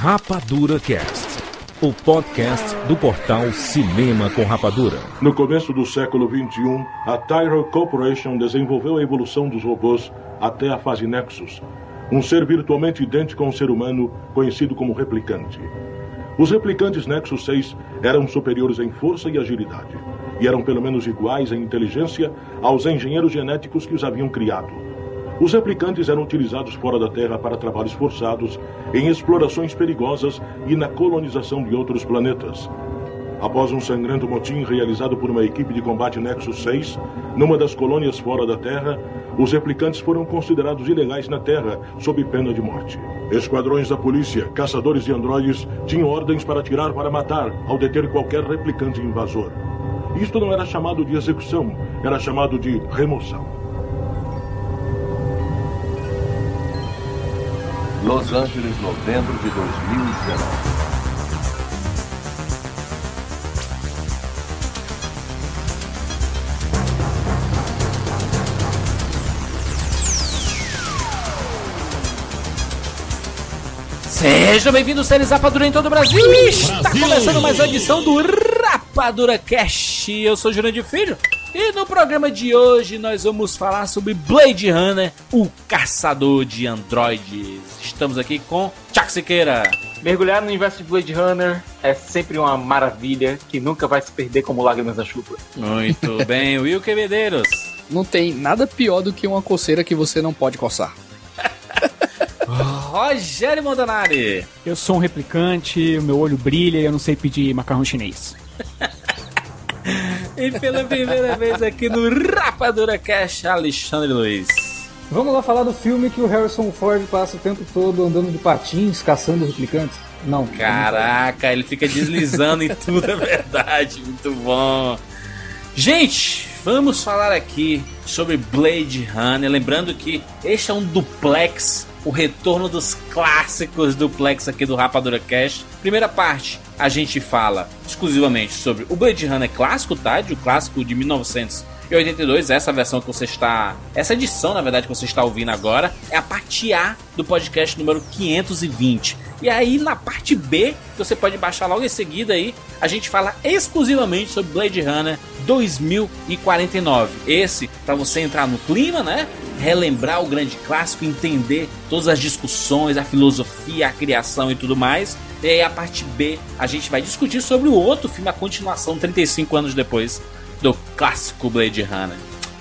Rapadura Cast, o podcast do portal Cinema com Rapadura. No começo do século XXI, a Tyrell Corporation desenvolveu a evolução dos robôs até a fase Nexus, um ser virtualmente idêntico a um ser humano conhecido como replicante. Os replicantes Nexus 6 eram superiores em força e agilidade, e eram pelo menos iguais em inteligência aos engenheiros genéticos que os haviam criado. Os replicantes eram utilizados fora da Terra para trabalhos forçados, em explorações perigosas e na colonização de outros planetas. Após um sangrento motim realizado por uma equipe de combate Nexus 6, numa das colônias fora da Terra, os replicantes foram considerados ilegais na Terra, sob pena de morte. Esquadrões da polícia, caçadores de androides, tinham ordens para atirar para matar ao deter qualquer replicante invasor. Isto não era chamado de execução, era chamado de remoção. Los Angeles, novembro de 2019. Sejam bem-vindos, séries Rapadura em todo o Brasil. Está Brasil. começando mais uma edição do Rapadura Cast. Eu sou Jurandir Filho e no programa de hoje nós vamos falar sobre Blade Runner, o caçador de androides. Estamos aqui com Chuck Siqueira. Mergulhar no universo de Blade Runner é sempre uma maravilha que nunca vai se perder como lágrimas na chuva. Muito bem, Will Medeiros. Não tem nada pior do que uma coceira que você não pode coçar. Rogério Montanari. Eu sou um replicante, o meu olho brilha e eu não sei pedir macarrão chinês. E pela primeira vez aqui no Rapadura Cast, Alexandre Luiz. Vamos lá falar do filme que o Harrison Ford passa o tempo todo andando de patins, caçando replicantes? Não. Caraca, ele fica deslizando em tudo, é verdade. Muito bom. Gente, vamos falar aqui sobre Blade Runner. Lembrando que este é um duplex, o retorno dos clássicos duplex aqui do Rapadura Cast. Primeira parte, a gente fala exclusivamente sobre o Blade Runner clássico, tá? De o clássico de 1982, essa versão que você está. Essa edição, na verdade, que você está ouvindo agora, é a parte A do podcast número 520. E aí, na parte B, que você pode baixar logo em seguida aí, a gente fala exclusivamente sobre Blade Runner 2049. Esse, para você entrar no clima, né? Relembrar o grande clássico, entender todas as discussões, a filosofia, a criação e tudo mais. E aí, a parte B, a gente vai discutir sobre o outro filme, a continuação 35 anos depois do clássico Blade Runner.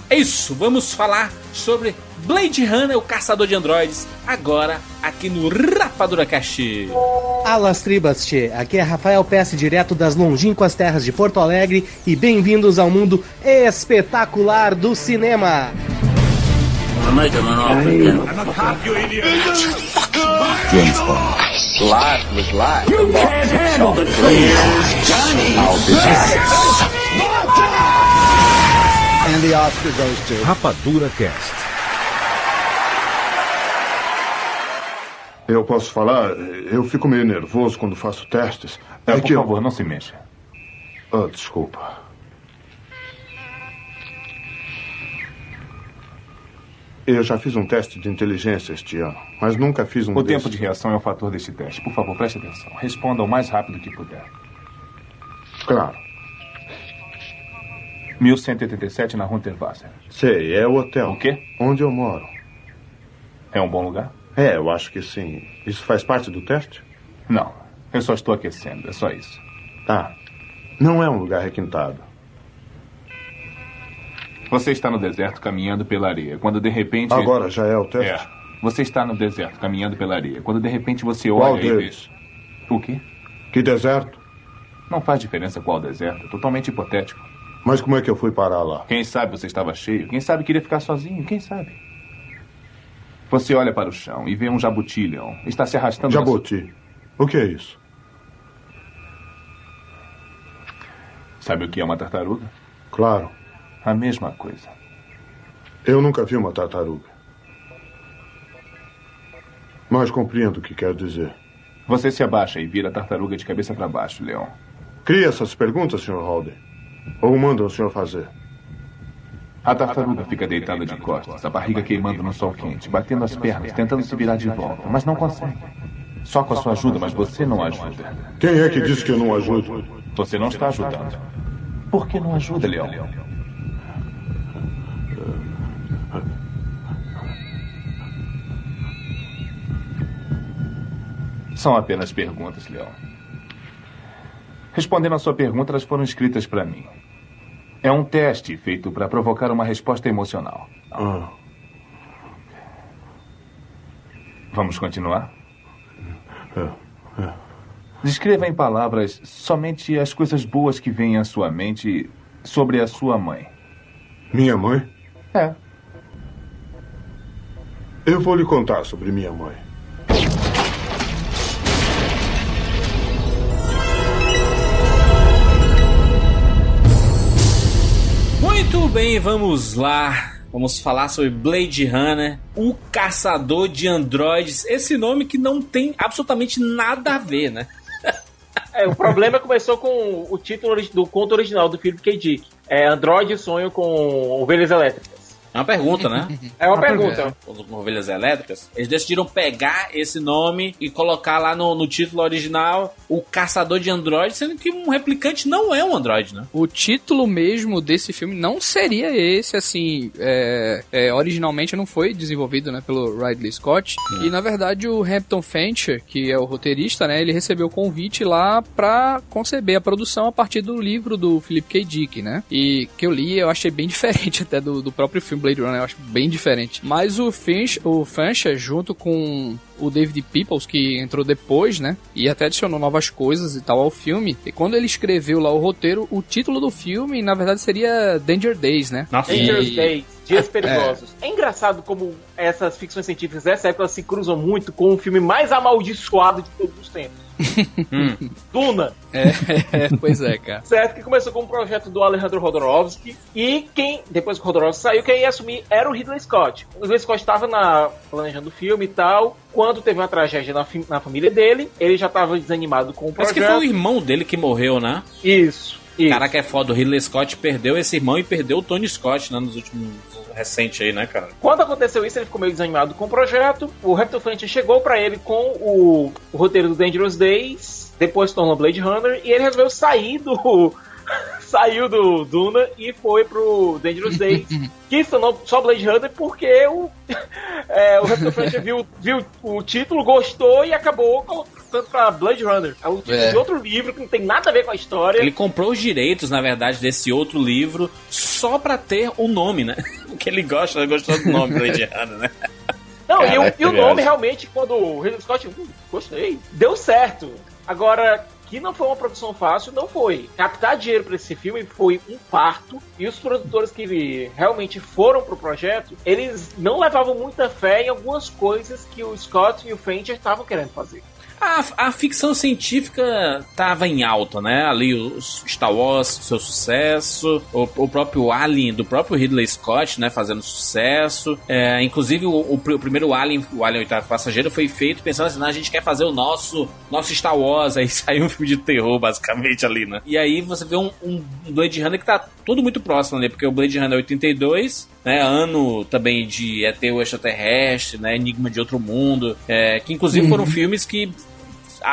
É isso, vamos falar sobre Blade Runner, o caçador de androides, agora aqui no Rapadura Cast. Alas Tribas, tchê. Aqui é Rafael Pesce, direto das longínquas terras de Porto Alegre, e bem-vindos ao mundo espetacular do cinema. And the Oscar goes to... Rapadura Cast. Eu posso falar? Eu fico meio nervoso quando faço testes. É, por que eu... favor, não se mexa. Ah, desculpa. Eu já fiz um teste de inteligência este ano, mas nunca fiz um O desses. tempo de reação é o fator deste teste. Por favor, preste atenção. Responda o mais rápido que puder. Claro. 1187 na Runterwasser. Sei, é o hotel. O quê? Onde eu moro. É um bom lugar? É, eu acho que sim. Isso faz parte do teste? Não. Eu só estou aquecendo. É só isso. Tá. Não é um lugar requintado. Você está no deserto caminhando pela areia. Quando de repente. Agora já é o teste? É. Você está no deserto caminhando pela areia. Quando de repente você Qual olha e vê. O quê? Que deserto? Não faz diferença qual deserto. É totalmente hipotético. Mas como é que eu fui parar lá? Quem sabe você estava cheio? Quem sabe queria ficar sozinho? Quem sabe? Você olha para o chão e vê um jabuti, leão. Está se arrastando. Jabuti. O que é isso? Sabe o que é uma tartaruga? Claro. A mesma coisa. Eu nunca vi uma tartaruga. Mas compreendo o que quer dizer. Você se abaixa e vira a tartaruga de cabeça para baixo, leão. Cria essas perguntas, Sr. Holden. Ou manda o senhor fazer? A tartaruga fica deitada de costas, a barriga queimando no sol quente, batendo as pernas, tentando se virar de volta, mas não consegue. Só com a sua ajuda, mas você não ajuda. Quem é que disse que eu não ajudo? Você não está ajudando. Por que não ajuda, Leão? São apenas perguntas, Leão. Respondendo a sua pergunta, elas foram escritas para mim. É um teste feito para provocar uma resposta emocional. Ah, Vamos continuar? é, é. Descreva em palavras somente as coisas boas que vêm à sua mente sobre a sua mãe. Minha mãe? É. Eu vou lhe contar sobre minha mãe. Muito bem, vamos lá. Vamos falar sobre Blade Runner, o caçador de androides. Esse nome que não tem absolutamente nada a ver, né? É, o problema começou com o título do conto original do Philip K. Dick. É Android Sonho com Ovelhas Elétricas. É uma pergunta, né? É uma pergunta. Os ovelhas elétricas. Eles decidiram pegar esse nome e colocar lá no, no título original o caçador de androides, sendo que um replicante não é um androide, né? O título mesmo desse filme não seria esse, assim. é, é, originalmente não foi desenvolvido né, pelo Ridley Scott. E na verdade o Hampton Fancher, que é o roteirista, né, ele recebeu o convite lá pra conceber a produção a partir do livro do Philip K. Dick, né? E que eu li, eu achei bem diferente até do, do próprio filme Blade Runner, eu acho bem diferente. Mas o Finch, o Fancher, junto com o David Peoples, que entrou depois, né? E até adicionou novas coisas e tal ao filme. E quando ele escreveu lá o roteiro, o título do filme, na verdade, seria Danger Days, né? Nossa. Dangerous E- Days, Dias Perigosos. É. engraçado como essas ficções científicas dessa época elas se cruzam muito com o filme mais amaldiçoado de todos os tempos. Hum. Duna. É, pois é, cara. Certo, que começou com um projeto do Alejandro Rodorovsky e quem, depois que o Rodorovsky saiu, quem ia assumir era o Ridley Scott. O Ridley Scott estava na, planejando o filme e tal, quando teve uma tragédia na, na família dele, ele já estava desanimado com o Parece projeto. que foi o irmão dele que morreu, né? Isso, isso. Caraca, é foda. O Ridley Scott perdeu esse irmão e perdeu o Tony Scott, né? Nos últimos recente aí, né, cara? Quando aconteceu isso, ele ficou meio desanimado com o projeto. O Hampton Fancher chegou pra ele com o, o roteiro do Dangerous Days, depois tornou Blade Runner, e ele resolveu sair do. Saiu do Duna e foi pro Dangerous Days, que se tornou só Blade Runner porque o, é, o Fancher viu, viu o título, gostou e acabou colocando pra Blade Runner. É o título É. de outro livro que não tem nada a ver com a história. Ele comprou os direitos, na verdade, desse outro livro só pra ter o nome, né? Porque ele gosta, ele gostou do nome Blade Runner, né? Não, e, o, Caraca, e o nome realmente, quando o Ridley Scott, hum, gostei, deu certo. Agora, que não foi uma produção fácil, não foi. Captar dinheiro para esse filme foi um parto, e os produtores que realmente foram pro projeto, eles não levavam muita fé em algumas coisas que o Scott e o Fincher estavam querendo fazer. A, a ficção científica tava em alta, né? Ali o Star Wars, seu sucesso, o, o próprio Alien, do próprio Ridley Scott, né? Fazendo sucesso. É, inclusive, o, o o primeiro Alien, o Alien Oitavo Passageiro, foi feito pensando assim, "Não, a gente quer fazer o nosso, nosso Star Wars. Aí saiu um filme de terror, basicamente, ali, né? E aí você vê um, um Blade Runner que tá tudo muito próximo ali, porque o Blade Runner é 82, né? Ano também de ET o extraterrestre, né? Enigma de Outro Mundo, é, que inclusive foram filmes que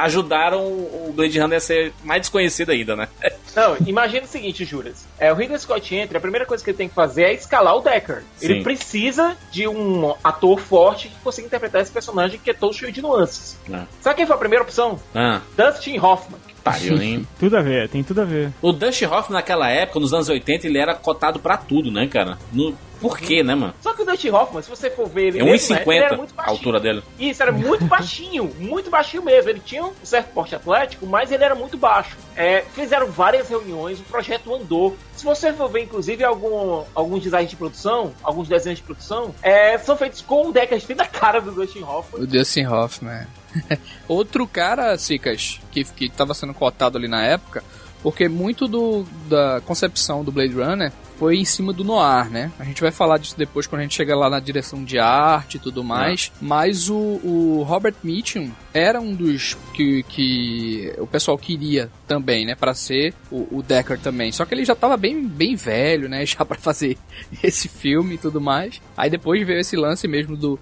ajudaram o Blade Runner a ser mais desconhecido ainda, né? Não, imagina o seguinte, Juras. É, o Ridley Scott entra, a primeira coisa que ele tem que fazer é escalar o Deckard. Ele Sim. precisa de um ator forte que consiga interpretar esse personagem que é todo cheio de nuances. Ah. Sabe quem foi a primeira opção? Ah, Dustin Hoffman. pariu, hein? Tudo a ver, tem tudo a ver. O Dustin Hoffman naquela época, nos anos 80, ele era cotado pra tudo, né, cara? No... Por quê, né, mano? Só que o Dustin Hoffman, se você for ver ele, É mesmo, né, ele era 1,50 muito a altura dele. Isso, era muito baixinho, muito baixinho mesmo. Ele tinha um certo porte atlético, mas ele era muito baixo. É, fizeram várias reuniões, o projeto andou. Se você for ver, inclusive, algum, alguns designs de produção, alguns desenhos de produção, é, são feitos com o Deckard bem na cara do Dustin Hoffman. O Dustin Hoffman. Outro cara, Sicas, que, que tava sendo cotado ali na época, porque muito do, da concepção do Blade Runner foi em cima do noir, né? A gente vai falar disso depois quando a gente chegar lá na direção de arte e tudo mais. Mas o, o Robert Mitchum era um dos que, que o pessoal queria também, né? Pra ser o, o Decker também. Só que ele já tava bem, bem velho, né? Já pra fazer esse filme e tudo mais. Aí depois veio esse lance mesmo do,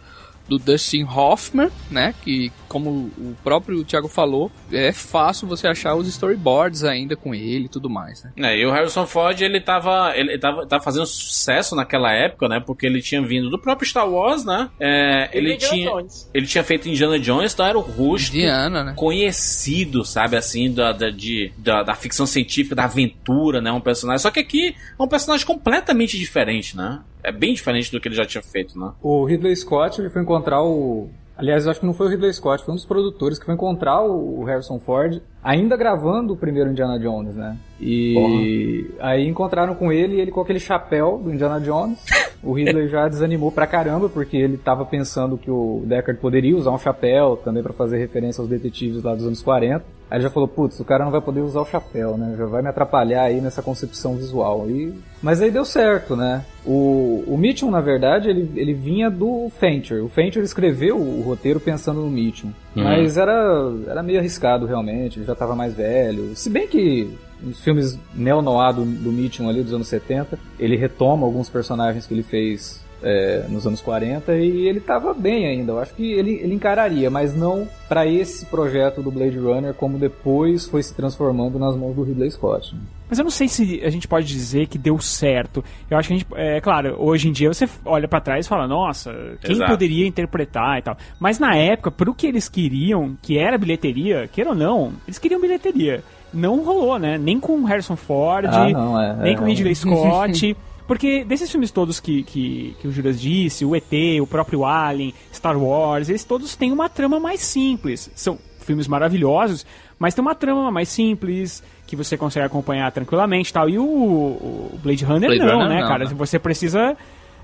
do Dustin Hoffman, né? Que, como o próprio Thiago falou, é fácil você achar os storyboards ainda com ele e tudo mais, né? É, e o Harrison Ford, ele tava, ele tava, tava fazendo sucesso naquela época, né? Porque ele tinha vindo do próprio Star Wars, né? É, ele, tinha, Jones. ele tinha feito Indiana Jones, então era o rosto Indiana, né? conhecido, sabe, assim, da, da, de, da, da ficção científica, da aventura, né? Um personagem. Só que aqui é um personagem completamente diferente, né? É bem diferente do que ele já tinha feito, né? O Ridley Scott ele foi encontrar o. Aliás, eu acho que não foi o Ridley Scott, foi um dos produtores que foi encontrar o Harrison Ford ainda gravando o primeiro Indiana Jones, né? E aí encontraram com ele, ele com aquele chapéu do Indiana Jones. O Ridley já desanimou pra caramba, porque ele tava pensando que o Deckard poderia usar um chapéu também pra fazer referência aos detetives lá dos anos 40. Aí ele já falou, putz, o cara não vai poder usar o chapéu, né? Já vai me atrapalhar aí nessa concepção visual. E... Mas aí deu certo, né? O, o Mitchum, na verdade, ele, ele vinha do Fincher. O Fincher escreveu o roteiro pensando no Mitchum. Uhum. Mas era, era meio arriscado, realmente. Ele já estava mais velho. Se bem que nos filmes neo-noir do, do Mitchum ali dos anos 70, ele retoma alguns personagens que ele fez é, nos anos 40 e ele estava bem ainda. Eu acho que ele, ele encararia, mas não para esse projeto do Blade Runner como depois foi se transformando nas mãos do Ridley Scott. né? Mas eu não sei se a gente pode dizer que deu certo. Eu acho que a gente. É claro, hoje em dia você olha pra trás e fala, nossa, quem Exato. poderia interpretar e tal. Mas na época, pro que eles queriam, que era bilheteria, queira ou não, eles queriam bilheteria. Não rolou, né? Nem com Harrison Ford, Ah, não, é, nem é, com Ridley Scott. Porque desses filmes todos que, que, que o Juras disse, o ET, o próprio Alien, Star Wars, eles todos têm uma trama mais simples. São filmes maravilhosos, mas tem uma trama mais simples, que você consegue acompanhar tranquilamente e tal. E o, o Blade Runner Blade não, Runner né, não, cara? né? Você precisa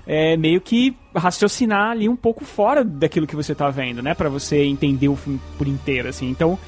é, meio que raciocinar ali um pouco fora daquilo que você tá vendo, né? Pra você entender o filme por inteiro, assim. Então,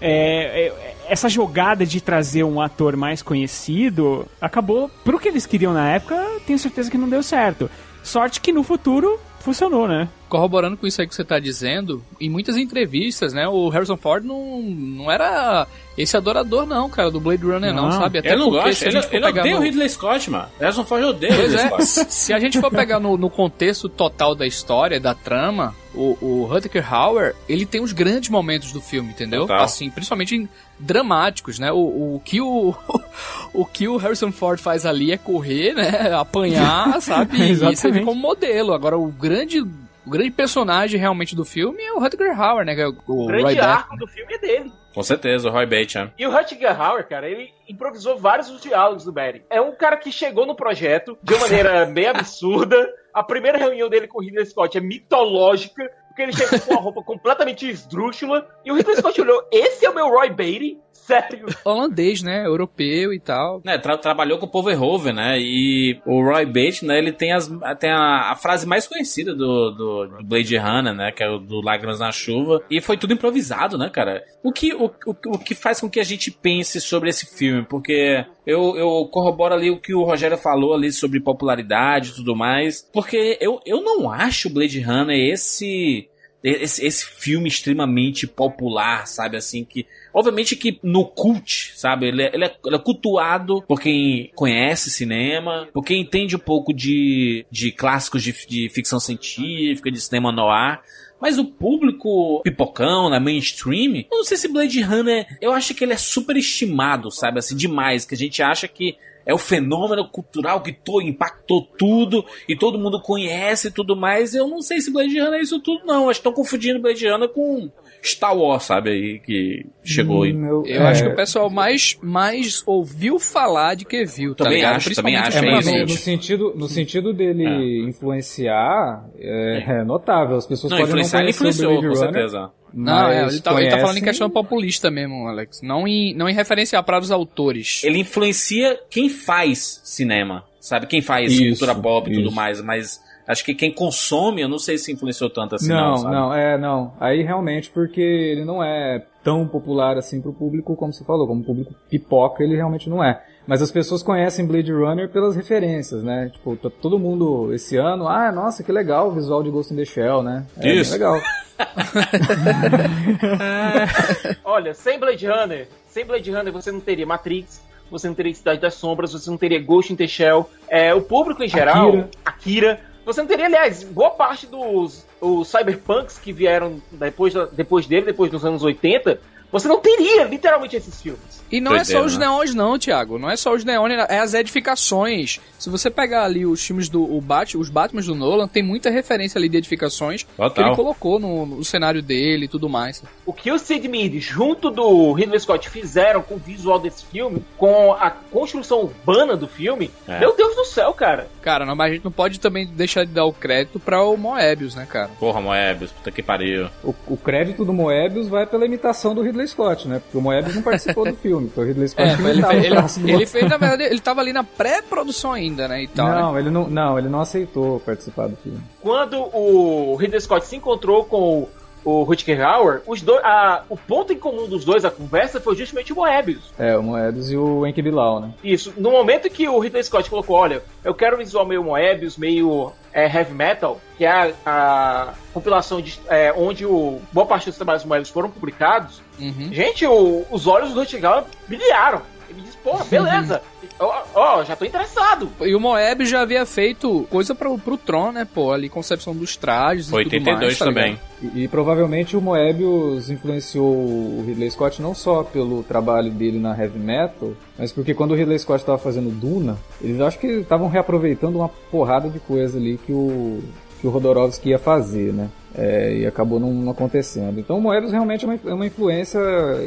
é, é, essa jogada de trazer um ator mais conhecido acabou, pro que eles queriam na época, tenho certeza que não deu certo. Sorte que no futuro funcionou, né? Corroborando com isso aí que você tá dizendo, em muitas entrevistas, né, o Harrison Ford não, não era esse adorador não, cara, do Blade Runner não, Não. sabe? ele não gosta, ele, ele odeia no- o Ridley Scott, mano. Harrison Ford odeia o Ridley é, Scott. se a gente for pegar no, no contexto total da história, da trama, o, o Rutger Hauer, ele tem os grandes momentos do filme, entendeu? Total. Assim, principalmente em dramáticos, né? O, o que o o que o Harrison Ford faz ali é correr, né? Apanhar, sabe? E servir como modelo. Agora, o grande o grande personagem realmente do filme é o Rutger Hauer, né? é O, o Roy grande Batman. arco do filme é dele. Com certeza, o Roy Batey. E o Rutger Hauer, cara, ele improvisou vários dos diálogos do Barry. É um cara que chegou no projeto de uma maneira meio absurda. A primeira reunião dele com o Ridley Scott é mitológica, porque ele chegou com uma roupa completamente esdrúxula. E o Ridley Scott olhou, esse é o meu Roy Batey? Sério? Holandês, né? Europeu e tal. né, tra- trabalhou com o Paul Verhoeven, né? E o Roy Batey, né? Ele tem, as, tem a, a frase mais conhecida do, do, do Blade Runner, né? Que é o do Lágrimas na Chuva. E foi tudo improvisado, né, cara? O que, o, o, o que faz com que a gente pense sobre esse filme? Porque eu, eu corroboro ali o que o Rogério falou ali sobre popularidade e tudo mais. Porque eu, eu não acho o Blade Runner esse esse, esse filme extremamente popular, sabe? Assim, que. Obviamente que no cult, sabe? Ele é, ele, é, ele é cultuado por quem conhece cinema, por quem entende um pouco de, de clássicos de, de ficção científica, de cinema noir. Mas o público pipocão, na mainstream, eu não sei se Blade Runner, eu acho que ele é super estimado, sabe? Assim, demais. Que a gente acha que é o fenômeno cultural que to, impactou tudo e todo mundo conhece e tudo mais. Eu não sei se Blade Runner é isso tudo, não. Acho que estão confundindo Blade Runner com Star Wars, sabe? Aí que chegou aí. Hum, Eu é, acho que o pessoal mais, mais ouviu falar de que viu, tá Também ligado? acho, também acho, É, no, ultimamente. no sentido, no sentido dele influenciar, é, é notável. As pessoas Não, podem não influenciar ele conhecer o influenciou, Blade com Runner, certeza. Não, é, ele tá, ele tá falando em conhecem- questão populista mesmo, Alex. Não em, não em referenciar para os autores. Ele influencia quem faz cinema, sabe? Quem faz Isso, cultura pop e tudo mais, mas acho que quem consome, eu não sei se influenciou tanto assim, não, Não, não, é, não. Aí realmente porque ele não é tão popular assim pro público como você falou, como público pipoca ele realmente não é. Mas as pessoas conhecem Blade Runner pelas referências, né? Tipo, tá todo mundo esse ano, ah, nossa, que legal o visual de Ghost in the Shell, né? É Isso. legal. Olha, sem Blade Runner, sem Blade Runner você não teria Matrix, você não teria Cidade das Sombras, você não teria Ghost in the Shell. É, o público em geral, Akira. Akira, Você não teria, aliás, boa parte dos os cyberpunks que vieram depois, depois dele, depois dos anos 80, você não teria literalmente esses filmes. E não é só os neons, não, Thiago. Não é só os neons, é as edificações. Se você pegar ali os filmes do o Bat, os Batman do Nolan, tem muita referência ali de edificações Total. que ele colocou no, no cenário dele e tudo mais. O que o Sid Mead, junto do Ridley Scott, fizeram com o visual desse filme, com a construção urbana do filme, É. meu Deus do céu, cara. Cara, não, mas a gente não pode também deixar de dar o crédito pra o Moebius, né, cara? Porra, Moebius, puta que pariu. O, o crédito do Moebius vai pela imitação do Ridley Scott, né? Porque o Moebius não participou do filme, foi o Ridley Scott É, que ele, fez, o ele, do ele fez, na verdade, ele tava ali na pré-produção ainda, né, e tal, né? Não, ele não, não, ele não aceitou participar do filme. Quando o Ridley Scott se encontrou com o, o Rutger Hauer, os dois, a, o ponto em comum dos dois, a conversa, foi justamente o Moebius. É, o Moebius e o Enki Bilal, né? Isso, no momento que o Ridley Scott colocou, olha, eu quero um visual meio Moebius, meio é, heavy metal, que é a, a compilação de, é, onde o, boa parte dos trabalhos do Moebius foram publicados, Uhum. gente, o- os olhos do Rutger Hauer brilharam. Ele disse, porra, beleza, ó, ó, já tô interessado. E o Moebius já havia feito coisa pro, pro Tron, né, pô? Ali, concepção dos trajes Foi e tudo 82 mais, tá também. E, e provavelmente o Moebius influenciou o Ridley Scott não só pelo trabalho dele na heavy metal, mas porque quando o Ridley Scott estava fazendo Duna, eles acho que estavam reaproveitando uma porrada de coisa ali que o que o Rodorovsky ia fazer, né? É, e acabou não, não acontecendo. Então o Moebius realmente é uma, é uma influência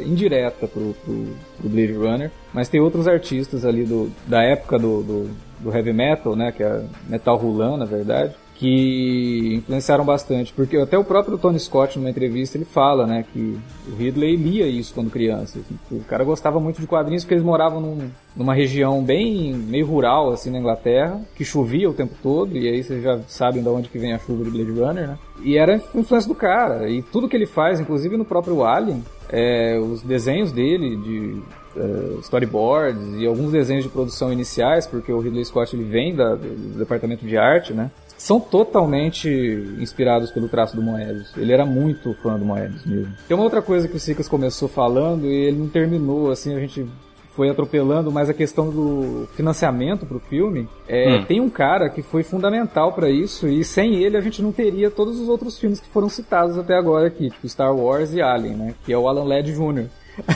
indireta pro, pro, pro Blade Runner, mas tem outros artistas ali do, da época do, do, do heavy metal, né? Que é metal rulan, na verdade, que influenciaram bastante, porque até o próprio Tony Scott numa entrevista ele fala, né, que o Ridley lia isso quando criança, assim, o cara gostava muito de quadrinhos porque eles moravam num- numa região bem meio rural assim na Inglaterra, que chovia o tempo todo e aí vocês já sabem de onde que vem a chuva de Blade Runner, né? E era influência do cara e tudo que ele faz, inclusive no próprio Alien, é, os desenhos dele de eh, storyboards e alguns desenhos de produção iniciais, porque o Ridley Scott ele vem da- do departamento de arte, né? São totalmente inspirados pelo traço do Moebius. Ele era muito fã do Moebius mesmo. Tem uma outra coisa que o Sicas começou falando e ele não terminou, assim, a gente foi atropelando, mas a questão do financiamento pro filme, é, Hum. tem um cara que foi fundamental para isso e sem ele a gente não teria todos os outros filmes que foram citados até agora aqui, tipo Star Wars e Alien, né? Que é o Alan Ladd Jr.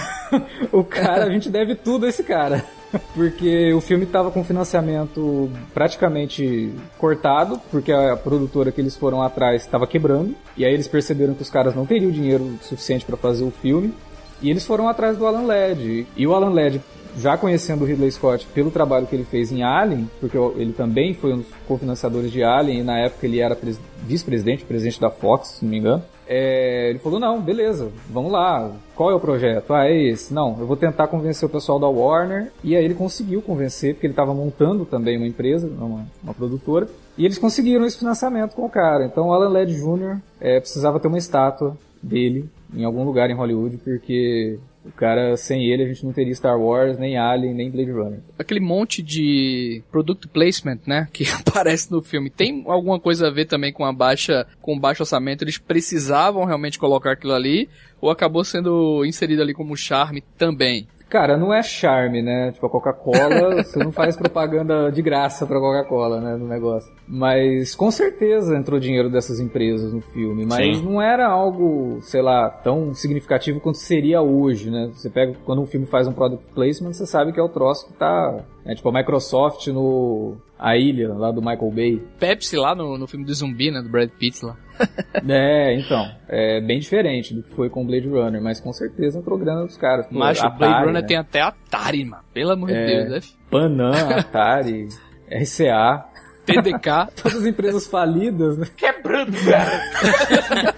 o cara, a gente deve tudo a esse cara. Porque o filme tava com financiamento praticamente cortado, porque a produtora que eles foram atrás estava quebrando. E aí eles perceberam que os caras não teriam dinheiro suficiente para fazer o filme. E eles foram atrás do Alan Ladd. E o Alan Ladd, já conhecendo o Ridley Scott pelo trabalho que ele fez em Alien, porque ele também foi um dos cofinanciadores de Alien, e na época ele era pres- vice-presidente, presidente da Fox, se não me engano. É, ele falou, não, beleza, vamos lá, qual é o projeto? Ah, é esse. Não, eu vou tentar convencer o pessoal da Warner, e aí ele conseguiu convencer, porque ele estava montando também uma empresa, uma, uma produtora, e eles conseguiram esse financiamento com o cara. Então o Alan Ladd Jr. é, precisava ter uma estátua dele em algum lugar em Hollywood, porque o cara, sem ele, a gente não teria Star Wars, nem Alien, nem Blade Runner. Aquele monte de product placement, né, que aparece no filme, tem alguma coisa a ver também com a baixa, com baixo orçamento? Eles precisavam realmente colocar aquilo ali ou acabou sendo inserido ali como charme também? Cara, não é charme, né? Tipo, a Coca-Cola, você não faz propaganda de graça pra Coca-Cola, né, no negócio. Mas com certeza entrou dinheiro dessas empresas no filme, mas Sim. não era algo, sei lá, tão significativo quanto seria hoje, né? Você pega, quando um filme faz um product placement, você sabe que é o troço que tá, né? tipo a Microsoft no A Ilha, lá do Michael Bay. Pepsi lá no, no filme do zumbi, né, do Brad Pitt lá. É, então, é bem diferente do que foi com Blade Runner, mas com certeza entrou grana dos caras. Pô, Mas o Blade Runner né? tem até Atari, mano. Pelo amor de É. Deus, né? Panam, Atari, RCA, TDK. todas as empresas falidas, né? Quebrando, cara.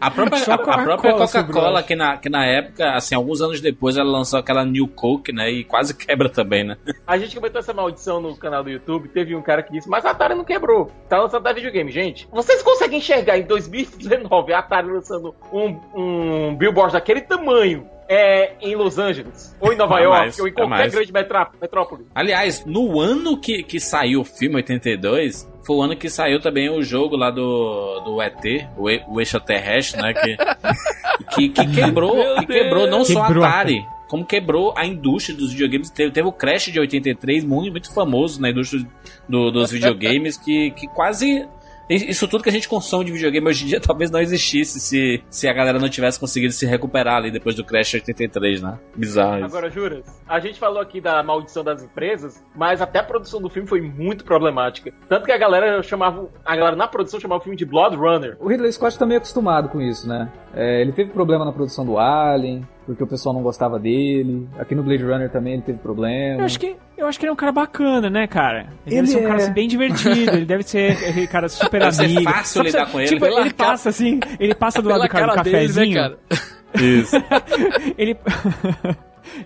A própria, a, a Coca-Cola própria Coca-Cola, que na, que na época, assim, alguns anos depois, ela lançou aquela New Coke, né? E quase quebra também, né? A gente comentou essa maldição no canal do YouTube. Teve um cara que disse, mas a Atari não quebrou. Tá lançando da videogame, gente. Vocês conseguem enxergar em 2019 a Atari lançando um, um billboard daquele tamanho é, em Los Angeles? Ou em Nova Jamais, York? Ou em qualquer jamais. grande metrópole? Aliás, no ano que, que saiu o filme, 82, foi o ano que saiu também o jogo lá do, do ET, o, e- o extraterrestre, né? Que, que, que quebrou, que quebrou não só a Quebrou. Atari, como quebrou a indústria dos videogames. Teve, teve o Crash de 83, muito, muito famoso na indústria do, dos videogames, que, que quase isso tudo que a gente consome de videogame hoje em dia talvez não existisse se, se a galera não tivesse conseguido se recuperar ali depois do Crash 83, né? Bizarro isso. Agora, Juras, a gente falou aqui da maldição das empresas, mas até a produção do filme foi muito problemática. Tanto que a galera chamava. A galera na produção chamava o filme de Blood Runner. O Ridley Scott tá meio acostumado com isso, né? É, ele teve problema na produção do Alien, porque o pessoal não gostava dele. Aqui no Blade Runner também ele teve problema. Eu acho que, eu acho que ele é um cara bacana, né, cara? Ele, Ele deve ser um cara é. assim, bem divertido, ele deve ser aquele cara super Deve ser amigo. fácil Só que lidar você- com ele. Tipo, Pela ele cara- passa assim, ele passa do lado Pela do cara do cara dele, né, cafezinho. cara? Isso. ele.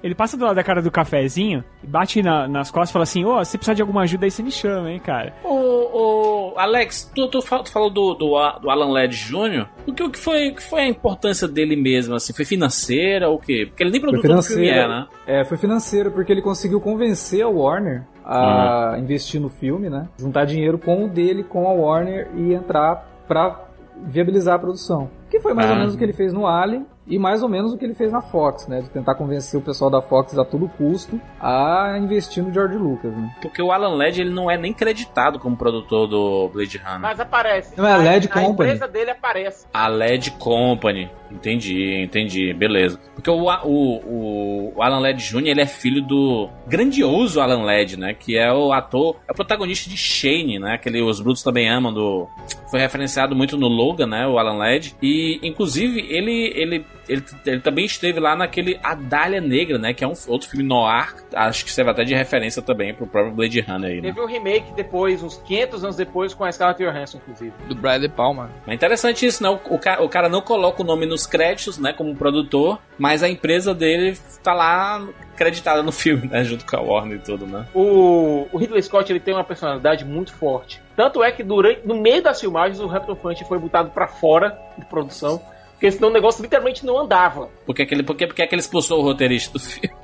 Ele passa do lado da cara do cafezinho, bate na- nas costas e fala assim: Ô, se precisar de alguma ajuda aí, você me chama, hein, cara. Ô, ô, Alex, tu, tu, fal- tu falou do, do, do Alan Ladd Jr. O que, o, que foi, o que foi a importância dele mesmo? Assim, foi financeira ou o quê? Porque ele nem produtor do filme é, né? É, foi financeiro, porque ele conseguiu convencer a Warner a investir no filme, né? Juntar dinheiro com o dele, com a Warner e entrar pra viabilizar a produção. Que foi mais Ah. ou menos o que ele fez no Alien e mais ou menos o que ele fez na Fox, né? De tentar convencer o pessoal da Fox a todo custo a investir no George Lucas, né? Porque o Alan Ladd ele não é nem creditado como produtor do Blade Runner. Mas aparece. Não, é a LED a Company. empresa dele aparece. A LED Company. Entendi, entendi. Beleza. Porque o, o, o Alan Ladd Jr. ele é filho do grandioso Alan Ladd, né? Que é o ator, é o protagonista de Shane, né? Aquele Os Brutos Também Amam do... Foi referenciado muito no Logan, né? O Alan Ladd. E, inclusive, ele, ele, ele, ele também esteve lá naquele A Dália Negra, né? Que é um outro filme noir. Acho que serve até de referência também pro próprio Blade Runner aí, né? Teve um remake depois, uns 500 anos depois, com a Scarlett Johansson, inclusive. Do Bradley Palmer. Mas interessante isso, né? O, o, ca- o cara não coloca o nome nos créditos, né? Como produtor, mas a empresa dele tá lá creditada no filme, né? Junto com a Warner e tudo, né? O, o Ridley Scott ele tem uma personalidade muito forte. Tanto é que durante, no meio das filmagens o Hampton Fanch foi botado pra fora de produção, porque senão o negócio literalmente não andava. Porque aquele, porque, porque é que ele expulsou o roteirista do filme.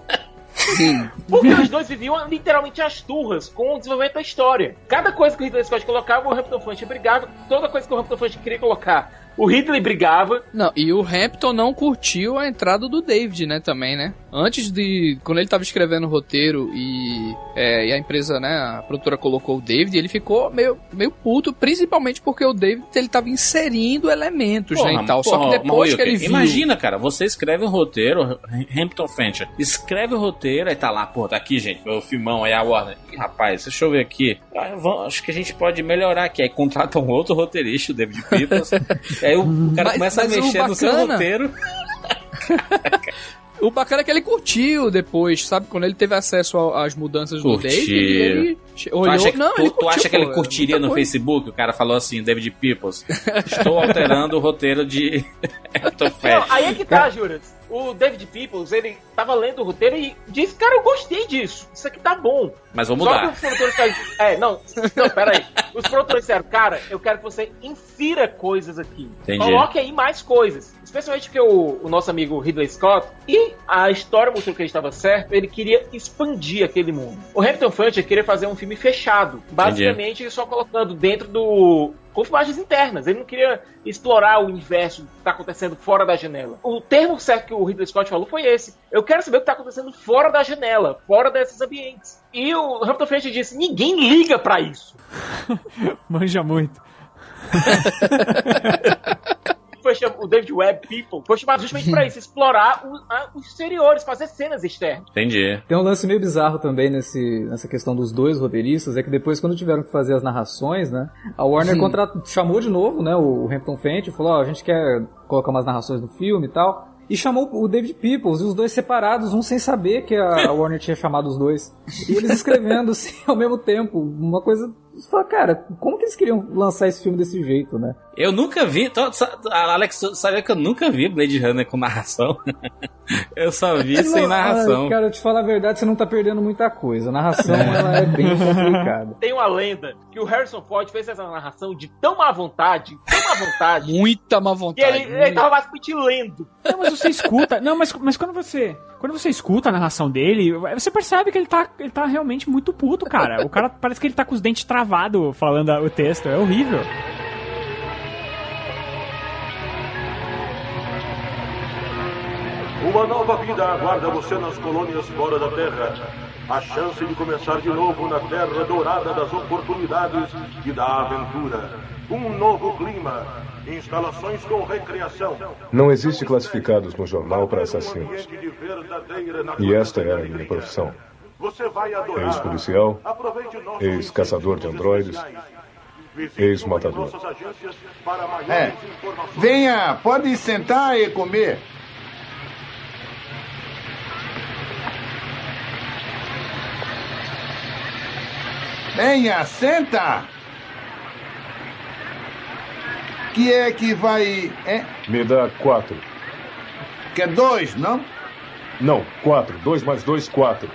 Porque os dois viviam literalmente as turras com o desenvolvimento da história. Cada coisa que o Ridley Scott colocava, o Hampton Fanch brigava. Toda coisa que o Hampton Fanch queria colocar, o Ridley brigava. Não, e o Hampton não curtiu a entrada do David, né, também, né? Antes de. Quando ele tava escrevendo o roteiro e, é, e a empresa, né, a produtora colocou o David, ele ficou meio, meio puto, principalmente porque o David ele tava inserindo elementos, né, e tal. Só que porra, depois que ele viu. Imagina, cara, você escreve um roteiro, Hampton Fancher, escreve o roteiro, aí tá lá, pô, tá aqui, gente, meu filmão, aí a Warner. Ih, rapaz, deixa eu ver aqui. Ah, vamos- acho que a gente pode melhorar aqui. Aí contrata um outro roteirista, o David Peoples. aí o, o cara Mas- começa mas a mexer no seu bacana- roteiro. O bacana é que ele curtiu depois, sabe? Quando ele teve acesso às mudanças do Curtiu. David, ele che- Tu olhou. acha, que, não, tu, ele tu curtiu, acha que ele pô, é curtiria no coisa. Facebook? O cara falou assim, David Peoples, estou alterando o roteiro de Hampton Não, aí é que tá, Juras. O David Peoples, ele tava lendo o roteiro e disse, cara, eu gostei disso. Isso aqui tá bom. Mas vou Só mudar. que os produtores disseram, É, não, não, peraí. Os produtores disseram, cara, eu quero que você insira coisas aqui. Entendi. Coloque aí mais coisas. Especialmente porque o, o nosso amigo Ridley Scott, e a história mostrou que ele estava certo, ele queria expandir aquele mundo. O Hampton Fancher queria fazer um filme fechado. Basicamente, só colocando dentro do. Com filmagens internas. Ele não queria explorar o universo que está acontecendo fora da janela. O termo certo que o Ridley Scott falou foi esse. Eu quero saber o que está acontecendo fora da janela, fora desses ambientes. E o Hampton Fancher disse: ninguém liga pra isso. Manja muito. Foi cham- o David Webb People foi chamado justamente pra isso, explorar o- a- os exteriores, fazer cenas externas. Entendi. Tem um lance meio bizarro também nesse, nessa questão dos dois roteiristas, é que depois quando tiveram que fazer as narrações, né, a Warner contra... chamou de novo, né, o Hampton Fenton, falou, ó, a gente quer colocar umas narrações no filme e tal, e chamou o David Peoples, e os dois separados, um sem saber que a a Warner tinha chamado os dois. E eles escrevendo, assim, ao mesmo tempo, uma coisa... Você fala, cara, como que eles queriam lançar esse filme desse jeito, né? Eu nunca vi. tô- Alex, sabia que eu nunca vi Blade Runner com narração? eu só vi sem Não, narração. cara, eu te falar a verdade, você não tá perdendo muita coisa. A narração, ela é bem complicada. Tem uma lenda que o Harrison Ford fez essa narração de tão má vontade, tão má vontade, Muita má que vontade. ele, ele tava basicamente lendo. Não, mas você escuta. Não, mas, mas quando você. Quando você escuta a narração dele, você percebe que ele tá, ele tá realmente muito puto, cara. O cara parece que ele tá com os dentes travados falando o texto. É horrível. Uma nova vida aguarda você nas colônias fora da Terra. A chance de começar de novo na Terra dourada das oportunidades e da aventura. Um novo clima. Instalações com recreação. Não existe classificados no jornal para assassinos. E esta era a minha profissão. Ex-policial, ex-caçador de androides, ex-matador. É. Venha, pode sentar e comer. Venha, senta! Que é que vai. É? Me dá quatro. Quer dois, não? Não, quatro. Dois mais dois, quatro.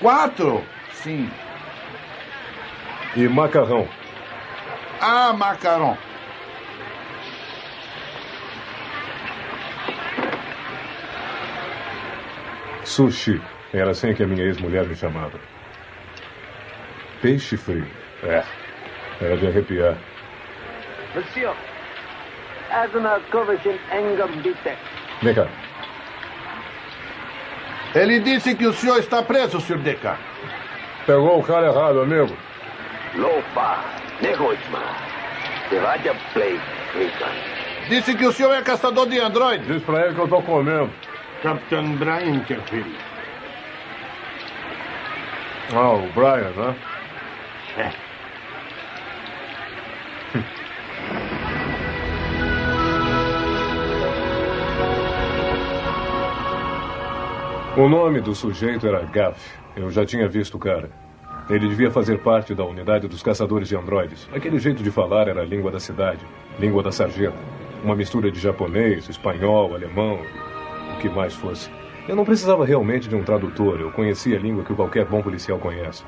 Quatro? Sim. E macarrão. Ah, macarrão. Sushi. Era assim que a minha ex-mulher me chamava. Peixe frio. É. Era de arrepiar. Monsieur, Admiral Kovachin Engambitek. Vem cá. Ele disse que o senhor está preso, Sr. Deca. Pegou o cara errado, amigo. Lopa, Negoitma. Devadja Play. Disse que o senhor é caçador de androides. Diz pra ele que eu tô comendo. Capitão Brian Kevin. Ah, o Brian, né? É. O nome do sujeito era Gaff. Eu já tinha visto o cara. Ele devia fazer parte da unidade dos caçadores de androides. Aquele jeito de falar era a língua da cidade, língua da sarjeta. Uma mistura de japonês, espanhol, alemão, o que mais fosse. Eu não precisava realmente de um tradutor. Eu conhecia a língua que qualquer bom policial conhece.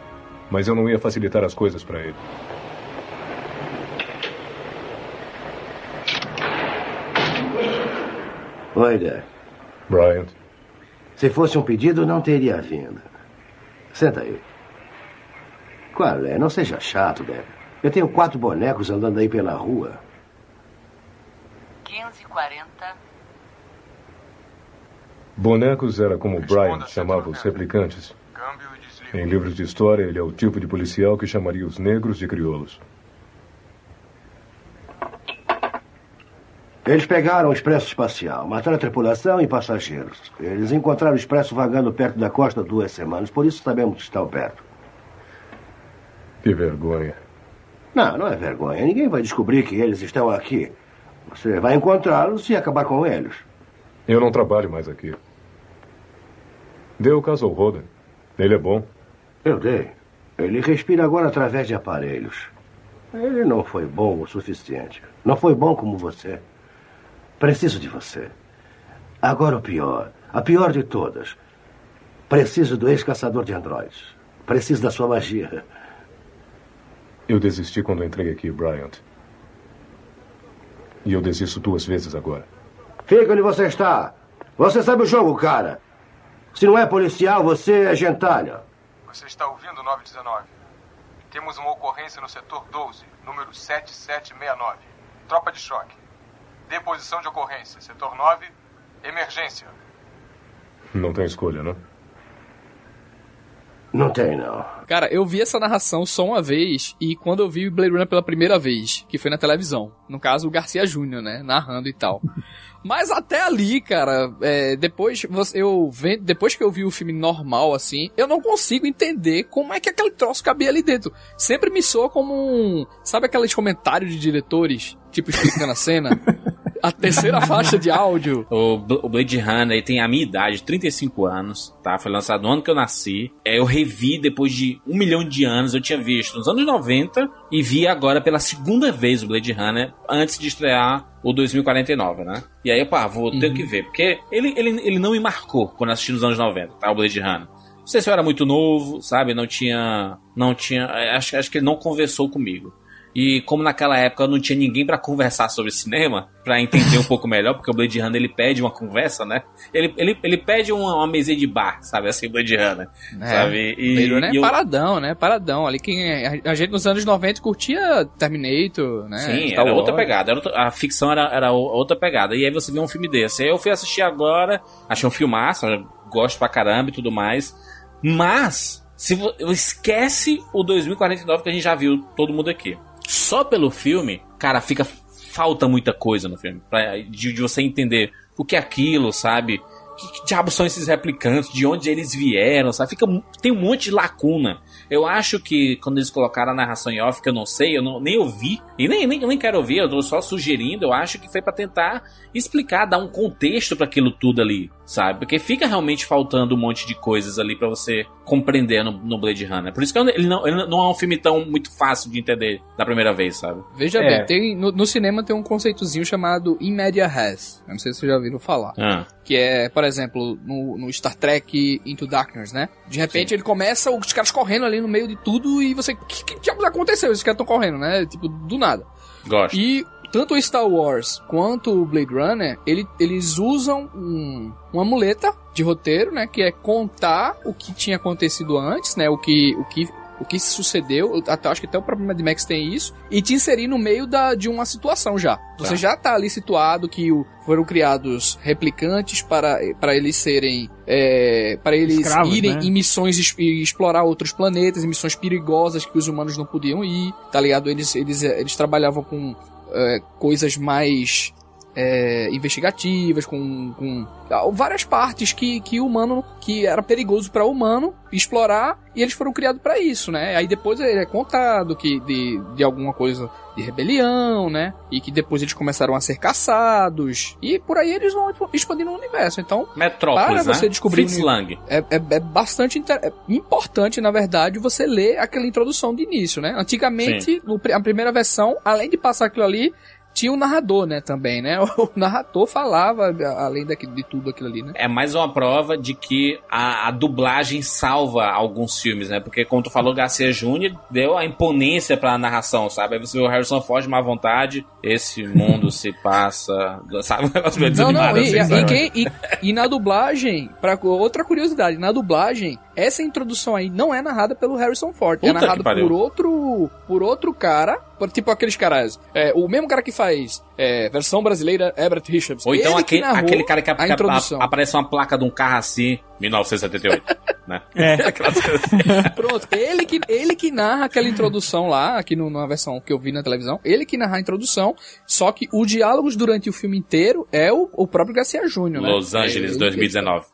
Mas eu não ia facilitar as coisas para ele. Oi, Dad. Bryant. Se fosse um pedido, não teria vindo. Senta aí. Qual é? Não seja chato, Deb. Eu tenho quatro bonecos andando aí pela rua. 1540. Bonecos era como Brian chamava os replicantes. Em livros de história, ele é o tipo de policial que chamaria os negros de crioulos. Eles pegaram o expresso espacial, mataram a tripulação e passageiros. Eles encontraram o expresso vagando perto da costa duas semanas, por isso sabemos que estão perto. Que vergonha. Não, não é vergonha. Ninguém vai descobrir que eles estão aqui. Você vai encontrá-los e acabar com eles. Eu não trabalho mais aqui. Dê o caso ao Roden. Ele é bom. Eu dei. Ele respira agora através de aparelhos. Ele não foi bom o suficiente. Não foi bom como você. Preciso de você. Agora o pior. A pior de todas. Preciso do ex-caçador de androides. Preciso da sua magia. Eu desisti quando entrei aqui, Bryant. E eu desisto duas vezes agora. Fica onde você está. Você sabe o jogo, cara. Se não é policial, você é gentalha. Você está ouvindo 919? Temos uma ocorrência no setor 12, número 7769. Tropa de choque. Deposição de ocorrência. Setor 9, emergência. Não tem escolha, não? Não tem, não. Cara, eu vi essa narração só uma vez e quando eu vi o Blade Runner pela primeira vez, que foi na televisão. No caso, o Garcia Júnior, né? Narrando e tal. Mas até ali, cara, é, depois eu depois que eu vi o filme normal assim, eu não consigo entender como é que aquele troço cabia ali dentro. Sempre me soa como um, sabe aqueles comentários de diretores, tipo explicando a cena? a terceira faixa de áudio. O, o Blade Runner tem a minha idade, 35 anos, tá? Foi lançado no ano que eu nasci. É, eu revi depois de um milhão de anos. Eu tinha visto nos anos 90 e vi agora pela segunda vez o Blade Runner antes de estrear o 2049, né? E aí, pá, vou ter uhum. que ver. Porque ele, ele, ele não me marcou quando assisti nos anos 90, tá? O Blade Runner. Não sei se eu era muito novo, sabe? Não tinha. Não tinha. Acho, acho que ele não conversou comigo. E como naquela época não tinha ninguém pra conversar sobre cinema, pra entender um pouco melhor, porque o Blade Runner ele pede uma conversa, né? Ele, ele, ele pede uma, uma mesinha de bar, sabe? Assim, Blade Runner. sabe? E, Blade Runner é eu- paradão, né? Paradão. Ali quem a, gente nos anos 90 curtia Terminator, né? Sim, Star era outra Wars. pegada. Era outra- a ficção era, era outra pegada. E aí você vê um filme desse. Aí eu fui assistir agora, achei um filmaço, gosto pra caramba e tudo mais. Mas, se esquece o 2049 que a gente já viu todo mundo aqui. Só pelo filme, cara, fica. Falta muita coisa no filme. Pra, de, de você entender o que é aquilo, sabe? Que, que diabos são esses replicantes? De onde eles vieram, sabe? Fica, tem um monte de lacuna. Eu acho que quando eles colocaram a narração em off, que eu não sei, eu não, nem ouvi, e nem, nem, nem quero ouvir, eu tô só sugerindo, eu acho que foi pra tentar explicar, dar um contexto pra aquilo tudo ali, sabe? Porque fica realmente faltando um monte de coisas ali pra você compreender no, no Blade Runner. Por isso que ele não, ele não é um filme tão muito fácil de entender da primeira vez, sabe? Veja É. bem, tem, no, no cinema tem um conceitozinho chamado In Media Res. Eu não sei se vocês já ouviram falar. Ah. Que é, por exemplo, no, no Star Trek Into Darkness, né? De repente ele começa, os caras correndo ali no meio de tudo e você. Que, que diabos aconteceu? Esses caras estão correndo, né? Tipo, do nada. Gosto. E tanto o Star Wars quanto o Blade Runner, ele, eles usam um, uma muleta de roteiro, né? Que é contar o que tinha acontecido antes, né? O que, o que, o que sucedeu. Eu até, acho que até o próprio Mad Max tem isso. E te inserir no meio da, de uma situação já. Você Tá. já tá ali situado que o- foram criados replicantes para, para eles serem. É, para eles Escravos, irem né? em missões es- e explorar outros planetas, em missões perigosas que os humanos não podiam ir, tá ligado? Eles, eles, eles trabalhavam com é, coisas mais é, investigativas, com, com ah, várias partes que, que o humano, que era perigoso para o humano explorar, e eles foram criados para isso, né? Aí depois ele é contado que de, de alguma coisa de rebelião, né? E que depois eles começaram a ser caçados, e por aí eles vão expandindo o universo. Então, Metrópolis, para você né? descobrir Fritz o uni- Lang. é, é, é bastante inter- é importante, na verdade, você ler aquela introdução de início, né? Antigamente, a primeira versão, além de passar aquilo ali, tinha o narrador, né, também, né? O narrador falava, além daquilo, de tudo aquilo ali, né? É mais uma prova de que a, a dublagem salva alguns filmes, né? Porque, como tu falou, Garcia Júnior deu a imponência pra narração, sabe? Aí você vê o Harrison Ford, má vontade, esse mundo se passa, sabe? Um Não, não, e, assim, e, sabe? quem- e- e na dublagem, pra, outra curiosidade, na dublagem, essa introdução aí não é narrada pelo Harrison Ford, é Puta narrado pariu. por outro, por outro cara, por- tipo aqueles caras, é, o mesmo cara que faz é, versão brasileira, Everett Richards. Ou então ele que aquele, aquele cara que, a que- introdução. aparece uma placa de um carro assim, 1978, né? É. Coisas. Pronto, ele que, ele que narra aquela introdução lá, aqui no, na versão que eu vi na televisão, ele que narra a introdução, só que os diálogos durante o filme inteiro é o, o próprio Garcia Júnior, né? Los Angeles, Ele- 2019.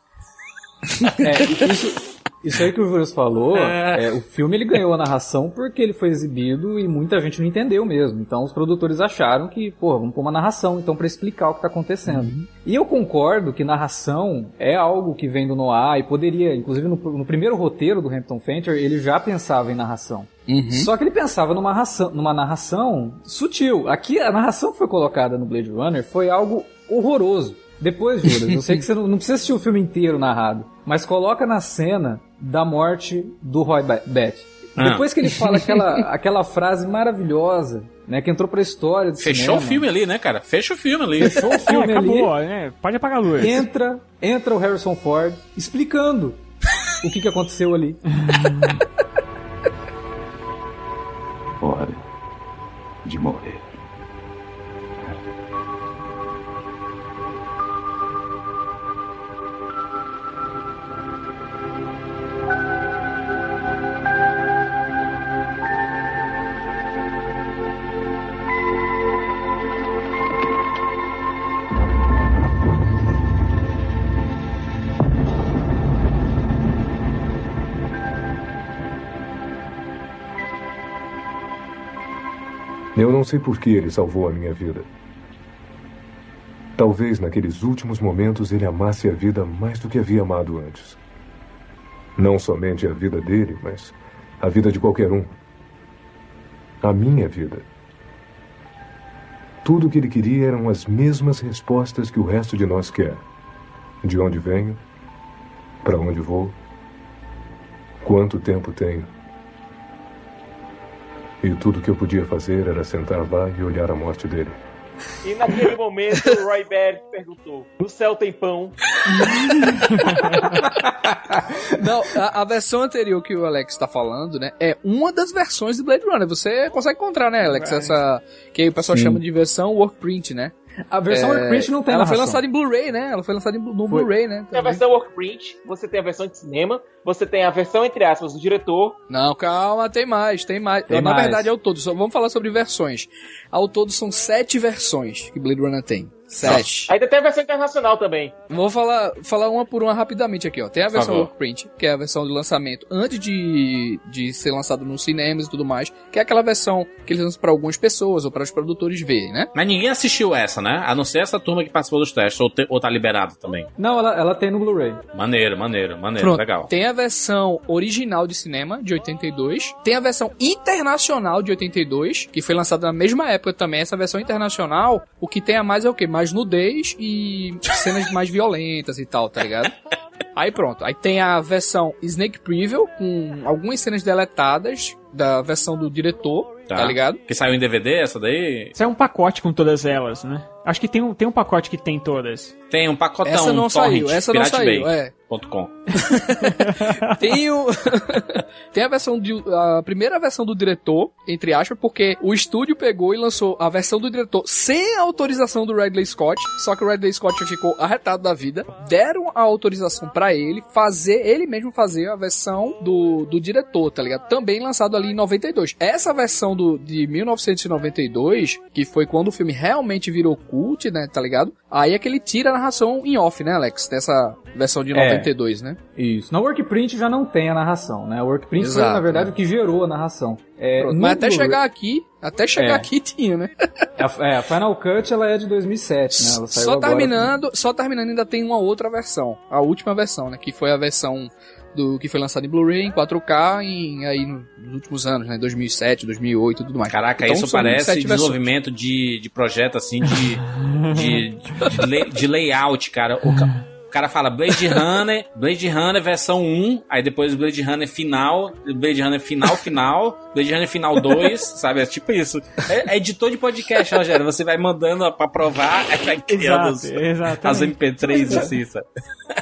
É, isso, isso aí que o Juras falou, É. é, o filme ele ganhou a narração porque ele foi exibido e muita gente não entendeu mesmo. Então os produtores acharam que, pô, vamos pôr uma narração então pra explicar o que tá acontecendo. E eu concordo que narração é algo que vem do Noir e poderia, inclusive no, no primeiro roteiro do Hampton Fancher, ele já pensava em narração. Uhum. Só que ele pensava numa, narração- numa narração sutil. Aqui a narração que foi colocada no Blade Runner foi algo horroroso. Depois, Juras, eu sei que você não, não precisa assistir o filme inteiro narrado, mas coloca na cena da morte do Roy Ba- Batty. Ah. Depois que ele fala aquela, aquela frase maravilhosa, né, que entrou pra história do Fechou o cinema. filme ali, né, cara? Fecha o filme ali. Fechou o filme É, ali. acabou, né? Pode apagar a luz. Entra, entra o Harrison Ford explicando o que, que aconteceu ali. Hora de morrer. Sei por que ele salvou a minha vida. Talvez naqueles últimos momentos ele amasse a vida mais do que havia amado antes. Não somente a vida dele, mas a vida de qualquer um. A minha vida. Tudo o que ele queria eram as mesmas respostas que o resto de nós quer. De onde venho? Para onde vou? Quanto tempo tenho? E tudo que eu podia fazer era sentar lá e olhar a morte dele. E naquele momento o Roy Berg perguntou: No céu tem pão? Não, a, a versão anterior que o Alex tá falando, né, é uma das versões de Blade Runner. Você consegue encontrar, né, Alex? Essa que o pessoal Sim. chama de versão workprint, né? A versão workprint não tem Ela foi narração. lançada em Blu-ray, né? Ela foi lançada no Blu-ray, né? Tem a versão workprint, você tem a versão de cinema, você tem a versão, entre aspas, do diretor. Não, calma, tem mais, tem mais. Tem Na mais. verdade, ao todo, só vamos falar sobre versões. Ao todo são sete versões que Blade Runner tem. Sete. Ainda tem a versão internacional também. Vou falar, falar uma por uma rapidamente aqui, ó. Tem a versão favor. Workprint, que é a versão de lançamento antes de, de ser lançado nos cinemas e tudo mais, que é aquela versão que eles lançam pra algumas pessoas ou para os produtores verem, né? Mas ninguém assistiu essa, né? A não ser essa turma que participou dos testes, ou, te- ou tá liberado também. Não, ela, ela tem no Blu-ray. Maneiro, maneiro, maneiro, Pronto. legal. Tem a versão original de cinema, de 82. Tem a versão internacional de 82, que foi lançada na mesma época também. Essa versão internacional, o que tem a mais é o quê? Mais nudez e cenas mais violentas e tal, tá ligado? Aí pronto. Aí tem a versão Snake Preview, com algumas cenas deletadas da versão do diretor, tá, ligado? Que saiu em DVD, essa daí? Isso é um pacote com todas elas, né? Acho que tem um, tem um pacote que tem todas. Tem um pacotão. Essa não torrent, saiu, essa não saiu, Bay é. Tem o... tem a versão de a primeira versão do diretor, entre aspas, porque o estúdio pegou e lançou a versão do diretor sem a autorização do Ridley Scott, só que o Ridley Scott ficou arretado da vida. Deram a autorização pra ele fazer, ele mesmo fazer a versão do, do diretor, tá ligado? Também lançado ali em 92. Essa versão do, de 1992, que foi quando o filme realmente virou cult, né, tá ligado? Aí é que ele tira a narração em off, né, Alex? Dessa versão de É. 92, né? Isso. Na Workprint já não tem a narração, né? A Workprint foi, Exato, na verdade, né? o que gerou a narração. É, Pronto, Mas até chegar aqui, até chegar É. aqui tinha, né? A, é, a Final Cut ela é de 2007, né? Ela saiu Só agora. terminando, só terminando ainda tem uma outra versão, a última versão, né, que foi a versão do que foi lançada em Blu-ray em 4K em aí nos últimos anos, né, 2007, 2008 e tudo mais. Caraca, Então, isso parece desenvolvimento de, de projeto assim de, de, de, lay- de layout, cara. O, o cara fala Blade Runner, Blade Runner versão 1, aí depois Blade Runner final, Blade Runner final final, Blade Runner final 2, sabe? É tipo isso. É, é editor de podcast, Rogério. Você vai mandando pra provar, aí vai criando Exato, as MP3 assim, sabe?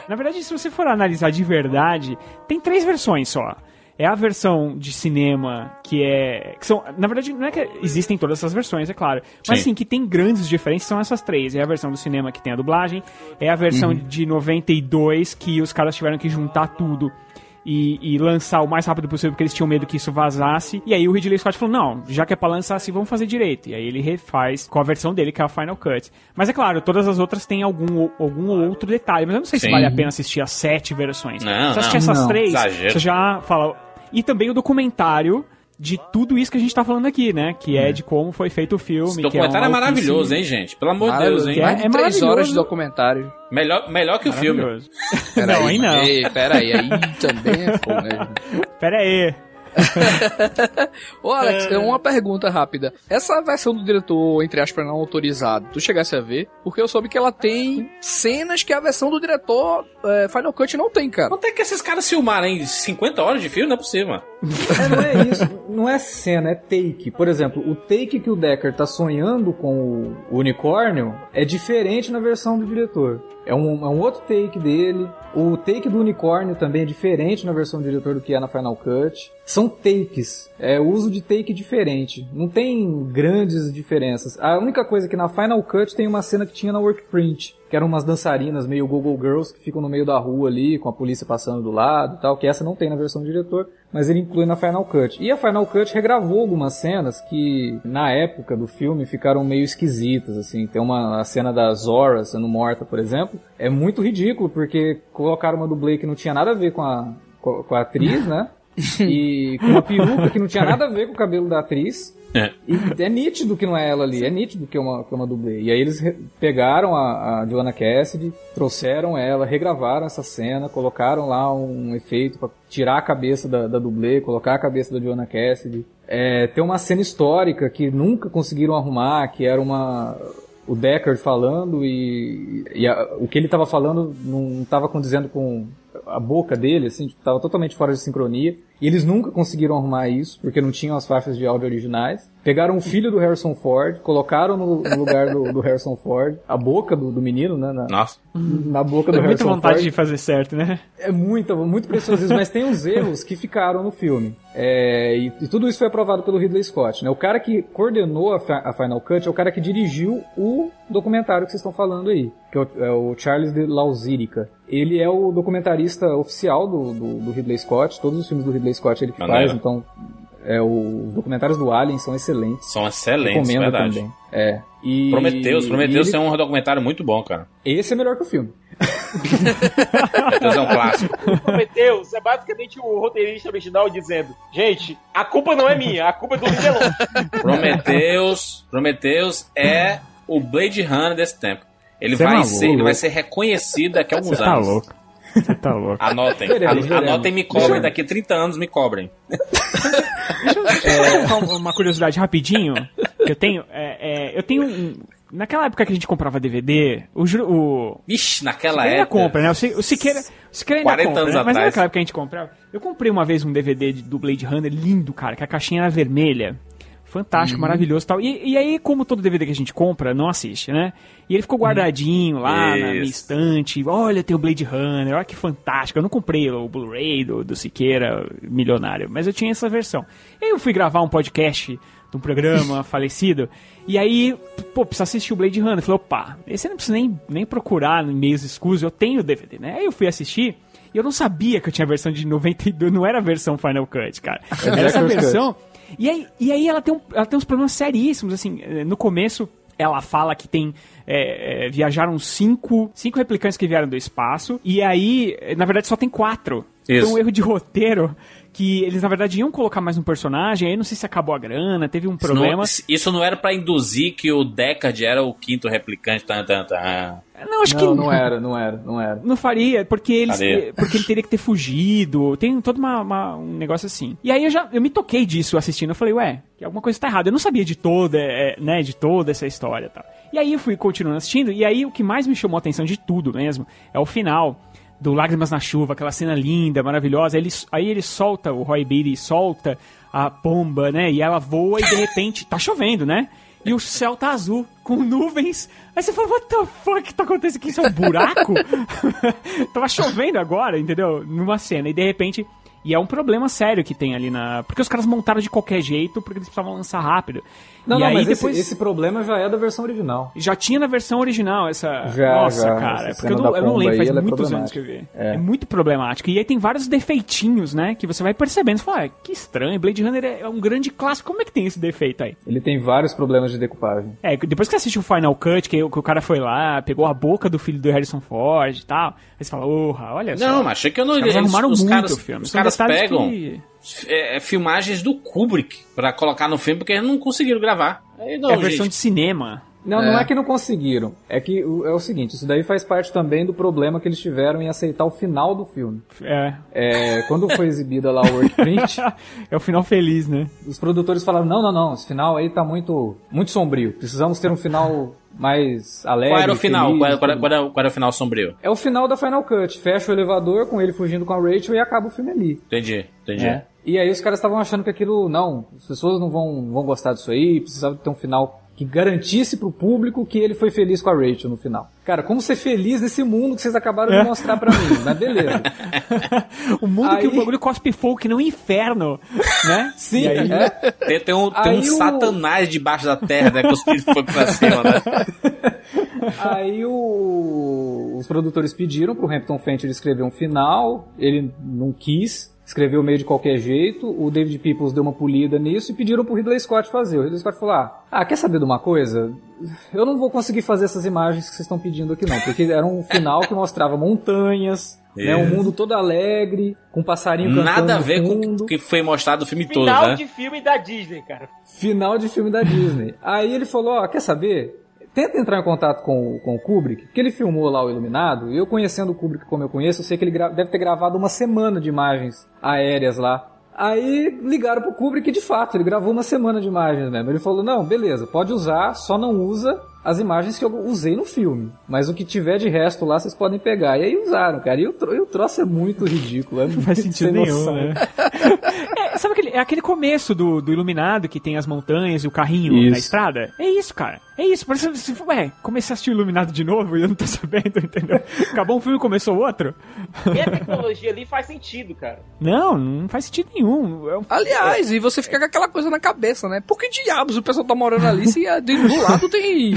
Na verdade, se você for analisar de verdade, tem três versões só. É a versão de cinema que é. Que são, na verdade, não é que existem todas essas versões, é claro. Mas Sim. sim, que tem grandes diferenças são essas três. É a versão do cinema que tem a dublagem, é a versão Uhum. de 92 que os caras tiveram que juntar tudo. E, e lançar o mais rápido possível porque eles tinham medo que isso vazasse. E aí o Ridley Scott falou: não, já que é pra lançar assim, vamos fazer direito. E aí ele refaz com a versão dele, que é a Final Cut. Mas é claro, todas as outras têm algum, algum outro detalhe. Mas eu não sei se Sim. vale a pena assistir as sete versões. Não, se assistir não. essas Não. três, Exagero. você já fala. E também o documentário de tudo isso que a gente tá falando aqui, né? Que é de como foi feito o filme. Esse que documentário é, um maravilhoso, altíssimo- hein, gente? Pelo amor de Deus, hein? É- Mais de é três horas de maravilhoso. documentário. Melhor, melhor que o filme. Maravilhoso. Peraí, Não, aí não. Ei, pera aí, aí também é fogo, né? Pera aí. Ô Alex, é uma pergunta rápida. Essa versão do diretor, entre aspas, não autorizado, tu chegasse a ver? Porque eu soube que ela tem cenas que a versão do diretor é, Final Cut não tem, cara. Quanto é que esses caras filmaram em 50 horas de filme? Não é possível, mano. É, não é isso, não é cena, é take. Por exemplo, o take que o Decker tá sonhando com o unicórnio é diferente na versão do diretor. É um, é um outro take dele. O take do unicórnio também é diferente na versão do diretor do que é na Final Cut. São takes, é uso de take diferente. Não tem grandes diferenças. A única coisa é que na Final Cut tem uma cena que tinha na Workprint, que eram umas dançarinas meio Google Girls que ficam no meio da rua ali, com a polícia passando do lado e tal, que essa não tem na versão do diretor, mas ele inclui na Final Cut. E a Final Cut regravou algumas cenas que, na época do filme, ficaram meio esquisitas, assim. Tem uma cena da Zora sendo morta, por exemplo, é muito ridículo, porque colocaram uma dublê que não tinha nada a ver com a, com a atriz, né? E com uma peruca que não tinha nada a ver com o cabelo da atriz. É. E é nítido que não é ela ali, é nítido que é uma, que é uma dublê. E aí eles pegaram a, a Joanna Cassidy, trouxeram ela, regravaram essa cena, colocaram lá um efeito pra tirar a cabeça da, da dublê, colocar a cabeça da Joanna Cassidy. É, tem uma cena histórica que nunca conseguiram arrumar, que era uma o Deckard falando e, e a- o que ele estava falando não estava condizendo com a boca dele, assim, tipo, tava totalmente fora de sincronia. E eles nunca conseguiram arrumar isso, porque não tinham as faixas de áudio originais. Pegaram o filho do Harrison Ford, colocaram no, no lugar do, do Harrison Ford, a boca do, do menino, né? Na, Nossa. na boca do muita Harrison vontade Ford. de fazer certo, né? É muito, muito preciosismo, mas tem uns erros que ficaram no filme. É, e, e tudo isso foi aprovado pelo Ridley Scott. Né? O cara que coordenou a, a Final Cut é o cara que dirigiu o documentário que vocês estão falando aí, que é o, é o Charles de Lausirica. Ele é o documentarista oficial do, do, do Ridley Scott, todos os filmes do Ridley Scott ele que Maneiro. faz, então é, o- os documentários do Alien são excelentes. São excelentes, Recomendo verdade. também. É. E, Prometeus, e Prometeus ele- é um documentário muito bom, cara. Esse é melhor que o filme. Prometeus é um clássico. Prometheus é basicamente o roteirista original dizendo: Gente, a culpa não é minha, a culpa é do Lindelon. Prometheus, Prometheus é o Blade Runner desse tempo. Ele é vai maluco. ser, ele vai ser reconhecido daqui a alguns Você tá anos. louco. Você tá louco. Anotem, Veremos, veremos. anotem e me cobrem. Daqui a 30 anos me cobrem. É, só uma curiosidade rapidinho que eu tenho. É, é, eu tenho um. Naquela época que a gente comprava DVD, o. o Ixi, naquela Siqueira época. compra, né? O, o Siqueira, o Siqueira ainda 40 compra, anos né? Mas atrás. naquela época que a gente comprava. Eu comprei uma vez um DVD de- do Blade Runner lindo, cara, que a caixinha era vermelha. Fantástico, maravilhoso e tal. E, aí, como todo DVD que a gente compra, não assiste, né? E ele ficou guardadinho lá na minha Isso. estante. Olha, tem o Blade Runner, olha que fantástico. Eu não comprei o Blu-ray do, do Siqueira milionário, mas eu tinha essa versão. E aí eu fui gravar um podcast de um programa falecido. E aí, pô, precisa assistir o Blade Runner. Eu falei, opa, esse eu não precisa nem, nem procurar em meios escusos, eu tenho o DVD, né? Aí eu fui assistir e eu não sabia que eu tinha a versão de 92, não era a versão Final Cut, cara. Era essa Director's Cut. versão. E aí, e aí ela, tem um, ela tem uns problemas seríssimos, assim, eh, no começo ela fala que tem. eh, eh, viajaram cinco, cinco replicantes que vieram do espaço. E aí, na verdade, só tem quatro. Isso. Foi um erro de roteiro que eles, na verdade, iam colocar mais um personagem. Aí não sei se acabou a grana, teve um Isso problema. não, isso não era pra induzir que o Deckard era o quinto replicante. Tan, tan, tan. Não, acho não, que não era, não era, não era. Não faria, porque eles, Faria. porque ele teria que ter fugido. Tem todo uma, uma- um negócio assim. E aí eu já eu me toquei disso assistindo. Eu falei, ué, que alguma coisa tá errada. Eu não sabia de toda, é, né, de toda essa história, e tal. E aí eu fui continuando assistindo. E aí o que mais me chamou a atenção de tudo mesmo é o final do Lágrimas na Chuva, aquela cena linda, maravilhosa. Aí ele, aí ele solta, o Roy Beatty solta a pomba, né? E ela voa e de repente tá chovendo, né? E o céu tá azul, com nuvens. Aí você fala, what the fuck tá acontecendo aqui? Isso é um buraco? Tava chovendo agora, entendeu? Numa cena. E de repente. E é um problema sério que tem ali na. Porque os caras montaram de qualquer jeito, porque eles precisavam lançar rápido. Não, e não, aí mas depois. esse, esse problema já é da versão original. Já tinha na versão original essa. Já, Nossa, já. cara. Essa Porque eu não, eu não lembro, faz é muitos anos que eu vi. É. É. muito problemático. E aí tem vários defeitinhos, né? Que você vai percebendo. Você fala, ah, que estranho. Blade Runner é um grande clássico. Como é que tem esse defeito aí? Ele tem vários problemas de decupagem. É, depois que você assiste o Final Cut, que, que o cara foi lá, pegou a boca do filho do Harrison Ford e tal, aí você fala, porra, olha só. Não, mas achei que eu não Os caras eles- arrumaram os muito caras, o filme. Os caras pegam que- é, filmagens do Kubrick pra colocar no filme porque eles não conseguiram gravar. Aí não, é a versão gente. de cinema. Não, É. não é que não conseguiram. É que o- é o seguinte, isso daí faz parte também do problema que eles tiveram em aceitar o final do filme. É. É, quando foi exibida lá o workprint, é o final feliz, né? os produtores falaram, não, não, não, esse final aí tá muito, muito sombrio. Precisamos ter um final mais alegre. Qual era o final? feliz, Qual era, qual era- qual era- qual era o final sombrio? É o final da Final Cut. Fecha o elevador com ele fugindo com a Rachel e acaba o filme ali. Entendi, entendi. É. E aí os caras estavam achando que aquilo, não, as pessoas não vão, vão gostar disso aí, precisava ter um final que garantisse pro público que ele foi feliz com a Rachel no final. Cara, como ser feliz nesse mundo que vocês acabaram É. de mostrar pra mim, mas beleza. o mundo que Aí- o bagulho cospe que é um inferno, né? Sim, aí- é. Tem, tem um, tem um o- satanás debaixo da terra, né? Filhos fogo pra cima, né? Aí o- os produtores pediram pro Hampton Fancher escrever um final, ele não quis, escreveu meio de qualquer jeito, o David Peoples deu uma polida nisso e pediram pro Ridley Scott fazer. O Ridley Scott falou, ah, ah, quer saber de uma coisa? Eu não vou conseguir fazer essas imagens que vocês estão pedindo aqui não, porque era um final que mostrava montanhas, né, um Isso. mundo todo alegre, com um passarinho cantando Nada a no ver com o que foi mostrado no filme todo, Final né? de filme da Disney, cara. Final de filme da Disney. Aí ele falou, ó, quer saber? Tenta entrar em contato com, o- com o Kubrick, porque ele filmou lá o Iluminado, e eu conhecendo o Kubrick como eu conheço, eu sei que ele deve ter gravado uma semana de imagens aéreas lá. Aí ligaram pro Kubrick e de fato, ele gravou uma semana de imagens mesmo. Ele falou, não, beleza, pode usar, só não usa as imagens que eu usei no filme. Mas o que tiver de resto lá, vocês podem pegar. E aí usaram, cara. E o, tro- e o troço é muito ridículo. É Não faz muito sentido sem nenhum, noção. né? É, sabe aquele, é aquele começo do, do Iluminado que tem as montanhas e o carrinho na Isso. estrada? É isso, cara. É isso. Parece que você ué, comecei a assistir o Iluminado de novo e eu não tô sabendo, entendeu? Acabou um filme e começou outro. E a tecnologia ali faz sentido, cara. Não, não faz sentido nenhum. É um- Aliás, e você fica com aquela coisa na cabeça, né? Por que diabos o pessoal tá morando ali se a- do lado tem.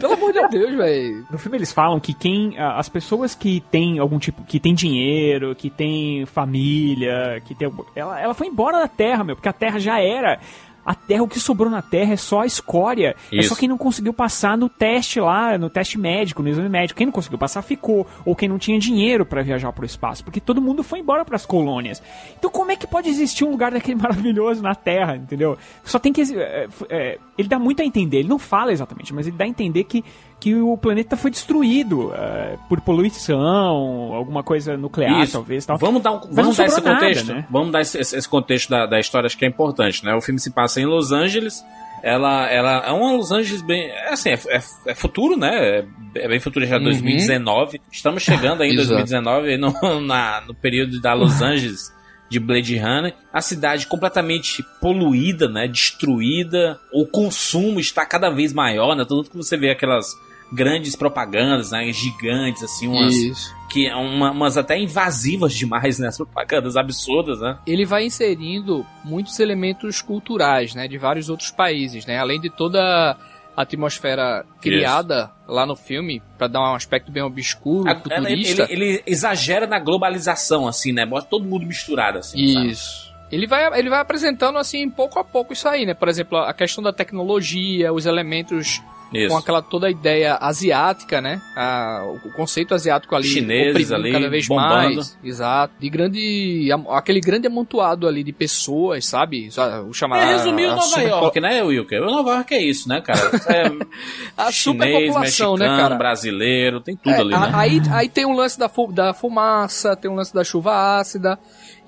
Pelo amor de Deus, velho. No filme eles falam que quem as pessoas que têm algum tipo que tem dinheiro, que tem família, que tem algum- ela, ela foi embora da Terra, meu, porque a Terra já era a Terra, o que sobrou na Terra é só a escória. É Isso. só quem não conseguiu passar no teste lá, no teste médico, no exame médico. Quem não conseguiu passar ficou. Ou quem não tinha dinheiro pra viajar pro espaço. Porque todo mundo foi embora pras colônias. Então como é que pode existir um lugar daquele maravilhoso na Terra, entendeu? Só tem que. é, é, ele dá muito a entender, ele não fala exatamente, mas ele dá a entender que, que o planeta foi destruído é, por poluição, alguma coisa nuclear, Isso. talvez. Tal. Vamos dar, um, vamos dar esse nada, contexto? né? Vamos dar esse, esse- contexto da, da história, acho que é importante, né? O filme se passa em Los Angeles. Ela, ela é uma Los Angeles bem. É assim, é, é- é futuro, né? É, é bem futuro já Uhum. 2019. Estamos chegando aí em Exato. 2019, aí no, na, no período da Los Angeles de Blade Runner. A cidade completamente poluída, né? Destruída. O consumo está cada vez maior, né? Tanto que você vê aquelas grandes propagandas, né? Gigantes, assim, umas Isso. que é uma- umas até invasivas demais, né? As propagandas absurdas, né? Ele vai inserindo muitos elementos culturais, né? De vários outros países, né? Além de toda atmosfera criada lá no filme, pra dar um aspecto bem obscuro, A- Ele, futurista. ele- ele exagera na globalização, assim, né? Bota todo mundo misturado, assim. sabe? Isso. Ele vai, ele vai apresentando assim pouco a pouco isso aí, né? Por exemplo, a questão da tecnologia, os elementos Isso. com aquela toda a ideia asiática, né? A- o conceito asiático ali Chineses ali, cada vez bombando. mais. Exato. De grande aquele grande amontoado ali de pessoas, sabe? O chamado É, resumiu Nova York, né, Wilker? O Nova York é isso, né, cara? É a chinês, superpopulação, mexicano, né, cara? brasileiro, tem tudo É, ali, a- né? aí, aí tem um lance da, fu- da fumaça, tem um lance da chuva ácida.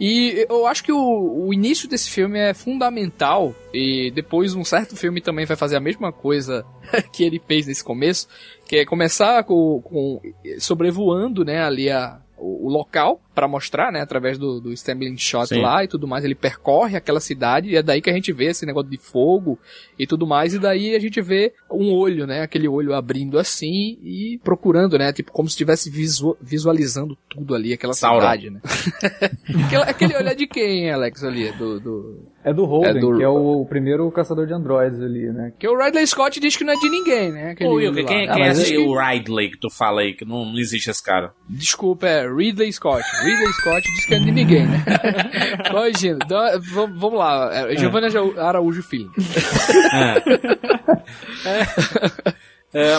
E eu acho que o, o início desse filme é fundamental. E depois um certo filme também vai fazer a mesma coisa que ele fez nesse começo. Que é começar com, com sobrevoando, né, ali a, o, local para mostrar, né, através do, do Stambling Shot Sim. lá e tudo mais. Ele percorre aquela cidade e é daí que a gente vê esse negócio de fogo e tudo mais. E daí a gente vê um olho, né, aquele olho abrindo assim e procurando, né, tipo como se estivesse visu- visualizando tudo ali, aquela Sauron. cidade, né. aquele, aquele olho é de quem, Alex, ali? Do, do... É do Holden, É do- que é o, o primeiro caçador de androides ali, né? Que o Ridley Scott diz que não é de ninguém, né? Aquele Ô, Wilker, lá. quem, Ah, quem é esse que- o Ridley que tu fala aí? Que não, não existe esse cara. Desculpa, é Ridley Scott. Ridley Scott diz que é de ninguém, né? Imagina, dá- vamos lá. É, Giovanna Araújo Filho. É,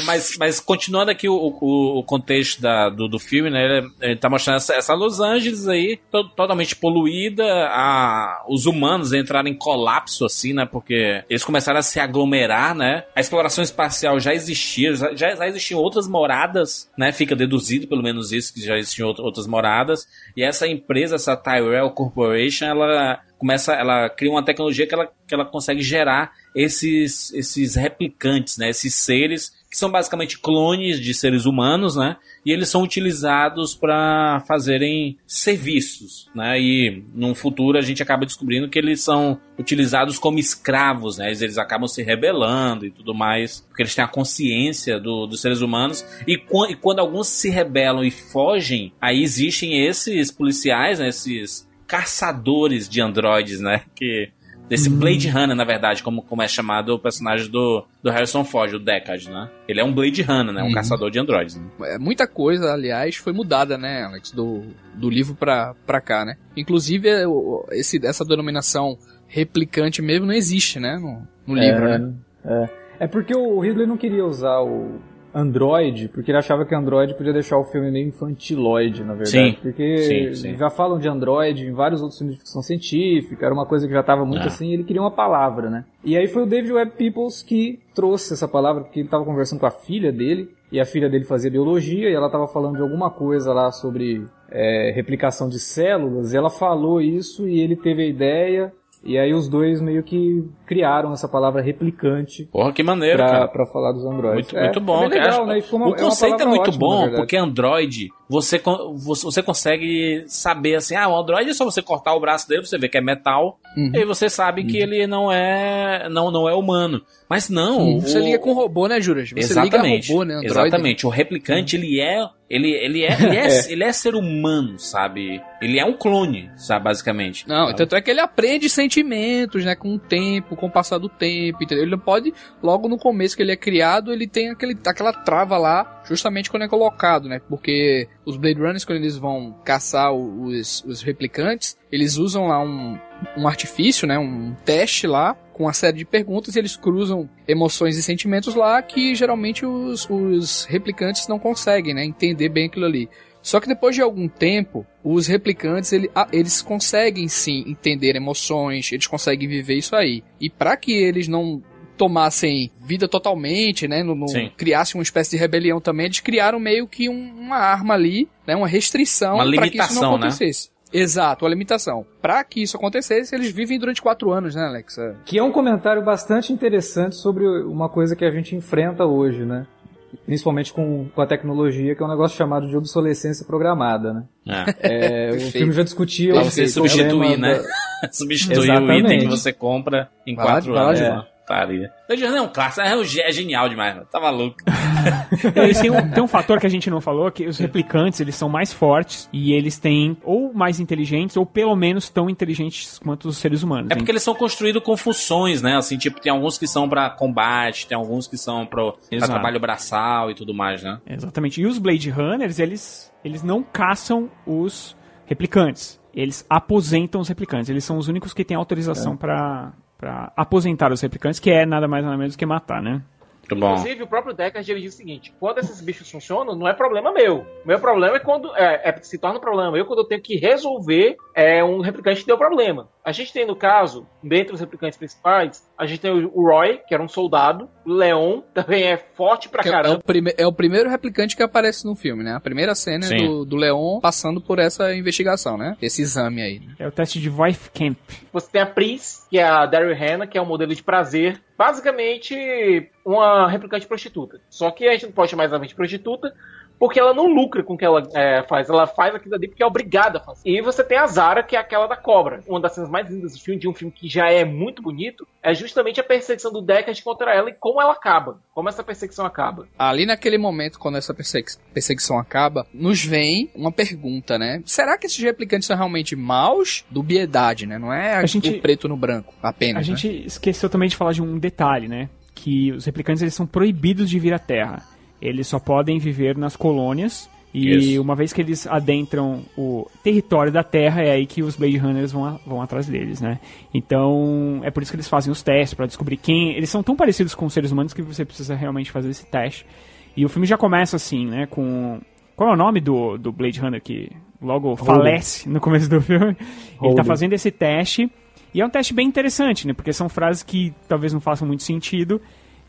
mas, mas continuando aqui o, o, o contexto da, do, do filme, né? Ele, ele tá mostrando essa, essa Los Angeles aí, to- totalmente poluída. A, os humanos entraram em colapso, assim, né? Porque eles começaram a se aglomerar, né? A exploração espacial já existia, já, já existiam outras moradas, né? Fica deduzido pelo menos isso, que já existiam out- outras moradas. E essa empresa, essa Tyrell Corporation, ela começa, ela cria uma tecnologia que ela, que ela consegue gerar esses, esses replicantes, né? Esses seres que são basicamente clones de seres humanos, né? E eles são utilizados para fazerem serviços, né? E num futuro a gente acaba descobrindo que eles são utilizados como escravos, né? Eles, eles acabam se rebelando e tudo mais, porque eles têm a consciência do- dos seres humanos. E, e quando alguns se rebelam e fogem, aí existem esses policiais, né? Esses caçadores de androides, né? Que desse Blade Runner, na verdade, como, como é chamado o personagem do, do Harrison Ford, o Deckard, né? Ele é um Blade Runner, né? Um Uhum. caçador de androides. Né? É, muita coisa, aliás, foi mudada, né, Alex, do, do livro pra, pra cá, né? Inclusive, é, esse, essa denominação replicante mesmo não existe, né, no, no livro, é, né? É. é porque o Ridley não queria usar o Android, porque ele achava que Android podia deixar o filme meio infantiloide, na verdade. Sim, Porque sim, sim. já falam de Android em vários outros filmes de ficção científica, era uma coisa que já estava muito É. assim, e ele queria uma palavra, né? E aí foi o David Webb Peoples que trouxe essa palavra, porque ele estava conversando com a filha dele, e a filha dele fazia biologia, e ela estava falando de alguma coisa lá sobre é, replicação de células, e ela falou isso, e ele teve a ideia, e aí os dois meio que criaram essa palavra replicante Porra, que maneiro, pra, cara. pra falar dos androides. Muito, É, muito bom. é cara. legal, Acho- né? Uma- o é conceito é palavra muito ótima, bom, porque Android você, você você consegue saber assim, ah, o Android é só você cortar o braço dele, você vê que é metal, Uhum. e você sabe que ele não é não, não é humano. Mas não. Hum, Você o- liga com robô, né, Juras? Você exatamente. liga robô, né, Android. Exatamente. O replicante, ele é. Ele, ele, é, ele, é, É. ele é ser humano, sabe? Ele é um clone, sabe, basicamente. Não, tanto é que ele aprende sentimentos, né, com o tempo, com o passar do tempo, entendeu? Ele não pode, logo no começo que ele é criado, ele tem aquele, aquela trava lá, justamente quando é colocado, né? Porque os Blade Runners, quando eles vão caçar os, os replicantes, eles usam lá um, um artifício, né, um teste lá, com uma série de perguntas, e eles cruzam emoções e sentimentos lá que geralmente os, os replicantes não conseguem, né, entender bem aquilo ali. Só que depois de algum tempo, os replicantes ele- ah, eles conseguem sim entender emoções, eles conseguem viver isso aí. E para que eles não tomassem vida totalmente, né, não, não Sim. criassem uma espécie de rebelião também, eles criaram meio que um- uma arma ali, né, uma restrição Uma para que isso limitação, não né? acontecesse. Exato, a limitação. Para que isso acontecesse, eles vivem durante quatro anos, né, Alex? É. Que é um comentário bastante interessante sobre uma coisa que a gente enfrenta hoje, né? Principalmente com, com a tecnologia, que é um negócio chamado de obsolescência programada, né? É, o Perfeito. filme já discutia Pra o você substituir, né? da- Substituir o Exatamente. item que você compra em Vai quatro lá, anos. Paria. Blade Runner é um clássico, é, ge- é genial demais, mano. Tá maluco. Eles têm um, tem um fator que a gente não falou, que os replicantes, eles são mais fortes e eles têm ou mais inteligentes ou pelo menos tão inteligentes quanto os seres humanos. É porque eles são construídos com funções, né? Assim, tipo, tem alguns que são pra combate, tem alguns que são pro, pra trabalho braçal e tudo mais, né? Exatamente. E os Blade Runners, eles, eles não caçam os replicantes. Eles aposentam os replicantes. Eles são os únicos que têm autorização pra para aposentar os replicantes, que é nada mais nada menos que matar, né? Muito bom. Inclusive, o próprio Deckard ele diz o seguinte: quando esses bichos funcionam, não é problema meu. Meu problema é quando. É, é- se torna um problema. Eu, quando eu tenho que resolver é, um replicante que deu problema. A gente tem, no caso, dentre os replicantes principais, a gente tem o Roy, que era um soldado. O Leon também é forte pra Que é, é caramba. o prime- é o primeiro replicante que aparece no filme, né? A primeira cena é do, do Leon passando por essa investigação, né? Esse exame aí. né? É o teste de Wife Camp. Você tem a Pris, que é a Daryl Hannah, que é um modelo de prazer. Basicamente, uma replicante prostituta. Só que a gente não pode chamar exatamente prostituta, porque ela não lucra com o que ela é, faz. Ela faz aquilo ali porque é obrigada a fazer. E você tem a Zara, que é aquela da cobra. Uma das cenas mais lindas do filme, de um filme que já é muito bonito, é justamente a perseguição do Deckard contra ela e como ela acaba. Como essa perseguição acaba. Ali naquele momento, quando essa persegui- perseguição acaba, nos vem uma pergunta, né? Será que esses replicantes são realmente maus? Dubiedade, né? Não é A gente- o preto no branco, apenas. A né? gente esqueceu também de falar de um detalhe, né? Que os replicantes eles são proibidos de vir à Terra. Eles só podem viver nas colônias. E Isso. uma vez que eles adentram o território da Terra, é aí que os Blade Runners vão, a- vão atrás deles, né? Então, é por isso que eles fazem os testes pra descobrir quem. Eles são tão parecidos com os seres humanos que você precisa realmente fazer esse teste. E o filme já começa assim, né? Com. Qual é o nome do, do Blade Runner que logo falece no começo do filme? Ele tá fazendo esse teste. E é um teste bem interessante, né? Porque são frases que talvez não façam muito sentido.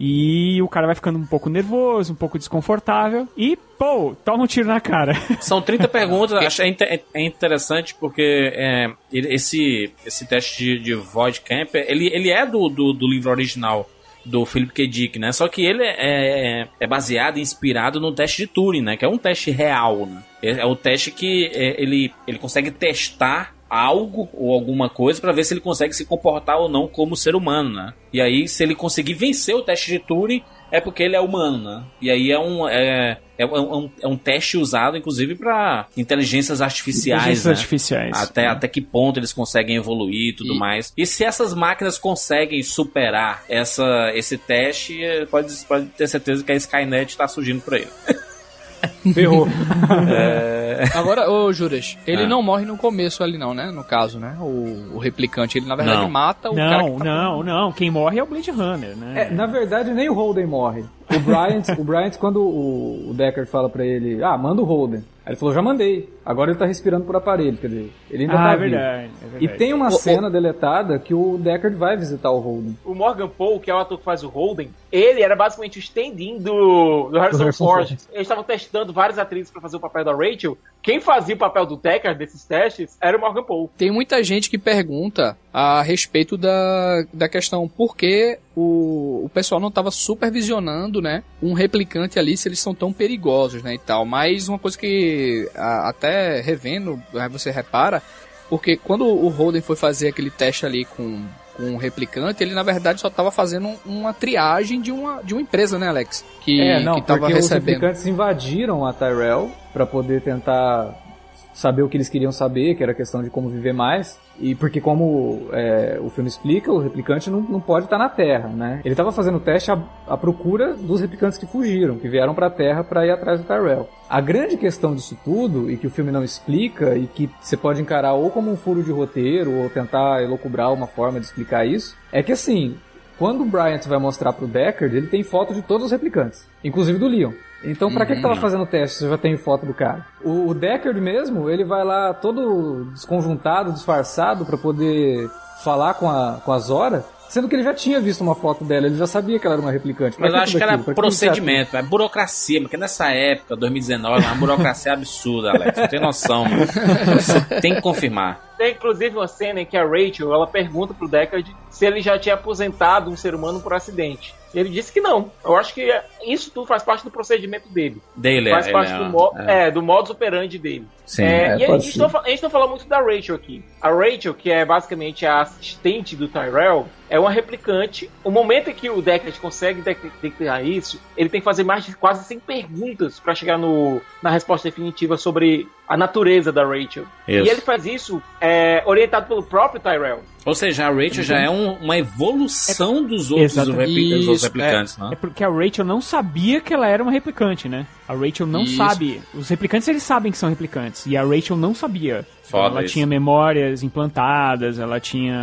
E o cara vai ficando um pouco nervoso, um pouco desconfortável. E, pô, toma um tiro na cara. São 30 perguntas, acho é, é interessante porque é, esse, esse teste de, de Void Camp, ele, ele é do, do, do livro original do Philip K. Dick, né? Só que ele é, é baseado e inspirado no teste de Turing, né? Que é um teste real, né? É, é o teste que é, ele, ele consegue testar algo ou alguma coisa pra ver se ele consegue se comportar ou não como ser humano, né? E aí, se ele conseguir vencer o teste de Turing, é porque ele é humano, né? E aí é um, é, é um, é um teste usado, inclusive, para inteligências artificiais, Inteligências né? artificiais. Até, até que ponto eles conseguem evoluir e tudo E- mais. E se essas máquinas conseguem superar essa, esse teste, eh, pode, pode ter certeza que a Skynet tá surgindo por aí. Ferrou. É, Agora, ô Juras, ele Ah. não morre no começo ali não, né? No caso, né? O, o replicante, ele na verdade Não. mata o cara Não, que tá não, não. Quem morre é o Blade Runner, né? É, na verdade, nem o Holden morre. O Bryant, o Bryant quando o, o Deckard fala pra ele, ah, manda o Holden. Aí ele falou, já mandei. Agora ele tá respirando por aparelho, quer dizer, ele ainda ah, tá é vivo. verdade, é verdade. E tem uma O- cena deletada que o Deckard vai visitar o Holden. O Morgan Paul, que é o ator que faz o Holden, ele era basicamente o stand-in do, do Harrison Harrison Ford. Ford. Eles estavam testando várias atrizes pra fazer o papel da Rachel, quem fazia o papel do Decker desses testes era o Morgan Paul. Tem muita gente que pergunta a respeito da, da questão por que o, o pessoal não estava supervisionando, né, um replicante ali se eles são tão perigosos, né, e tal. Mas uma coisa que a, até revendo, aí você repara, porque quando o Holden foi fazer aquele teste ali com com um replicante, ele na verdade só estava fazendo uma triagem de uma, de uma empresa, né, Alex? Que, é, não, que tava porque recebendo. os replicantes invadiram a Tyrell para poder tentar saber o que eles queriam saber, que era a questão de como viver mais. E porque, como é, o filme explica, o replicante não, não pode estar na Terra, né? Ele estava fazendo teste à, à, procura dos replicantes que fugiram, que vieram para a Terra para ir atrás do Tyrell. A grande questão disso tudo, e que o filme não explica, e que você pode encarar ou como um furo de roteiro, ou tentar elocubrar uma forma de explicar isso, é que assim, quando o Bryant vai mostrar pro Deckard, ele tem foto de todos os replicantes, inclusive do Leon. Então, pra que, que tava Uhum. fazendo o teste se eu já tenho foto do cara? O, o Deckard mesmo, ele vai lá todo desconjuntado, disfarçado, pra poder falar com a, com a Zora, sendo que ele já tinha visto uma foto dela, ele já sabia que ela era uma replicante. Pra Mas eu acho que era? Pra procedimento, é burocracia, porque nessa época, 2019, é uma burocracia absurda, Alex. Não tem noção, mano. Você tem que confirmar. Tem inclusive uma cena em que a Rachel ela pergunta pro Deckard se ele já tinha aposentado um ser humano por acidente. Ele disse que não. Eu acho que isso tudo faz parte do procedimento dele. Dele, faz parte ele é, do, mo é. é, do modus operandi dele. Sim. É, É, e a gente, não, a gente não fala muito da Rachel aqui. A Rachel, que é basicamente a assistente do Tyrell, é uma replicante. O momento em que o Deckard consegue declarar isso, ele tem que fazer mais de quase 100 perguntas para chegar no, na resposta definitiva sobre a natureza da Rachel. Isso. E ele faz isso é, orientado pelo próprio Tyrell. Ou seja, a Rachel já é um- uma evolução dos outros, repli- dos outros Isso, replicantes, é, né? É porque a Rachel não sabia que ela era uma replicante, né? A Rachel não Isso. sabe. Os replicantes eles sabem que são replicantes. E a Rachel não sabia. Foda ela isso. tinha memórias implantadas, ela tinha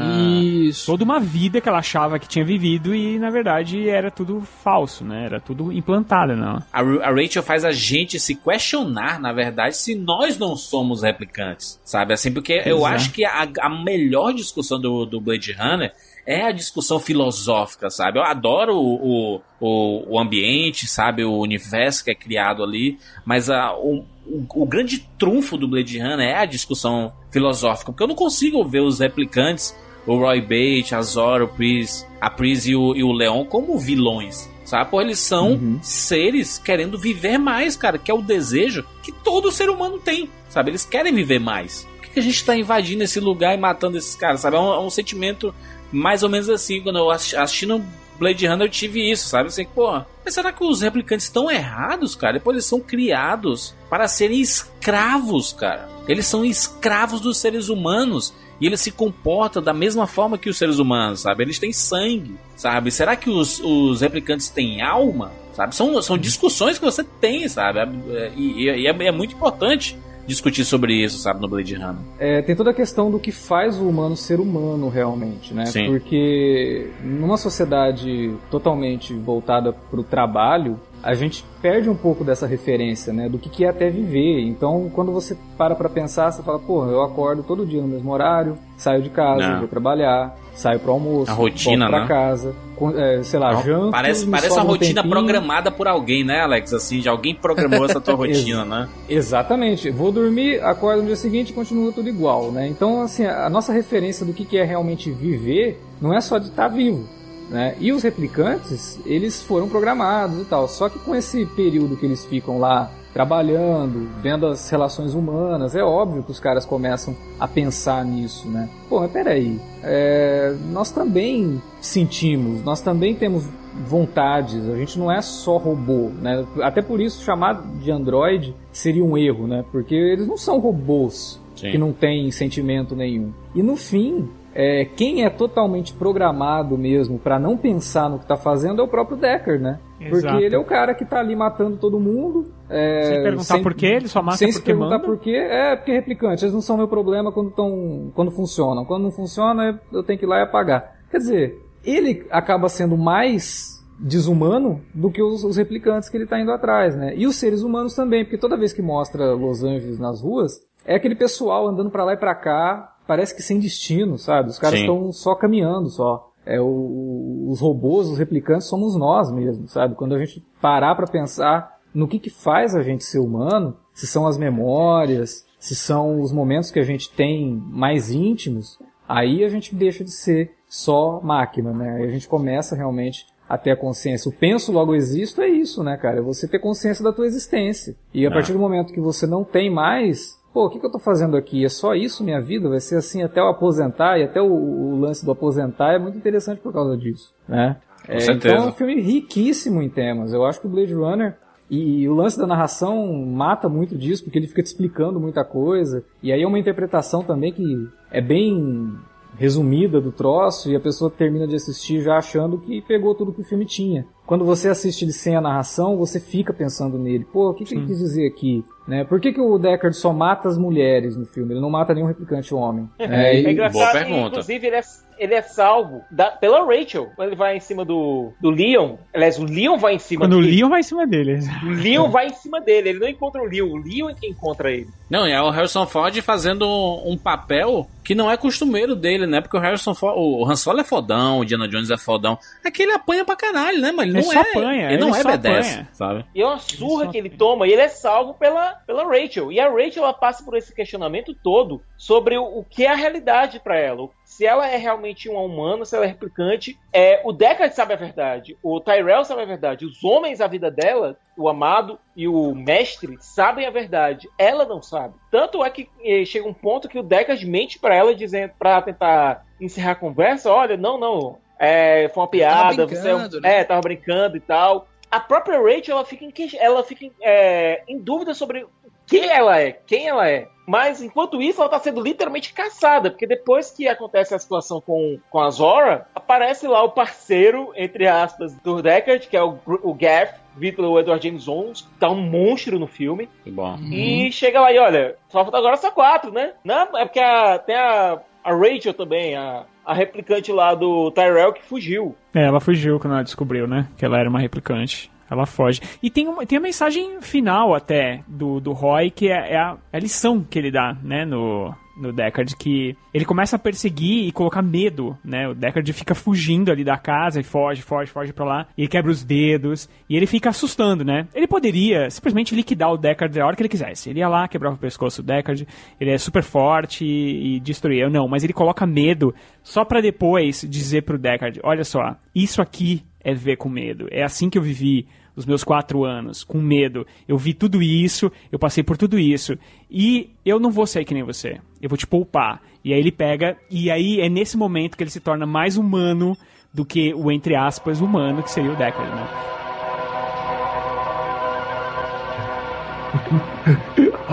toda uma vida que ela achava que tinha vivido e na verdade era tudo falso, né? Era tudo implantado, não. A, a Rachel faz a gente se questionar, na verdade, se nós não somos replicantes, sabe? Assim, porque eu é. acho que a, a melhor discussão do, do Blade Runner é a discussão filosófica, sabe? Eu adoro o, o, o, ambiente, sabe? O universo que é criado ali, mas a, o, o, o grande trunfo do Blade Runner é a discussão filosófica, porque eu não consigo ver os replicantes, o Roy Bate, a Zora, o Pris, a Pris e o, e o Leon como vilões. Sabe? Pô, eles são seres querendo viver mais, cara, que é o desejo que todo ser humano tem, sabe? Eles querem viver mais. Que, a gente tá invadindo esse lugar e matando esses caras, sabe? É um, é um sentimento mais ou menos assim. Quando eu assisti, assistindo Blade Runner, eu tive isso, sabe? Assim, porra, mas será que os replicantes estão errados, cara? Depois eles são criados para serem escravos, cara. Eles são escravos dos seres humanos. E eles se comportam da mesma forma que os seres humanos, sabe? Eles têm sangue, sabe? Será que os, os replicantes têm alma? Sabe? São, são discussões que você tem, sabe? É, E, e é, é muito importante discutir sobre isso, sabe? No Blade Runner. É, tem toda a questão do que faz o humano ser humano realmente, né? Sim. Porque numa sociedade totalmente voltada para o trabalho, a gente perde um pouco dessa referência, né? Do que, que é até viver. Então, quando você para para pensar, você fala, pô, eu acordo todo dia no mesmo horário, saio de casa, Não. vou trabalhar, saio pro almoço, A rotina, volto pra né? casa, é, sei lá, janto, Parece, parece uma um rotina tempinho. programada por alguém, né, Alex? Assim, de alguém programou essa tua rotina, né? Exatamente. Vou dormir, acordo no dia seguinte e continua tudo igual, né? Então, assim, a nossa referência do que que é realmente viver não é só de estar vivo, né? E os replicantes, eles foram programados e tal. Só que com esse período que eles ficam lá trabalhando, vendo as relações humanas, é óbvio que os caras começam a pensar nisso, né? Pô, mas peraí, é, nós também sentimos, nós também temos vontades, a gente não é só robô, né? Até por isso chamar de android seria um erro, né? Porque eles não são robôs Sim. que não têm sentimento nenhum. E no fim, é, quem é totalmente programado mesmo para não pensar no que tá fazendo é o próprio Decker, né? Exato. Porque ele é o cara que tá ali matando todo mundo. é, Sem perguntar por quê, ele só mata sem se porque perguntar manda. por quê. É, porque replicante, eles não são meu problema quando, tão, quando funcionam. Quando não funciona, eu tenho que ir lá e apagar. Quer dizer, ele acaba sendo mais desumano do que os, os replicantes que ele tá indo atrás, né? E os seres humanos também, porque toda vez que mostra Los Angeles nas ruas, é aquele pessoal andando pra lá e pra cá, parece que sem destino, sabe? Os caras estão só caminhando só. É, o- os robôs, os replicantes somos nós mesmos, sabe? Quando a gente parar pra pensar no que, que faz a gente ser humano, se são as memórias, se são os momentos que a gente tem mais íntimos, aí a gente deixa de ser só máquina, né? Aí a gente começa realmente a ter a consciência. O penso logo existo é isso, né, cara? É você ter consciência da tua existência. E a Ah. partir do momento que você não tem mais, pô, o que, que eu tô fazendo aqui? É só isso minha vida? Vai ser assim até eu aposentar? E até o, o lance do aposentar é muito interessante por causa disso, né? É. Então é um filme riquíssimo em temas. Eu acho que o Blade Runner e o lance da narração mata muito disso, porque ele fica te explicando muita coisa. E aí é uma interpretação também que é bem resumida do troço e a pessoa termina de assistir já achando que pegou tudo que o filme tinha. Quando você assiste ele sem a narração, você fica pensando nele. Pô, o que, que ele quis dizer aqui? Né? Por que, que o Deckard só mata as mulheres no filme? Ele não mata nenhum replicante homem. É, e- engraçado que, inclusive, ele é, ele é salvo da- pela Rachel. Quando ele vai em cima do, do Leon. Aliás, o Leon vai em cima Quando o dele. Leon vai em cima dele. O Leon vai em cima dele. Ele não encontra o Leon. O Leon é quem encontra ele. Não, e é o Harrison Ford fazendo um, papel que não é costumeiro dele, né? Porque o Harrison Ford, o Han Solo é fodão, o Indiana Jones é fodão. Aqui ele apanha pra caralho, né? Mas ele Ele não só é. apanha, ele não ele é só B10, apanha. sabe? E é uma surra que ele toma e ele é salvo pela, pela Rachel. E a Rachel ela passa por esse questionamento todo sobre o, o que é a realidade pra ela. Se ela é realmente uma humana, se ela é replicante. É, o Deckard sabe a verdade, o Tyrell sabe a verdade, os homens à vida dela, o amado e o mestre, sabem a verdade. Ela não sabe. Tanto é que eh, chega um ponto que o Deckard mente pra ela, dizendo para tentar encerrar a conversa: olha, não, não. É, foi uma piada, você é brincando, né? é, tava brincando e tal. A própria Rachel, ela fica em, ela fica é, em dúvida sobre quem ela é, quem ela é. Mas enquanto isso, ela tá sendo literalmente caçada, porque depois que acontece a situação com, com a Zora, aparece lá o parceiro, entre aspas, do Deckard, que é o, o Gaff, pelo Edward James Jones, que tá um monstro no filme. Que bom. E chega lá e olha, só falta agora só quatro, né? Não, é porque a- tem a, a Rachel também, a, a replicante lá do Tyrell que fugiu. É, ela fugiu quando ela descobriu, né? Que ela era uma replicante. Ela foge. E tem, uma, tem a mensagem final até do, do Roy, que é, é a, é a lição que ele dá, né, no, no Deckard, que ele começa a perseguir e colocar medo, né? O Deckard fica fugindo ali da casa e foge, foge, foge pra lá. E ele quebra os dedos e ele fica assustando, né? Ele poderia simplesmente liquidar o Deckard a hora que ele quisesse. Ele ia lá, quebrava o pescoço do Deckard, ele é super forte e, e destruía. Não, mas ele coloca medo só pra depois dizer pro Deckard, olha só, isso aqui é ver com medo. É assim que eu vivi os meus quatro anos, com medo. Eu vi tudo isso, eu passei por tudo isso. E eu não vou ser que nem você. Eu vou te poupar. E aí ele pega, e aí é nesse momento que ele se torna mais humano do que o, entre aspas, humano, que seria o Deckard, né?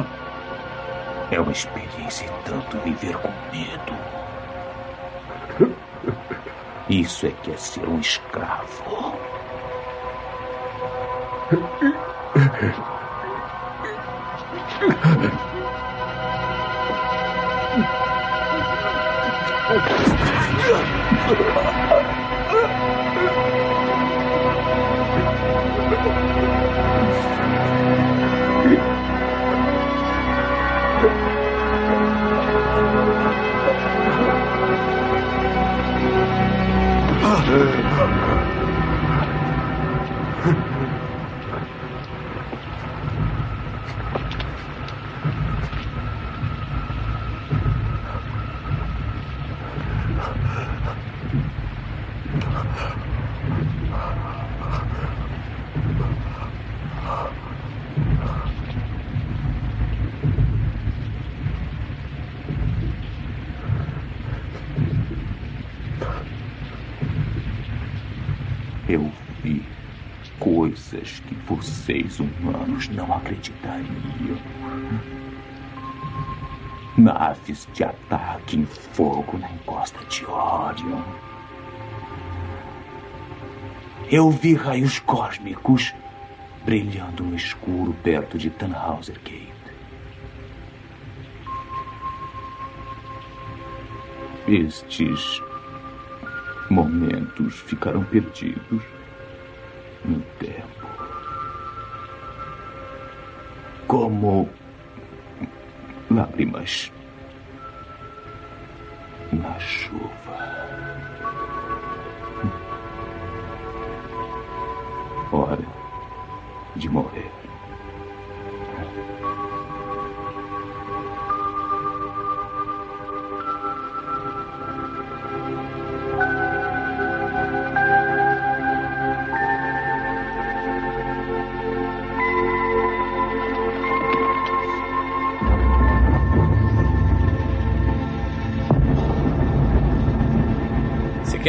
É uma experiência e tanto viver com medo. Isso é que é ser um escravo. 嗯 coisas que vocês humanos não acreditariam. Naves de ataque em fogo na encosta de Orion. Eu vi raios cósmicos brilhando no escuro perto de Tannhauser Gate. Estes momentos ficaram perdidos no tempo. Como lágrimas na chuva. Hora de morrer.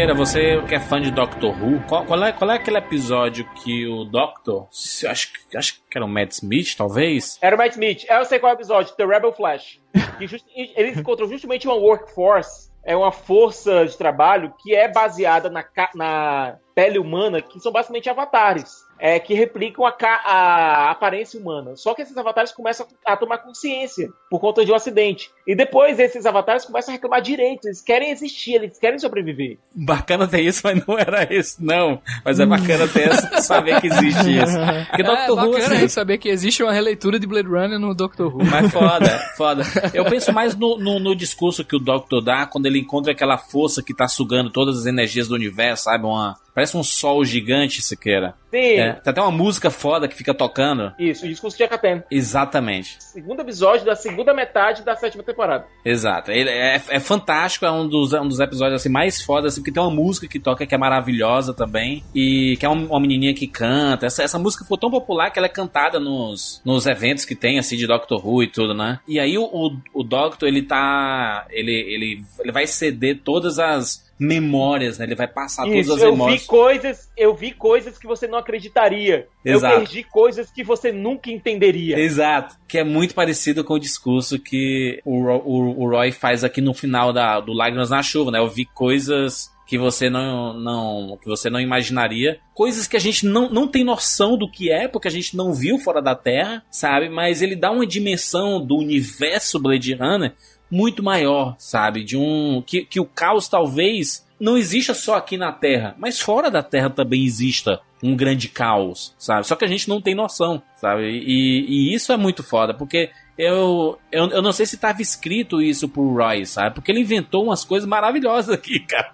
Siqueira, você que é fã de Doctor Who, qual, qual é, qual é aquele episódio que o Doctor, se- acho, que- acho que era o Matt Smith, talvez? Era o Matt Smith. Eu sei qual é o episódio, The Rebel Flash. Que just- eles encontram justamente uma workforce, é uma força de trabalho que é baseada na, na pele humana, que são basicamente avatares. É, que replicam a, a aparência humana. Só que esses avatares começam a tomar consciência por conta de um acidente. E depois esses avatares começam a reclamar direitos. Eles querem existir, eles querem sobreviver. Bacana ter isso, mas não era isso, não. Mas é bacana ter essa- saber que existe isso. Porque é Doctor Who, bacana assim, saber que existe uma releitura de Blade Runner no Doctor Who. Mas foda, foda. Eu penso mais no, no, no discurso que o Doctor dá quando ele encontra aquela força que tá sugando todas as energias do universo, sabe? Uma, parece um sol gigante, Siqueira. Sim. É, tem até uma música foda que fica tocando. Isso, o discurso de Akaten. Exatamente. Segundo episódio da segunda metade da sétima temporada. Exato. Ele é, é fantástico, é um dos, é um dos episódios assim, mais fodas, assim, porque tem uma música que toca que é maravilhosa também. E que é um- uma menininha que canta. Essa, essa música ficou tão popular que ela é cantada nos, nos eventos que tem, assim, de Doctor Who e tudo, né? E aí o, o, o Doctor, ele tá. Ele, ele, ele vai ceder todas as memórias, né? Ele vai passar todas Isso, as eu memórias. vi coisas, eu vi coisas que você não acreditaria. Exato. Eu perdi coisas que você nunca entenderia. Exato. Que é muito parecido com o discurso que o, o, o Roy faz aqui no final da, do Lágrimas na Chuva, né? Eu vi coisas que você não, não que você não imaginaria, coisas que a gente não, não tem noção do que é, porque a gente não viu fora da Terra, sabe? Mas ele dá uma dimensão do universo Blade Runner muito maior, sabe? De um que, que o caos talvez não exista só aqui na Terra, mas fora da Terra também exista um grande caos, sabe? Só que a gente não tem noção, sabe? E, e isso é muito foda, porque eu, eu, eu não sei se estava escrito isso pro Roy, sabe? Porque ele inventou umas coisas maravilhosas aqui, cara.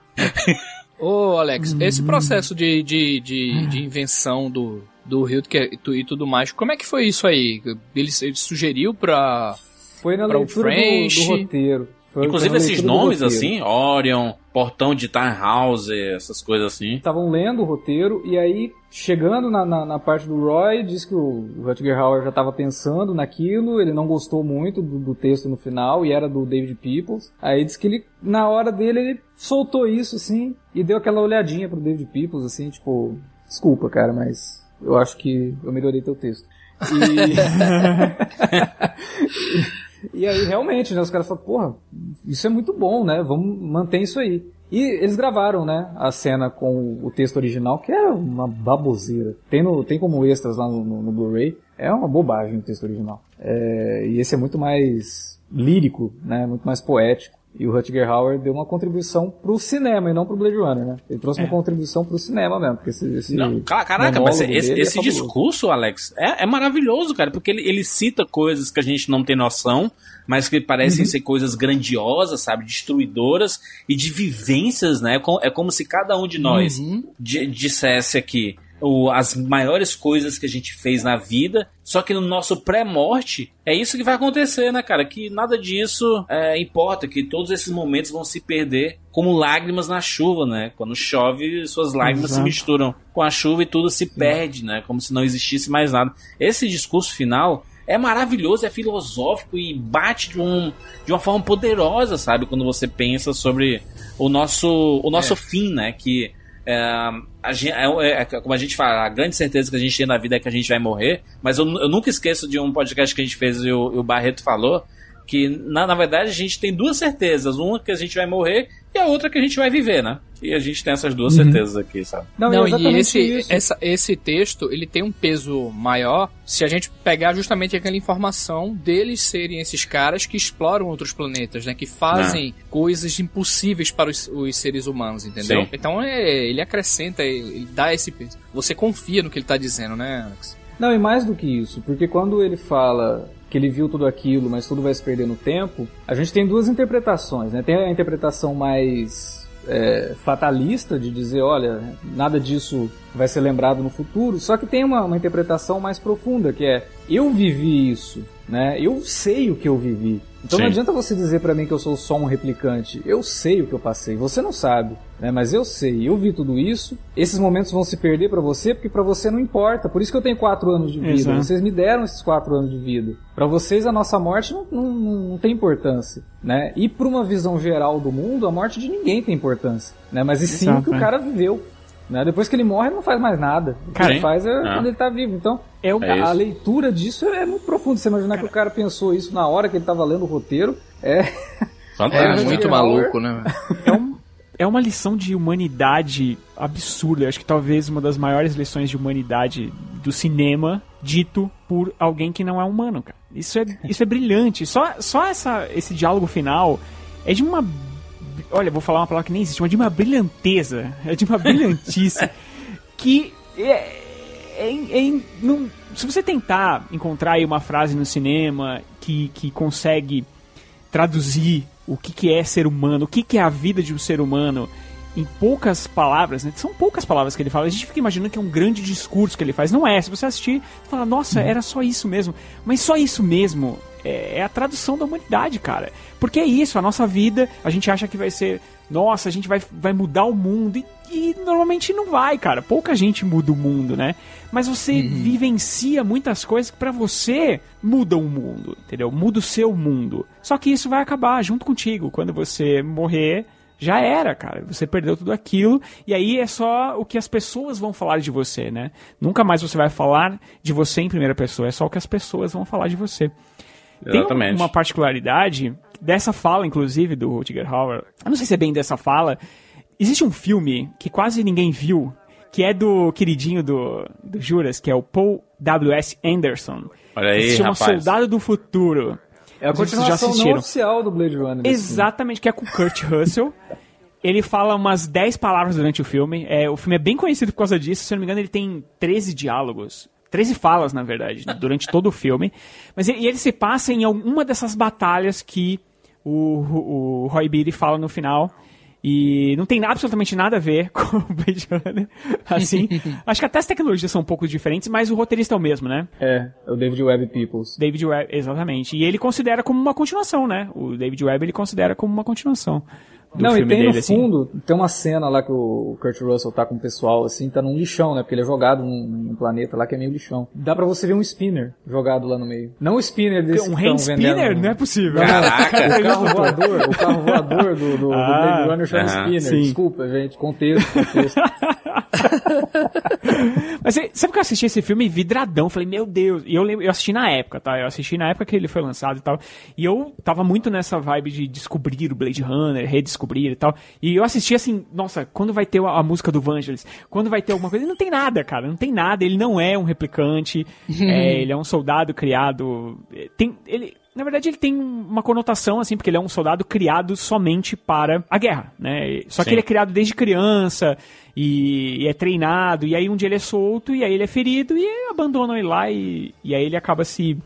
Ô, Alex, esse processo de, de, de, de invenção do, do Hilt e tu- e tudo mais, como é que foi isso aí? Ele, ele sugeriu pra. Foi na leitura do, do roteiro. Foi- Inclusive esses nomes assim, Orion, Portão de House, essas coisas assim. Estavam lendo o roteiro e aí, chegando na, na, na parte do Roy, diz que o Rutger Hauer já estava pensando naquilo, ele não gostou muito do, do texto no final e era do David Peoples. Aí diz que ele, na hora dele, ele soltou isso assim e deu aquela olhadinha pro David Peoples, assim, tipo, desculpa, cara, mas eu acho que eu melhorei teu texto. E, e aí, realmente, né, os caras falaram, porra, isso é muito bom, né, vamos manter isso aí. E eles gravaram, né, a cena com o texto original, que é uma baboseira. Tem, no, tem como extras lá no, no- no Blu-ray. É uma bobagem o texto original. É, e esse é muito mais lírico, né, muito mais poético. E o Rutger Hauer deu uma contribuição pro cinema e não pro Blade Runner, né? Ele trouxe uma contribuição pro cinema mesmo, porque esse, esse Não, ca- caraca, mas esse, é esse fabuloso. discurso, Alex, é, é maravilhoso, cara, porque ele, ele cita coisas que a gente não tem noção, mas que parecem Uhum. ser coisas grandiosas, sabe, destruidoras e de vivências, né? É co- É como se cada um de nós Uhum. di- dissesse aqui as maiores coisas que a gente fez na vida, só que no nosso pré-morte é isso que vai acontecer, né, cara? Que nada disso é, importa, que todos esses momentos vão se perder como lágrimas na chuva, né? Quando chove, suas lágrimas se Exato. misturam com a chuva e tudo se perde, né? Como se não existisse mais nada. Esse discurso final é maravilhoso, é filosófico e bate de, um, de uma forma poderosa, sabe? Quando você pensa sobre o nosso, o nosso fim, né? Que é, a gente, é, é, como a gente fala, a grande certeza que a gente tem na vida é que a gente vai morrer, mas eu, eu nunca esqueço de um podcast que a gente fez e o, e o Barreto falou que na, na verdade a gente tem duas certezas, uma que a gente vai morrer e a outra que a gente vai viver, né? E a gente tem essas duas Uhum. certezas aqui, sabe? Não, Não, é e esse, isso. essa- esse texto, ele tem um peso maior se a gente pegar justamente aquela informação deles serem esses caras que exploram outros planetas, né? Que fazem coisas impossíveis para os, os seres humanos, entendeu? Sim. Então é, ele acrescenta, ele, ele dá esse peso. Você confia no que ele tá dizendo, né, Alex? Não, e mais do que isso, porque quando ele fala que ele viu tudo aquilo, mas tudo vai se perder no tempo, a gente tem duas interpretações, né? Tem a interpretação mais é, fatalista de dizer, olha, nada disso vai ser lembrado no futuro, só que tem uma, uma interpretação mais profunda, que é, eu vivi isso, né? Eu sei o que eu vivi. Então Sim. não adianta você dizer pra mim que eu sou só um replicante. Eu sei o que eu passei. Você não sabe, né? Mas eu sei. Eu vi tudo isso. Esses momentos vão se perder pra você porque pra você não importa. Por isso que eu tenho quatro anos de vida. Exato. Vocês me deram esses quatro anos de vida. Pra vocês a nossa morte não, não, não tem importância, né? E pra uma visão geral do mundo, a morte de ninguém tem importância, né? Mas e sim Exato, o que o é. cara viveu. Né? Depois que ele morre, ele não faz mais nada. O que Cara, ele faz é é. quando ele tá vivo. Então, É o- a, É a leitura disso é muito profunda. Você imaginar que o cara pensou isso na hora que ele tava lendo o roteiro. É. É muito maluco, né? É, um- é uma lição de humanidade absurda. Eu Acho que talvez uma das maiores lições de humanidade do cinema dito por alguém que não é humano, cara. Isso é, isso é brilhante. Só, só essa, esse diálogo final é de uma. Olha, vou falar uma palavra que nem existe, mas de uma brilhanteza. É de uma brilhantice que é, é- é- não- se você tentar encontrar uma frase no cinema que, que consegue traduzir o que, que é ser humano, o que, que é a vida de um ser humano em poucas palavras, né? São poucas palavras que ele fala. A gente fica imaginando que é um grande discurso que ele faz. Não é. Se você assistir, você fala, nossa, era só isso mesmo. Mas só isso mesmo é, é a tradução da humanidade, cara. Porque é isso, a nossa vida, a gente acha que vai ser, nossa, a gente vai, vai mudar o mundo. E, e normalmente não vai, cara. Pouca gente muda o mundo, né? Mas você vivencia muitas coisas que pra você mudam o mundo, entendeu? Muda o seu mundo. Só que isso vai acabar junto contigo. Quando você morrer, já era, cara. Você perdeu tudo aquilo. E aí é só o que as pessoas vão falar de você, né? Nunca mais você vai falar de você em primeira pessoa. É só o que as pessoas vão falar de você. Tem Exatamente. uma particularidade dessa fala, inclusive, do Rutger Hauer. Eu não sei se é bem dessa fala. Existe um filme que quase ninguém viu, que é do queridinho do, do Juras, que é o Paul W.S. Anderson. Olha aí, que se chama rapaz. Soldado do Futuro. É a continuação não oficial do Blade Runner. desse filme. Exatamente, que é com o Kurt Russell. Ele fala umas 10 palavras durante o filme. É, o filme é bem conhecido por causa disso. Se eu não me engano, ele tem 13 diálogos. 13 falas, na verdade, durante todo o filme. Mas ele, ele se passa em alguma dessas batalhas que o, o, o Roy Beatty fala no final. E não tem absolutamente nada a ver com o Blade Runner. Assim, acho que até as tecnologias são um pouco diferentes, mas o roteirista é o mesmo, né? É, é o David Webb Peoples. David Webb, exatamente. E ele considera como uma continuação, né? O David Webb ele considera como uma continuação. Do Não, e tem dele, no assim. fundo, tem uma cena lá que o Kurt Russell tá com o pessoal, assim, tá num lixão, né? Porque ele é jogado num, num planeta lá que é meio lixão. Dá pra você ver um spinner jogado lá no meio. Não o spinner desse Um hand spinner? Não é possível. Caraca. O carro voador, o carro voador do, do, do Ah, Blade Runner chama aham, spinner. sim. Desculpa, gente, contexto, contexto. Mas você- sabe que eu assisti esse filme vidradão? Falei, meu Deus. E eu, lembro, eu assisti na época, tá? Eu assisti na época que ele foi lançado e tal. E eu tava muito nessa vibe de descobrir o Blade Runner, redescobrir e tal. E eu assisti assim, nossa, quando vai ter a, a música do Vangelis? Quando vai ter alguma coisa? Não tem nada, cara. Não tem nada. Ele não é um replicante. é, ele é um soldado criado. é, Tem, ele, na verdade, ele tem uma conotação, assim, porque ele é um soldado criado somente para a guerra, né? Só que Sim. ele é criado desde criança e, e é treinado, e aí um dia ele é solto, e aí ele é ferido, e abandonam ele lá, e, e aí ele acaba se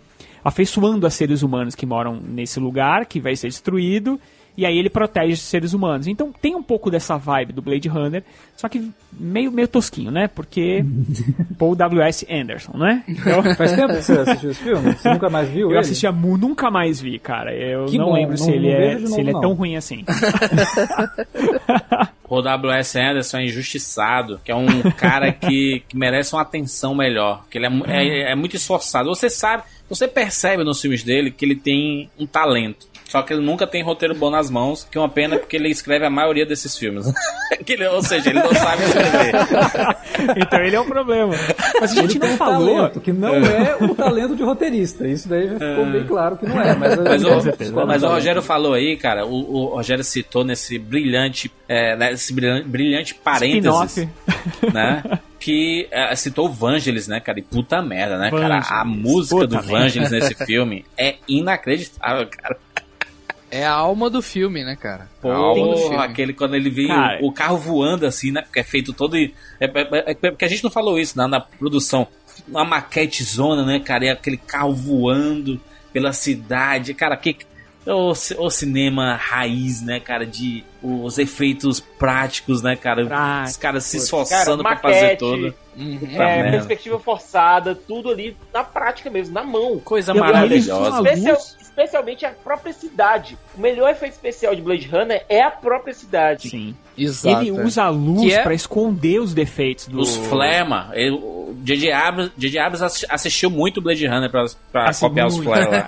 afeiçoando a seres humanos que moram nesse lugar, que vai ser destruído, e aí ele protege os seres humanos. Então tem um pouco dessa vibe do Blade Runner, só que meio, meio tosquinho, né? Porque Paul W.S. Anderson, né? Então, Faz tempo que você assistiu esse filme? Você nunca mais viu eu ele? assisti a Mu, nunca mais vi, cara. Eu Que não bom, lembro se não- ele não é, vejo de se ele é novo, tão ruim assim. O W.S. Anderson é injustiçado, que é um cara que, que merece uma atenção melhor, que ele é, é, é muito esforçado. Você sabe, você percebe nos filmes dele que ele tem um talento. Só que ele nunca tem roteiro bom nas mãos, que é uma pena porque ele escreve a maioria desses filmes. Que ele- ou seja, ele não sabe escrever. então ele é um problema. Mas a gente Ele não tem falou. talento, que não é o talento de roteirista. Isso daí ficou bem claro que não é. Mas, Mas, o, certeza, mas o. Rogério falou aí, cara, o, o Rogério citou nesse brilhante, é, nesse brilhante, brilhante parênteses, né? Que é, citou o Vangelis, né, cara? E puta merda, né, cara? A Vangelis. música Puta do. Vangelis nesse filme é inacreditável, cara. É a alma do filme, né, cara? Pô, A alma do filme. aquele quando ele vê Cara. o, o carro voando assim, né? Porque é feito todo. É, é- é- é porque a gente não falou isso na, na produção. Uma maquete zona, né, cara? E aquele carro voando pela cidade. Cara, que. o, ci- o cinema raiz, né, cara, de os efeitos práticos, né, cara, os caras se esforçando pra fazer maquete, tudo. Uhum. É, perspectiva forçada, tudo ali na prática mesmo, na mão. Coisa maravilhosa. Especial- especialmente a própria cidade. O melhor efeito especial de Blade Runner é a própria cidade. Sim. Exato. Ele é. usa a luz é- pra esconder os defeitos do. Os flema, ele- o J.J. Abrams, assistiu muito Blade Runner pra, pra Assim, copiar os muito. flare lá.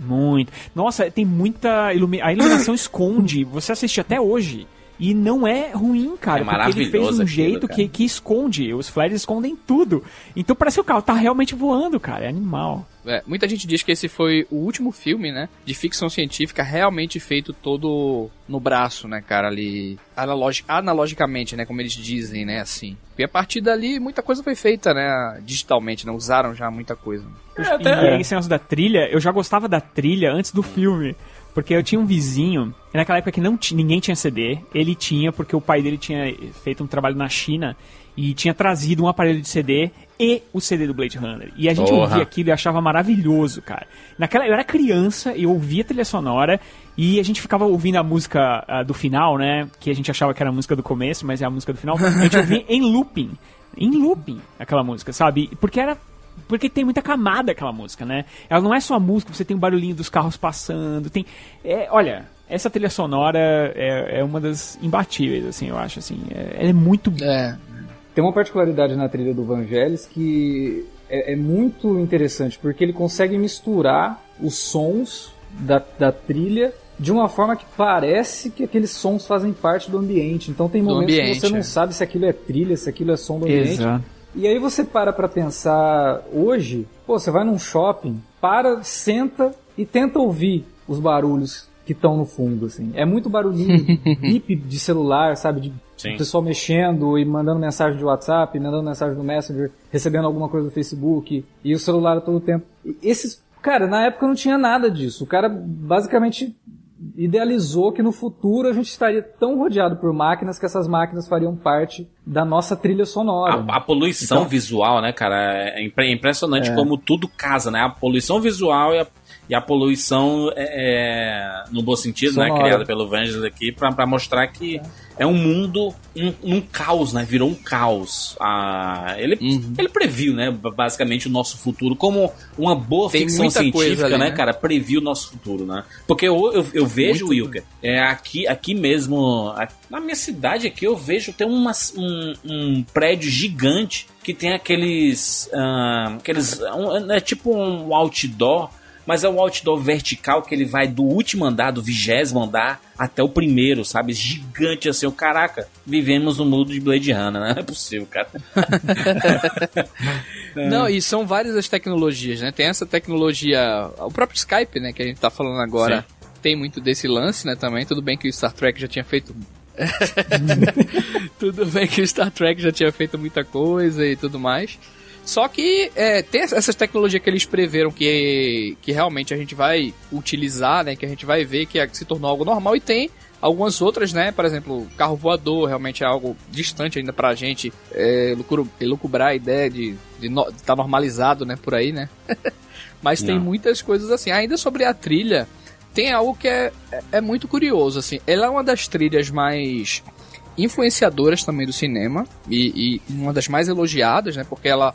Muito. Nossa, tem muita. Ilumi... A iluminação esconde. Você assiste até hoje. E não é ruim, cara. É porque ele fez um aquilo, jeito que, que esconde. Os flares escondem tudo. Então parece que o carro tá realmente voando, cara. É animal. É, muita gente diz que esse foi o último filme, né, de ficção científica realmente feito todo no braço, né, cara, ali analog, analogicamente, né, como eles dizem, né, assim. E a partir dali muita coisa foi feita, né, digitalmente, né, usaram já muita coisa. E esse negócio da trilha, eu já gostava da trilha antes do filme. Porque eu tinha um vizinho, naquela época que não ninguém tinha CD, ele tinha, porque o pai dele tinha feito um trabalho na China e tinha trazido um aparelho de CD e o CD do Blade Runner. E a gente Porra. ouvia aquilo e achava maravilhoso, cara. Naquela, eu era criança, eu ouvia a trilha sonora e a gente ficava ouvindo a música ah, do final, né? Que a gente achava que era a música do começo, mas é a música do final. A gente ouvia em looping. Em looping, aquela música, sabe? Porque era porque tem muita camada aquela música, né? Ela não é só a música, você tem o barulhinho dos carros passando, tem... É, olha, essa trilha sonora é, é uma das imbatíveis, assim, eu acho, assim. É, ela é muito... É. Tem uma particularidade na trilha do Vangelis que é, é muito interessante, porque ele consegue misturar os sons da, da trilha de uma forma que parece que aqueles sons fazem parte do ambiente. Então tem momentos ambiente, que você não sabe se aquilo é trilha, se aquilo é som do ambiente. Exato. E aí você para pra pensar hoje, pô, você vai num shopping, para, senta e tenta ouvir os barulhos que estão no fundo, assim. É muito barulhinho, bip de celular, sabe? De Sim. o pessoal mexendo e mandando mensagem de WhatsApp, mandando mensagem no Messenger, recebendo alguma coisa do Facebook, e o celular a todo tempo. E esses, cara, na época não tinha nada disso. O cara basicamente idealizou que no futuro a gente estaria tão rodeado por máquinas que essas máquinas fariam parte da nossa trilha sonora. A, a poluição Então- visual, né, cara? É impre- impressionante É. como tudo casa, né? A poluição visual e a, e a poluição, é, é, no bom sentido, né? Sonora. Criada pelo Vangelis aqui, pra mostrar que é um mundo, um, um caos, né? Virou um caos. Ah, ele, Uhum. ele previu, né? basicamente o nosso futuro, como uma boa Tem ficção científica, ali, né, né? cara? Previu o nosso futuro, né? Porque eu, eu, eu vejo, Muito Wilker, é, aqui, aqui mesmo, aqui- na minha cidade aqui, eu vejo tem umas, um, um prédio gigante que tem aqueles. ah, aqueles um- é tipo um outdoor, mas é um outdoor vertical que ele vai do último andar, do vigésimo andar, até o primeiro, sabe? Gigante assim. O caraca, vivemos no mundo de Blade Runner, né? Não é possível, cara. Não, e são várias as tecnologias, né? Tem essa tecnologia, o próprio Skype, né, que a gente tá falando agora, tem muito desse lance, né, também. Tudo bem que o Star Trek já tinha feito tudo bem que o Star Trek já tinha feito muita coisa e tudo mais. Só que é, tem essas tecnologias que eles preveram que, que realmente a gente vai utilizar, né? Que a gente vai ver que, é- que se tornou algo normal e tem algumas outras, né? Por exemplo, carro voador realmente é algo distante ainda pra gente é, lucubrar a ideia de estar de tá normalizado, né? Por aí, né? Mas tem Não. muitas coisas assim. Ainda sobre a trilha, tem algo que é, é, é muito curioso, assim. Ela é uma das trilhas mais influenciadoras também do cinema e, e uma das mais elogiadas, né? Porque ela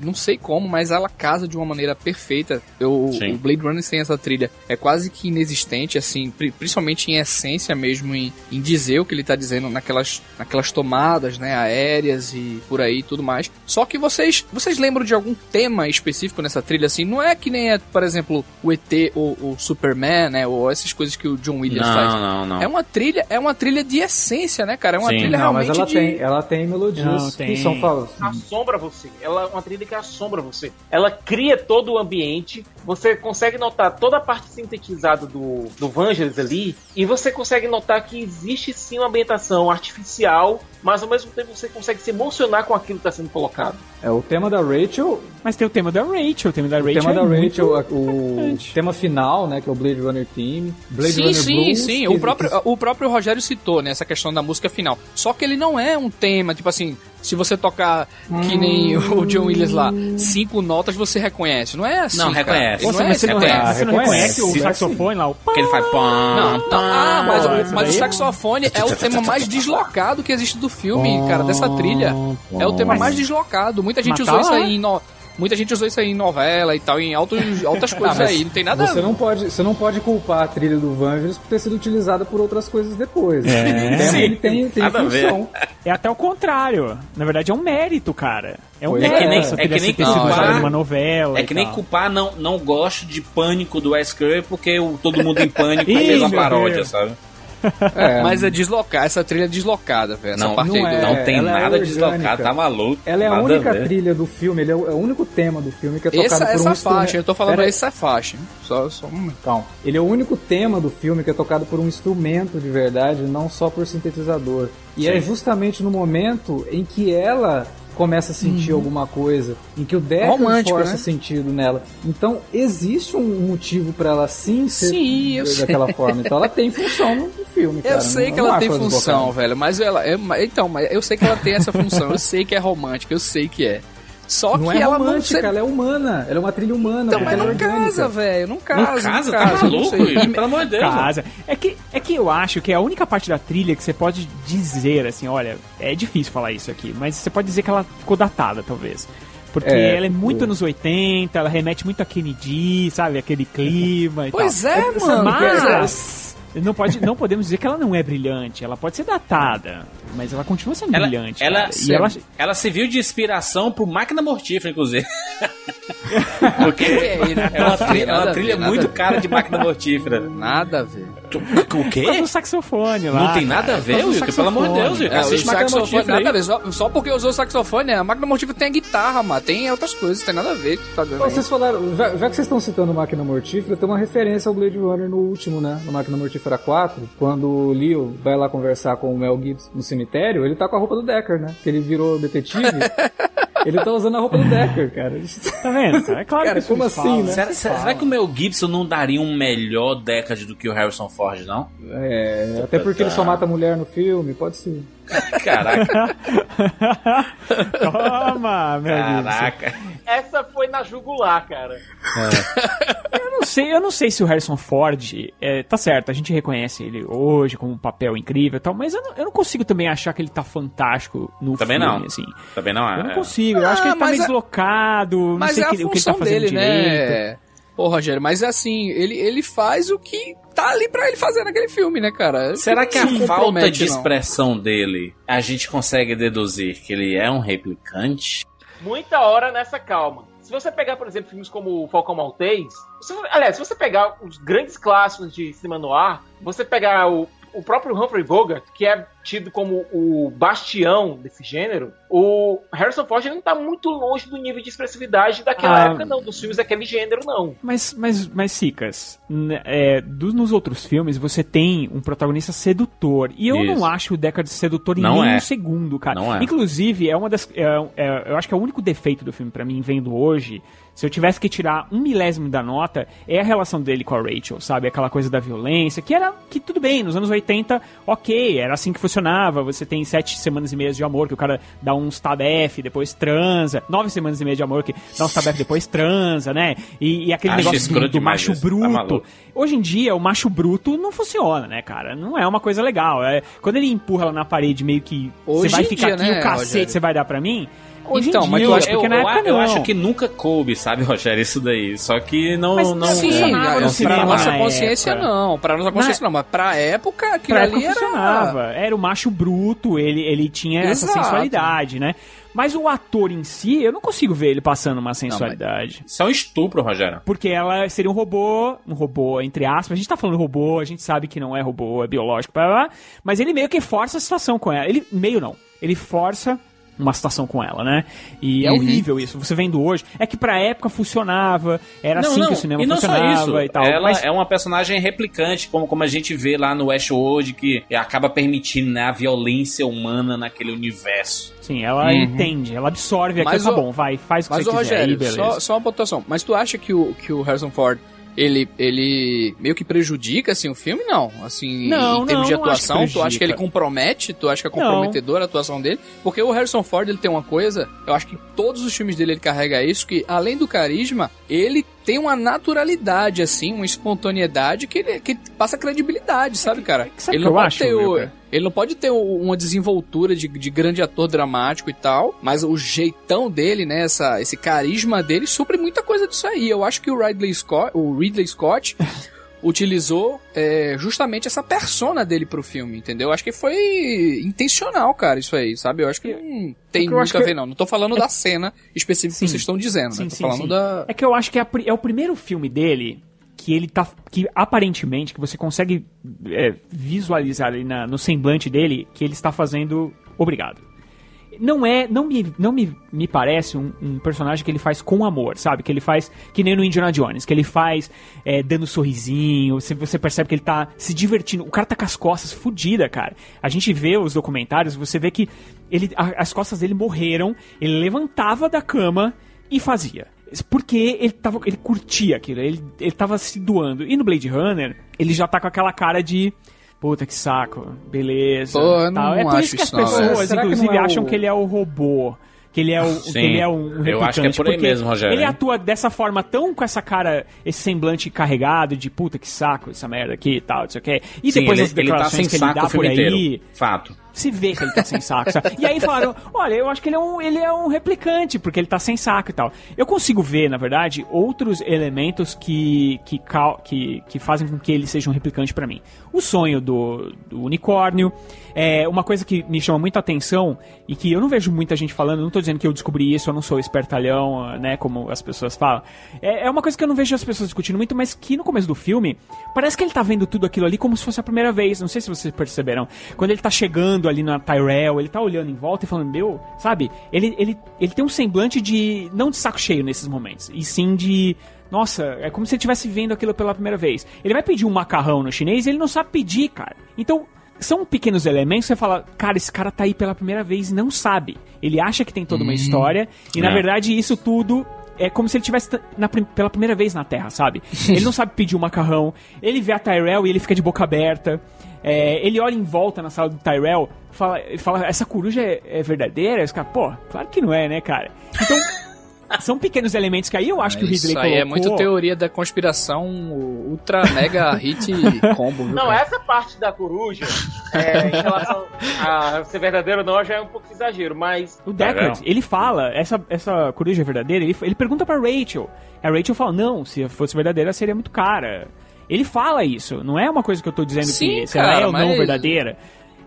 não sei como, mas ela casa de uma maneira perfeita. Eu, Sim. o Blade Runner sem essa trilha é quase que inexistente, assim, pri- principalmente em essência mesmo, em, em dizer o que ele tá dizendo naquelas, naquelas tomadas, né, aéreas e por aí e tudo mais. Só que vocês, vocês lembram de algum tema específico nessa trilha, assim? Não é que nem é, por exemplo, o ET ou o Superman, né, ou essas coisas que o John Williams Não, faz. não, não. É uma trilha, é uma trilha de essência, né, cara? É uma Sim. trilha Não, mas realmente ela de... tem, ela tem melodias Não, que tem. são fal- assombra você. Ela é uma trilha que assombra você. Ela cria todo o ambiente. Você consegue notar toda a parte sintetizada do, do Vangelis ali. E você consegue notar que existe sim uma ambientação artificial. Mas ao mesmo tempo você consegue se emocionar com aquilo que está sendo colocado. É o tema da Rachel, Mas tem o tema da Rachel, o tema da o Rachel tema é da Rachel, o tema final, né, que é o Blade Runner Theme, Blade sim, Runner sim, Blues, sim. que- O próprio, o próprio Rogério citou, né, essa questão da música final. Só que ele não é um tema, tipo assim, se você tocar que nem o John Williams lá, cinco notas você reconhece. Não é assim. Não, cara. reconhece. Não é mas você, assim, não, cara. você não reconhece o saxofone lá? O Que ele faz pam, Não, ah, mas, isso mas o daí- saxofone é o tema mais deslocado que existe do filme, cara, dessa trilha. É o tema Mas- mais deslocado. Muita gente Mas usou tá isso aí em no- Muita gente usou isso aí em novela e tal, em altos, altas Ah, coisas mas aí. Não tem nada você não pode Você não pode culpar a trilha do Vangelis por ter sido utilizada por outras coisas depois. É. Sim. ele tem, tem função. É até o contrário. Na verdade, é um mérito, cara. É um Pois É mérito. que nem, é que nem ter sido usada culpar, numa novela. é que nem tal. culpar não, não gosto de Pânico do Wes Craven porque o Todo Mundo em Pânico Ih, fez uma paródia, Deus. sabe? É. Mas é deslocar, essa trilha é deslocada, velho. Essa Não, parte não do. é. Não tem ela é nada orgânica. deslocado, tá maluco. Ela é a única ver. trilha do filme, ele é o, é o único tema do filme que é tocado Essa, por um essa instrumento. faixa, eu tô falando Pera- essa faixa. Só, só um momento. Calma. Ele é o único tema do filme que é tocado por um instrumento de verdade, não só por sintetizador. E Sim. é justamente no momento em que ela começa a sentir alguma coisa, em que o Deckard Romântico, força né? sentido nela. Então existe um motivo pra ela sim ser Sim, daquela sei. forma. Então ela tem função no filme, cara. Eu sei Não- que não ela tem função, velho, mas ela. é- então, mas eu sei que ela tem essa função, eu sei que é romântica, eu sei que é. Só Não que é ela romântica, não. ela é humana. Ela é uma trilha humana. Então, mas ela é não casa, velho. Não casa. Não casa, tá casa, não maluco, sei. Igor? Pelo amor de Deus. casa. É que, é que eu acho que é a única parte da trilha que você pode dizer, assim, olha, é difícil falar isso aqui, mas você pode dizer que ela ficou datada, talvez. Porque É, ela é muito o- anos 80, ela remete muito a Kennedy, sabe? Aquele clima e Pois tal. é, mano, Mas não, pode, não podemos dizer que ela não é brilhante. Ela pode ser datada, mas ela continua sendo Ela, brilhante. ela, cara. E ela, ela serviu de inspiração pro Máquina Mortífera, inclusive. Porque é uma trilha, é uma trilha muito cara de Máquina Mortífera. Nada a ver. O quê? causa do saxofone lá. Não tem nada a ver, Wilker, pelo amor de Deus. Wilker. É, Assiste o Máquina saxofone, Mortífera nada a ver. Só, só porque usou o saxofone, a máquina mortífera tem a guitarra, mano. Tem outras coisas, tem nada a ver. tá. Vocês falaram, já, já que vocês estão citando Máquina Mortífera, tem uma referência ao Blade Runner no último, né? No Máquina Mortífera 4, quando o Leo vai lá conversar com o Mel Gibson no cemitério, ele tá com a roupa do Decker, né? Que ele virou detetive. ele tá usando a roupa do Decker, cara. Tá vendo? É claro Cara, que como assim, falam. né? Será, será- será que o Mel Gibson não daria um melhor décade do que o Harrison Ford, não? É, até porque ele só mata a mulher no filme, pode ser. Caraca, Toma, meu caraca. Essa foi na jugular, cara. Não sei, eu não sei se o Harrison Ford é, tá certo, a gente reconhece ele hoje como um papel incrível e tal, mas eu não, eu não consigo também achar que ele tá fantástico no Também filme, não. assim. Também não é. Eu não consigo, eu acho que Ah, ele tá mas meio é- deslocado, não Mas sei é a que- o que ele tá função fazendo dele, direito. né? Ô, Rogério, mas assim, ele, ele faz o que tá ali pra ele fazer naquele filme, né, cara? Será que a Não falta de não. expressão dele a gente consegue deduzir que ele é um replicante? Muita hora nessa calma. Se você pegar, por exemplo, filmes como o Falcão Maltês, se, aliás, se você pegar os grandes clássicos de cinema no ar, você pegar o, o próprio Humphrey Bogart, que é tido como o bastião desse gênero, o Harrison Ford ele não tá muito longe do nível de expressividade daquela Ah. época, não, dos filmes daquele gênero, não. Mas, mas, mas Sicas, n- é, dos, nos outros filmes você tem um protagonista sedutor. E eu Isso. não acho o Deckard sedutor em Não nem é. segundo, cara. Não é. Inclusive, é uma das. é- é- eu acho que é o único defeito do filme pra mim, vendo hoje. Se eu tivesse que tirar um milésimo da nota, é a relação dele com a Rachel, sabe? Aquela coisa da violência, que era. que tudo bem, nos anos 80, ok, era assim que funcionava. Você tem sete semanas e meias de amor, que o cara dá uns tab-F, depois transa. Nove semanas e meia de amor, que dá uns tab-F, depois transa, né? E, e aquele Acho negócio do, do macho isso, tá bruto. maluco. Hoje em dia, o macho bruto não funciona, né, cara? Não é uma coisa legal. É, quando ele empurra ela na parede, meio que Hoje você vai em ficar dia, aqui, né, o cacete Rogério? você vai dar pra mim. Hoje Então, em mas eu acho na eu, época eu não. acho que nunca coube, sabe, Rogério, isso daí. Só que não. Mas não sim, funcionava é, no pra cinema nossa na consciência época. não, pra nossa consciência não, mas pra época aquilo Pra ali época era... funcionava. Era o macho bruto, ele, ele tinha essa Exato. sensualidade, né? Mas o ator em si, eu não consigo ver ele passando uma sensualidade. Isso é um estupro, Rogério. Porque ela seria um robô, um robô, entre aspas. A gente tá falando robô, a gente sabe que não é robô, é biológico, blá, blá, blá, mas ele meio que força a situação com ela. Ele, meio não, ele força uma situação com ela, né? E é Uhum. horrível isso. Você vendo hoje, é que pra época funcionava, era não, assim não. que o cinema e não só funcionava isso. e tal. Ela mas é uma personagem replicante, como, como a gente vê lá no Westworld, que acaba permitindo né, a violência humana naquele universo. sim, ela Uhum. entende, ela absorve aquilo, Mas tá o- bom, vai, faz o que Mas, você ô quiser aí, Rogério, beleza. só, só uma pontuação. Mas tu acha que o, que o Harrison Ford ele, ele meio que prejudica, assim, o filme? Não. Assim, Não, em termos não, de atuação, tu acha que ele compromete? Tu acha que é comprometedora a atuação dele? Porque o Harrison Ford, ele tem uma coisa, eu acho que todos os filmes dele ele carrega isso, que além do carisma, ele tem uma naturalidade, assim, uma espontaneidade que ele que passa credibilidade, sabe, cara? sabe ele não pode acho, ter o, Wilker? ele não pode ter uma desenvoltura de, de grande ator dramático e tal, mas o jeitão dele, né, essa, esse carisma dele supre muita coisa disso aí. Eu acho que o Ridley Scott, o Ridley Scott utilizou é, justamente essa persona dele pro filme, entendeu? Eu acho que foi intencional, cara, isso aí, sabe? Eu acho que não tem É que eu acho muito a que- ver, não. Não tô falando da cena específica que vocês estão dizendo, né? Tô falando da... É que eu acho que é, é o primeiro filme dele que ele tá. que aparentemente, que você consegue é, visualizar ali na- no semblante dele, que ele está fazendo. Obrigado. Não é. Não me, não me, me parece um, um personagem que ele faz com amor, sabe? Que ele faz. Que nem no Indiana Jones, que ele faz é, dando sorrisinho, você, você percebe que ele tá se divertindo. O cara tá com as costas fodidas, cara. A gente vê os documentários, você vê que ele, a- as costas dele morreram, ele levantava da cama e fazia. Porque ele, tava, ele curtia aquilo, ele, ele tava se doando. E no Blade Runner, ele já tá com aquela cara de. Puta que saco, beleza. Pô, eu não tal. É por acho isso que as isso não, pessoas, que inclusive, não é acham o- que ele é o robô. Que ele é, o, Sim, que ele é um, um eu replicante. acho que é por aí porque mesmo, Rogério, Ele atua dessa forma tão com essa cara, esse semblante carregado de puta que saco essa merda aqui e tal, não sei o quê. E Sim, depois ele, as ele tá declarações sem que ele saco dá por aí. inteiro. Fato. Se vê que ele tá sem saco, sabe? E aí falaram, olha, eu acho que ele é, um, ele é um replicante, porque ele tá sem saco e tal. Eu consigo ver, na verdade, outros elementos que, que, que, que fazem com que ele seja um replicante pra mim. O sonho do, do unicórnio, é uma coisa que me chama muita atenção e que eu não vejo muita gente falando, não tô dizendo que eu descobri isso, eu não sou espertalhão, né, como as pessoas falam. É, é uma coisa que eu não vejo as pessoas discutindo muito, mas que no começo do filme, parece que ele tá vendo tudo aquilo ali como se fosse a primeira vez. Não sei se vocês perceberam. Quando ele tá chegando ali na Tyrell, ele tá olhando em volta e falando, meu, sabe? Ele, ele, ele tem um semblante de. não de saco cheio nesses momentos, e sim de. Nossa, é como se ele estivesse vendo aquilo pela primeira vez. Ele vai pedir um macarrão no chinês e ele não sabe pedir, cara. Então, são pequenos elementos que você fala, cara, esse cara tá aí pela primeira vez e não sabe. Ele acha que tem toda uma história, e na É. verdade isso tudo é como se ele estivesse t- na prim- pela primeira vez na Terra, sabe? Ele não sabe pedir um macarrão, ele vê a Tyrell e ele fica de boca aberta. É, ele olha em volta na sala do Tyrell fala, e fala: essa coruja é, é verdadeira? Os caras, pô, claro que não é, né, cara? Então, são pequenos elementos que aí eu acho que o Ridley Isso aí é colocou. muito teoria da conspiração ultra mega hit combo, viu? Não, cara? essa parte da coruja, é, em relação a ser verdadeiro ou não, já é um pouco exagero, mas. O Deckard, ele fala, essa, essa coruja é verdadeira, ele, ele pergunta pra Rachel. A Rachel fala, não, se fosse verdadeira seria muito cara. Ele fala isso, não é uma coisa que eu tô dizendo Sim, que se ela cara, é ou não mas- verdadeira.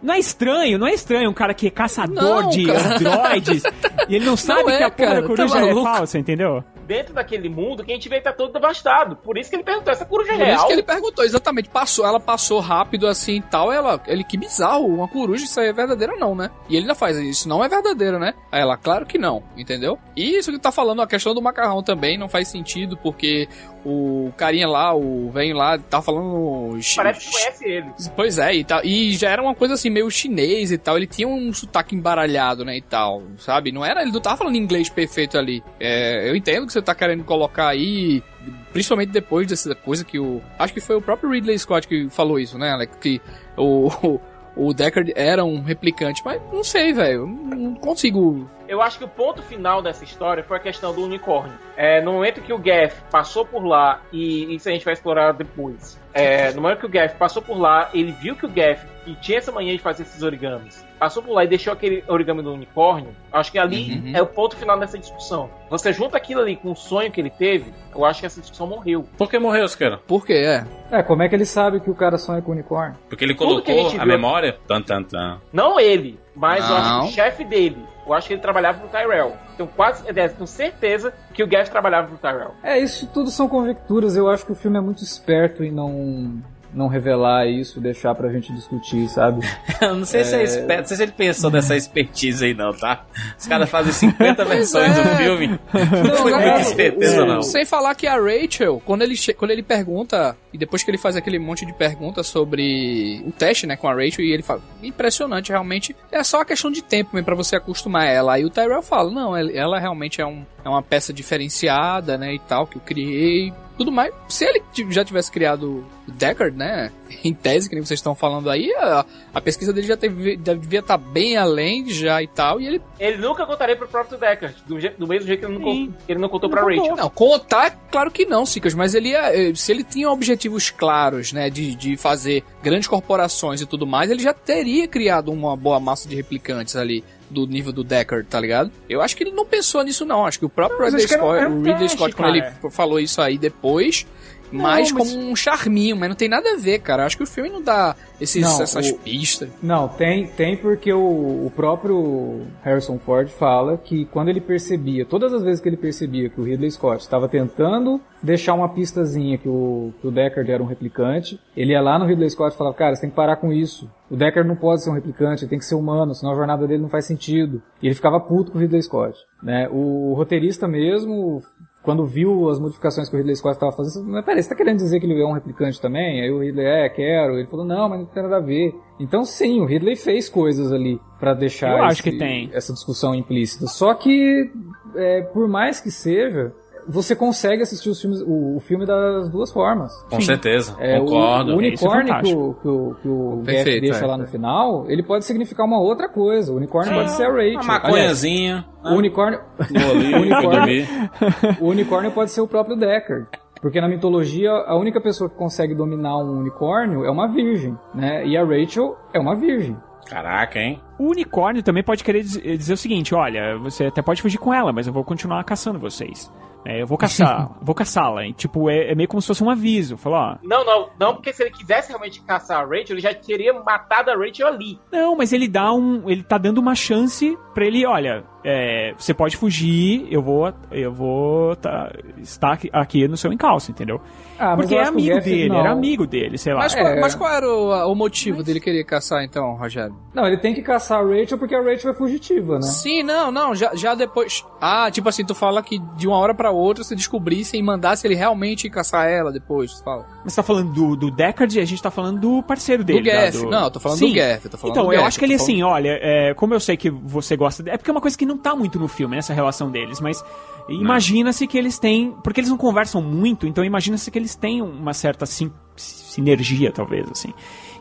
Não é estranho, não é estranho um cara que é caçador Não, de cara. androides e ele não sabe é, que a porra cara, da tá coruja é maluco. falsa, entendeu? Dentro daquele mundo, quem a gente vê tá todo devastado. Por isso que ele perguntou: essa coruja é Por real? isso que ele perguntou, exatamente. Passou, ela passou rápido assim e tal. Ela, ele, que bizarro, uma coruja, isso aí é verdadeiro não, né? E ele ainda faz isso, não é verdadeiro, né? Aí ela, claro que não, entendeu? E isso que tá falando, a questão do macarrão também não faz sentido, porque o carinha lá, o velho lá, tá falando. Parece que conhece ele. Pois é, e, tal, e já era uma coisa assim, meio chinês e tal. Ele tinha um sotaque embaralhado, né, e tal, sabe? Não era, ele não tava falando inglês perfeito ali. É, eu entendo que você tá querendo colocar aí, principalmente depois dessa coisa que o. Acho que foi o próprio Ridley Scott que falou isso, né, Alex? Que o. O Deckard era um replicante, mas não sei, velho. Não consigo. Eu acho que o ponto final dessa história foi a questão do unicórnio. É, no momento que o Gaff passou por lá, e isso a gente vai explorar depois. É, no momento que o Gaff passou por lá, ele viu que o Gaff, que tinha essa mania de fazer esses origamis, passou por lá e deixou aquele origami do unicórnio. Acho que ali Uhum. é o ponto final dessa discussão. Você junta aquilo ali com o sonho que ele teve, eu acho que essa discussão morreu. Por que morreu, Oscar? Por quê? É. É, como é que ele sabe que o cara sonha com unicórnio? Porque ele que a colocou a viu- memória. Tan, tan, tan. Não ele, mas eu acho Não. que o chefe dele. Eu acho que ele trabalhava pro Tyrell. Tenho quase, aliás, tenho certeza que o Gaff trabalhava pro Tyrell. É, isso tudo são conjecturas. Eu acho que o filme é muito esperto em não não revelar isso, deixar pra gente discutir, sabe? Eu não sei se é esperto, não sei se ele pensou nessa expertise aí, não, tá? Os caras fazem 50 versões do filme. Não foi muita não, esperteza, não. Sem falar que a Rachel, quando ele, che- quando ele pergunta, e depois que ele faz aquele monte de perguntas sobre o teste, né, com a Rachel, e ele fala, impressionante, realmente, é só uma questão de tempo mesmo pra você acostumar ela. Aí o Tyrell fala, não, ela ela realmente é, um, é uma peça diferenciada, né, e tal, que eu criei, tudo mais. Se ele já tivesse criado o Deckard, né? Em tese, que nem vocês estão falando aí, a, a pesquisa dele já, teve, devia estar bem além já e tal, e ele Ele nunca contaria pro próprio Deckard, do, je- do mesmo jeito que ele não, ele não contou pra Rachel. Não, contar, claro que não, Sicas, mas ele ia, eh, se ele tinha objetivos claros, né, de, de fazer grandes corporações e tudo mais, ele já teria criado uma boa massa de replicantes ali do nível do Deckard, tá ligado? Eu acho que ele não pensou nisso não, acho que o próprio Não, Ridley era Scott, era um o Ridley teste, Scott quando cara. ele falou isso aí depois, mais mas- como um charminho, mas não tem nada a ver, cara. Acho que o filme não dá esses, Não, essas o- pistas. Não, tem, tem porque o, o próprio Harrison Ford fala que quando ele percebia, todas as vezes que ele percebia que o Ridley Scott estava tentando deixar uma pistazinha que o, que o Deckard era um replicante, ele ia lá no Ridley Scott e falava, cara, você tem que parar com isso. O Deckard não pode ser um replicante, ele tem que ser humano, senão a jornada dele não faz sentido. E ele ficava puto com o Ridley Scott. Né? O roteirista mesmo, quando viu as modificações que o Ridley Scott estava fazendo, mas peraí, você tá querendo dizer que ele é um replicante também? Aí o Ridley, é, quero. Ele falou, não, mas não tem nada a ver. Então sim, o Ridley fez coisas ali pra deixar Eu acho esse- que tem. essa discussão implícita. Só que, é, por mais que seja, você consegue assistir os filmes, o, o filme das duas formas. Com certeza, É, o- concordo. O, Isso é unicórnio que o, que o, que o Perfeito, deixa é. lá no final, ele pode significar uma outra coisa. O unicórnio É, pode ser a Rachel. uma maconhazinha, Aliás, o unicórnio... Vou ali, o, unicórnio... dormir. o unicórnio pode ser o próprio Deckard. Porque na mitologia, a única pessoa que consegue dominar um unicórnio é uma virgem, né? E a Rachel é uma virgem. Caraca, hein? O unicórnio também pode querer diz- dizer o seguinte: olha, você até pode fugir com ela, mas eu vou continuar caçando vocês. É, eu vou caçar, vou caçá-la. Tipo, é, é meio como se fosse um aviso. Falar, ó. Não, não, não, porque se ele quisesse realmente caçar a Rachel, ele já teria matado a Rachel ali. Não, mas ele dá um. Ele tá dando uma chance pra ele, olha, é, você pode fugir, eu vou. Eu vou tá, estar aqui, aqui no seu encalço, entendeu? Ah, mas Porque é amigo dele, não. era amigo dele, sei lá. Mas, É. qual, mas qual era o, o motivo dele querer caçar então, Rogério? Não, ele tem que caçar a Rachel porque a Rachel é fugitiva, né? Sim, não, não, já, já depois. Ah, tipo assim, tu fala que de uma hora pra outra você descobrisse e mandasse ele realmente caçar ela depois, tu fala. Mas você tá falando do, do Deckard e a gente tá falando do parceiro dele. Do Gaff. da- Não, eu tô falando Sim. do falando então, do eu acho que ele assim, falando- olha, é, como eu sei que você gosta. É porque é uma coisa que não tá muito no filme, né, essa relação deles, mas imagina-se que eles têm. Porque eles não conversam muito, então imagina-se que eles têm uma certa sim- sinergia, talvez, assim.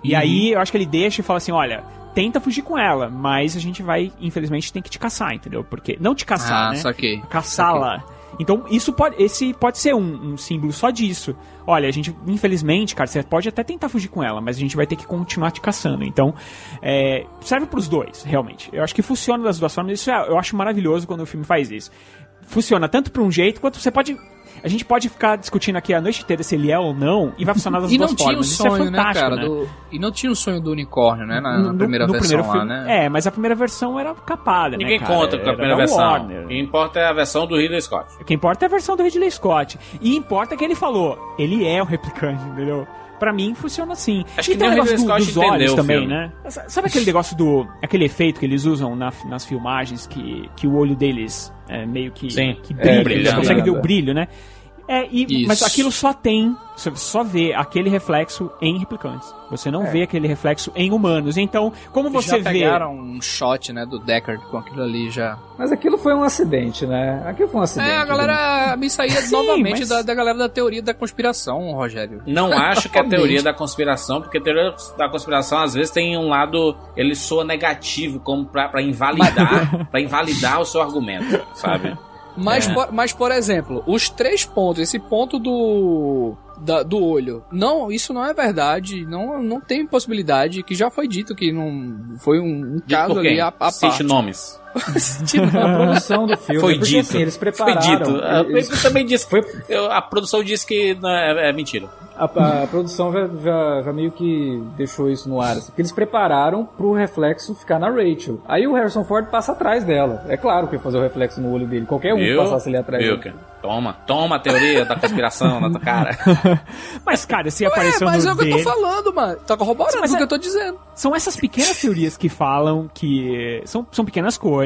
E Uhum. aí eu acho que ele deixa e fala assim: olha. Tenta fugir com ela, mas a gente vai, infelizmente, tem que te caçar, entendeu? Porque. Não te caçar, Ah, né? Caçá-la. Então, isso pode, esse pode ser um, um símbolo só disso. Olha, a gente, infelizmente, cara, você pode até tentar fugir com ela, mas a gente vai ter que continuar te caçando. Então, é, serve pros dois, realmente. Eu acho que funciona das duas formas. Isso é- eu acho maravilhoso quando o filme faz isso. Funciona tanto pra um jeito quanto você pode. A gente pode ficar discutindo aqui a noite inteira se ele é ou não, e vai funcionar das E duas não tinha o formas. Isso sonho, é né, fantástico, cara? né? do- E não tinha o sonho do unicórnio, né? Na, na No- primeira no versão primeiro lá, filme, né? É, mas a primeira versão era capada, Ninguém né, cara? conta com a primeira versão. Warner. O que importa é a versão do Ridley Scott. O que importa é a versão do Ridley Scott. E importa que ele falou, ele é o replicante, entendeu? Pra mim funciona assim. Acho que e tem nem o negócio do, Scott dos olhos também, né? Sabe aquele negócio do. aquele efeito que eles usam na- nas filmagens que, que o olho deles é meio que, Sim. que É, brilha, você brilhando, consegue ver o brilho, né? É, e, mas aquilo só tem, você só vê aquele reflexo em replicantes. Você não É. vê aquele reflexo em humanos. Então, como você já vê. pegaram um shot, né, do Deckard com aquilo ali já. Mas aquilo foi um acidente, né? Aquilo foi um acidente. É, a galera me saía Sim, novamente mas- da, da galera da teoria da conspiração, Rogério. Não acho que a Realmente. teoria da conspiração, porque a teoria da conspiração às vezes tem um lado, ele soa negativo, como pra, pra invalidar, pra invalidar o seu argumento, sabe? Mas, É. por, mas, por exemplo, os três pontos, esse ponto do. da- do olho. Não, isso não é verdade. Não, não tem possibilidade. Que já foi dito que não foi um, um caso ali a, a parte. nomes. Tipo, A produção do filme. Foi porque, dito. assim, eles Foi prepararam. dito. A eles- também disse. eu- a produção disse que não, é, é mentira. A, a produção já, já, já meio que deixou isso no ar, assim, porque eles prepararam pro reflexo ficar na Rachel. Aí o Harrison Ford passa atrás dela. É claro que ia fazer o reflexo no olho dele. Qualquer um Viu? passasse ali atrás Viu, dele. Toma, toma a teoria da conspiração na tua cara. Mas, cara, se Ué, apareceu mas no é o que eu tô dele- falando, mano. Tá corroborando Mas o é- que eu tô dizendo. São essas pequenas teorias que falam que são, são pequenas coisas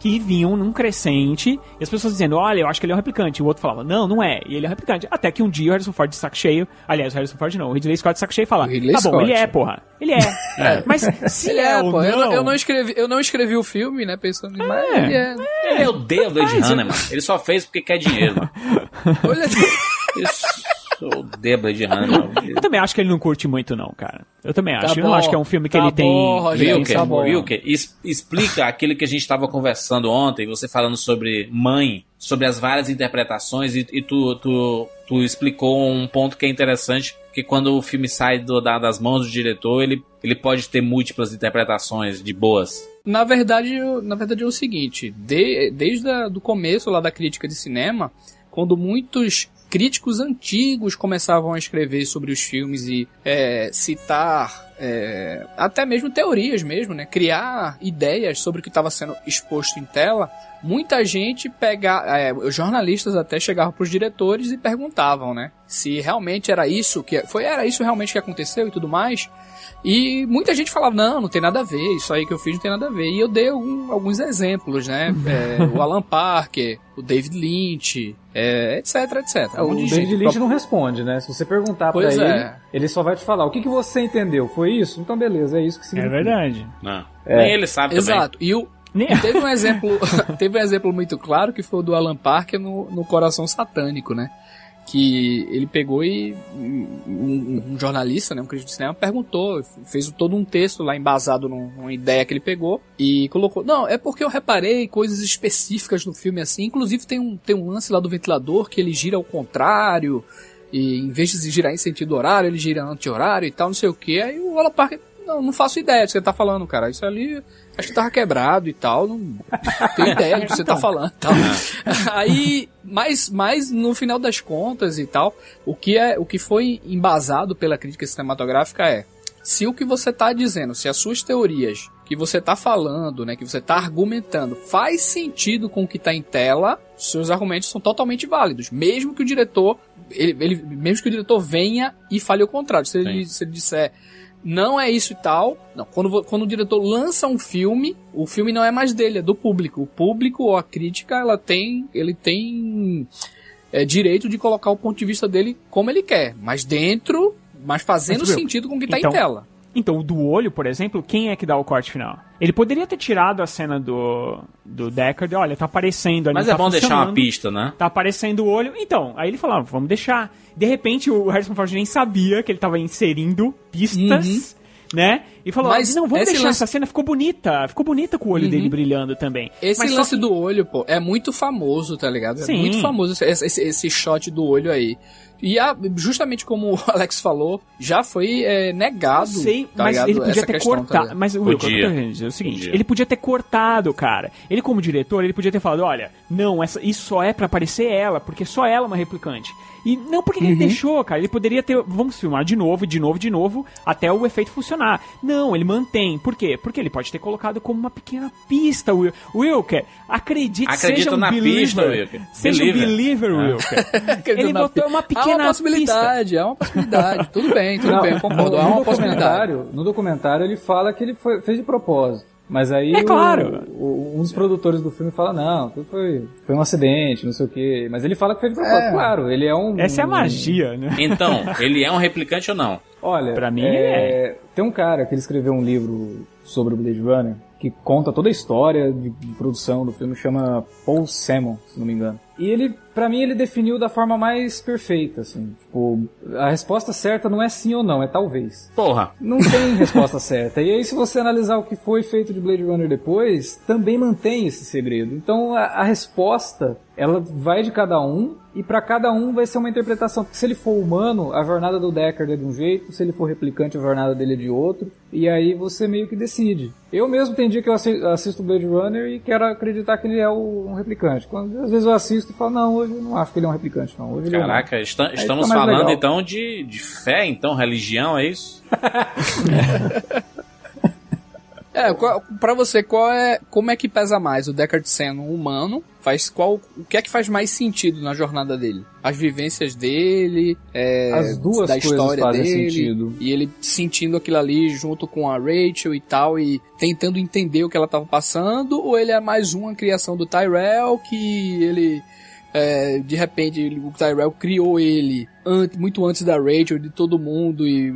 que vinham num crescente e as pessoas dizendo, olha, eu acho que ele é um replicante. E o outro falava, não, não é. E ele é um replicante. Até que um dia o Harrison Ford de saco cheio, aliás, o Harrison Ford não, o Ridley Scott de saco cheio fala, tá bom, Scott. ele é, porra. Ele é. É. Mas se Ele é, é, pô. Eu, não... não- eu não escrevi, eu não escrevi o filme, né? Pensando em. Mas É. ele é. Ele odeia o Runner, mano. Ele só fez porque quer dinheiro. Olha, Isso. Eu odeio Blade Runner. Eu também acho que ele não curte muito, não, cara. Eu também Tá acho. eu não bom. acho que é um filme que Tá ele tem. bom, ele Wilker, tem sabor. Wilker, explica aquilo que a gente estava conversando ontem, você falando sobre mãe, sobre as várias interpretações, e, e tu, tu, tu explicou um ponto que é interessante, que quando o filme sai do- da- das mãos do diretor, ele, ele pode ter múltiplas interpretações de boas. Na verdade, na verdade é o seguinte, de- desde o começo lá da crítica de cinema, quando muitos críticos antigos começavam a escrever sobre os filmes e é, citar é, até mesmo teorias mesmo, né? Criar ideias sobre o que estava sendo exposto em tela. Muita gente pega, é, jornalistas até chegavam para os diretores e perguntavam, né? Se realmente era isso que foi, era isso realmente que aconteceu e tudo mais. E muita gente falava, não, não tem nada a ver, isso aí que eu fiz não tem nada a ver. E eu dei algum- alguns exemplos, né? É, o Alan Parker, o David Lynch, é, etc, etc. Um o David gente. Lynch não responde, né? Se você perguntar Pois pra é. ele, ele só vai te falar, o que, que você entendeu? Foi isso? Então beleza, é isso que significa. verdade. Não. É. Nem ele sabe também. Exato. E o, e teve um exemplo, teve um exemplo muito claro que foi o do Alan Parker no, no Coração Satânico, né? Que ele pegou e um, um jornalista, né, um crítico de cinema, perguntou, fez todo um texto lá embasado num- numa ideia que ele pegou e colocou. Não, é porque eu reparei coisas específicas no filme assim. Inclusive tem um, tem um lance lá do ventilador que ele gira ao contrário. E em vez de girar em sentido horário, ele gira anti-horário e tal, não sei o que. Aí o Alan Parker, não, não faço ideia do que você tá falando, cara. Isso ali acho que tava quebrado e tal. Não tenho ideia do que você tá falando e tal. Aí, mas, mas no final das contas e tal, o que, é, o que foi embasado pela crítica cinematográfica é se o que você está dizendo, se as suas teorias que você está falando, né, que você está argumentando, faz sentido com o que está em tela, seus argumentos são totalmente válidos, mesmo que o diretor, ele, ele- mesmo que o diretor venha e fale o contrário. Se ele, se ele disser não é isso e tal, não. Quando, quando o diretor lança um filme, o filme não é mais dele, é do público. O público ou a crítica, ela tem, ele tem é, direito de colocar o ponto de vista dele como ele quer, mas dentro, mas fazendo Mas, sentido com o que tá então- em tela. Então, o do olho, por exemplo, quem é que dá o corte final? Ele poderia ter tirado a cena do, do Deckard, olha, tá aparecendo ali. Mas tá é bom deixar uma pista, né? Tá aparecendo o olho. Então, aí ele falou, ah, vamos deixar. De repente, o Harrison Ford nem sabia que ele tava inserindo pistas, né? E falou, Uhum. Mas não, vamos deixar lance- essa cena, ficou bonita. Ficou bonita com o olho Uhum. dele brilhando também. Esse Mas lance que- do olho, pô, é muito famoso, tá ligado? É Sim. muito famoso esse, esse, esse shot do olho aí. E a- justamente como o Alex falou, já foi é, negado. Eu sei, tá mas ligado? ele podia Essa ter tá cortado. ligado? mas o Will, que eu tô querendo dizer é o seguinte: ele podia ter cortado, cara. Ele, como diretor, ele podia ter falado: olha, não, essa, isso só é pra aparecer ela, porque só ela é uma replicante. E não porque ele Uhum. deixou, cara. Ele poderia ter. Vamos filmar de novo, de novo, de novo, até o efeito funcionar. Não, ele mantém. Por quê? Porque ele pode ter colocado como uma pequena pista, Will. Wilker, acredite, Acredita seja um na believer. pista, Wilker. Seja Believer. um believer, Ah. Wilker. Acredito ele botou uma Há pequena uma possibilidade, há uma possibilidade. tudo bem, tudo bem, eu concordo. Há no, uma possibilidade. no documentário ele fala que ele foi- fez de propósito. Mas aí É o- claro. o- um dos produtores do filme fala, não, tudo foi, foi um acidente, não sei o quê. Mas ele fala que fez de propósito, É. claro. Ele é um. Essa é a magia, né? Então, ele é um replicante ou não? Olha, Pra mim, é, tem um cara que ele escreveu um livro sobre o Blade Runner que conta toda a história de, de produção do filme, chama Paul Salmon, se não me engano. E ele, pra mim, ele definiu da forma mais perfeita, assim. Tipo, a resposta certa não é sim ou não, é talvez. Porra. Não tem resposta certa. E aí, se você analisar o que foi feito de Blade Runner depois, também mantém esse segredo. Então, a, a resposta, ela vai de cada um, e pra cada um vai ser uma interpretação. Porque se ele for humano, a jornada do Deckard é de um jeito, se ele for replicante, a jornada dele é de outro. E aí você meio que decide. Eu mesmo tem dia que eu assi- assisto Blade Runner e quero acreditar que ele é o- um replicante. Quando, às vezes eu assisto e falo, não, hoje eu não acho que ele é um replicante, não. Hoje é Caraca, Aí estamos falando legal. então de, de fé, então, religião, é isso? É, qual, pra você, qual é, como é que pesa mais o Deckard sendo um humano? Faz qual, o que é que faz mais sentido na jornada dele? As vivências dele, é, As duas da coisas história fazem dele, sentido. e ele sentindo aquilo ali junto com a Rachel e tal, e tentando entender o que ela tava passando, ou ele é mais uma criação do Tyrell que ele é, de repente o Tyrell criou ele ante- muito antes da Rachel, de todo mundo e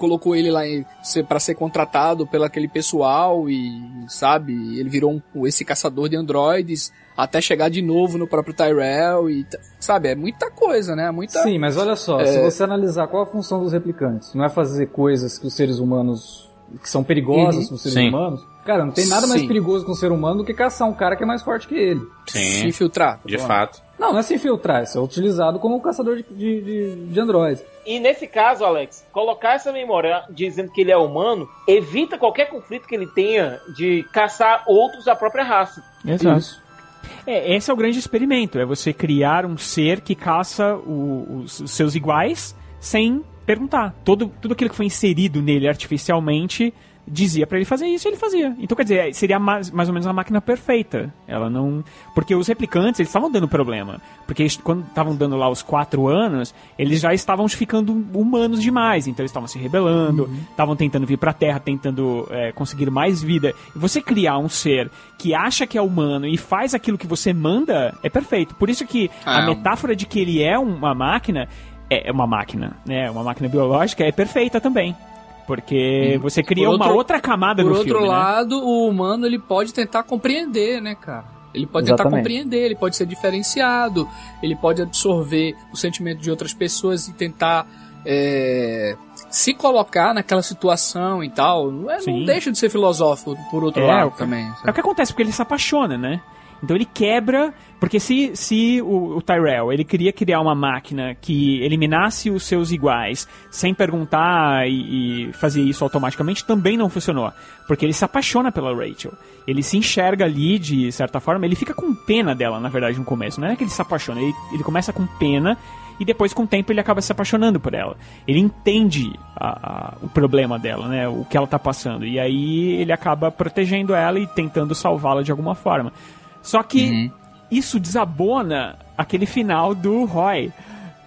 colocou ele lá em, ser, pra ser contratado pelo aquele pessoal e, sabe, ele virou um, esse caçador de androides até chegar de novo no próprio Tyrell e, sabe, é muita coisa, né? Muita... Sim, mas olha só, É. se você analisar qual a função dos replicantes, não é fazer coisas que os seres humanos que são perigosas Uhum. para os seres Sim. humanos. Cara, não tem nada mais Sim. perigoso com um ser humano do que caçar um cara que é mais forte que ele. Sim. Se infiltrar. De fato. Não, não é se infiltrar, isso é utilizado como um caçador de, de, de, de androides. E nesse caso, Alex, colocar essa memória dizendo que ele é humano evita qualquer conflito que ele tenha de caçar outros da própria raça. Exato. É, esse é o grande experimento, é você criar um ser que caça o- os, os seus iguais sem perguntar. Todo, tudo aquilo que foi inserido nele artificialmente dizia pra ele fazer isso e ele fazia. Então, quer dizer, seria mais, mais ou menos a máquina perfeita. Ela não... Porque os replicantes, eles estavam dando problema. Porque quando estavam dando lá os quatro anos, eles já estavam ficando humanos demais. Então eles estavam se rebelando, estavam tentando vir pra Terra, tentando é, conseguir mais vida. E você criar um ser que acha que é humano e faz aquilo que você manda, é perfeito. Por isso que a Ah, metáfora de que ele é uma máquina, é é uma máquina, né? Uma máquina biológica, é perfeita também. Porque você cria Por uma outro- outra camada Por no outro filme, né? lado, o humano ele pode tentar compreender, né, cara? Ele pode tentar Exatamente. compreender, ele pode ser diferenciado, ele pode absorver o sentimento de outras pessoas e tentar é, se colocar naquela situação e tal. Não, é, não deixa de ser filosófico por outro É, lado também. É o que acontece, porque ele se apaixona, né? Então ele quebra, porque se, se o, o Tyrell ele queria criar uma máquina que eliminasse os seus iguais sem perguntar e, e fazer isso automaticamente, também não funcionou. Porque ele se apaixona pela Rachel. Ele se enxerga ali de certa forma, ele fica com pena dela, na verdade, no começo. Não é que ele se apaixona, ele, ele começa com pena e depois, com o tempo, ele acaba se apaixonando por ela. Ele entende a- a- o problema dela, né? O que ela tá passando. E aí ele acaba protegendo ela e tentando salvá-la de alguma forma. Só que isso desabona aquele final do Roy.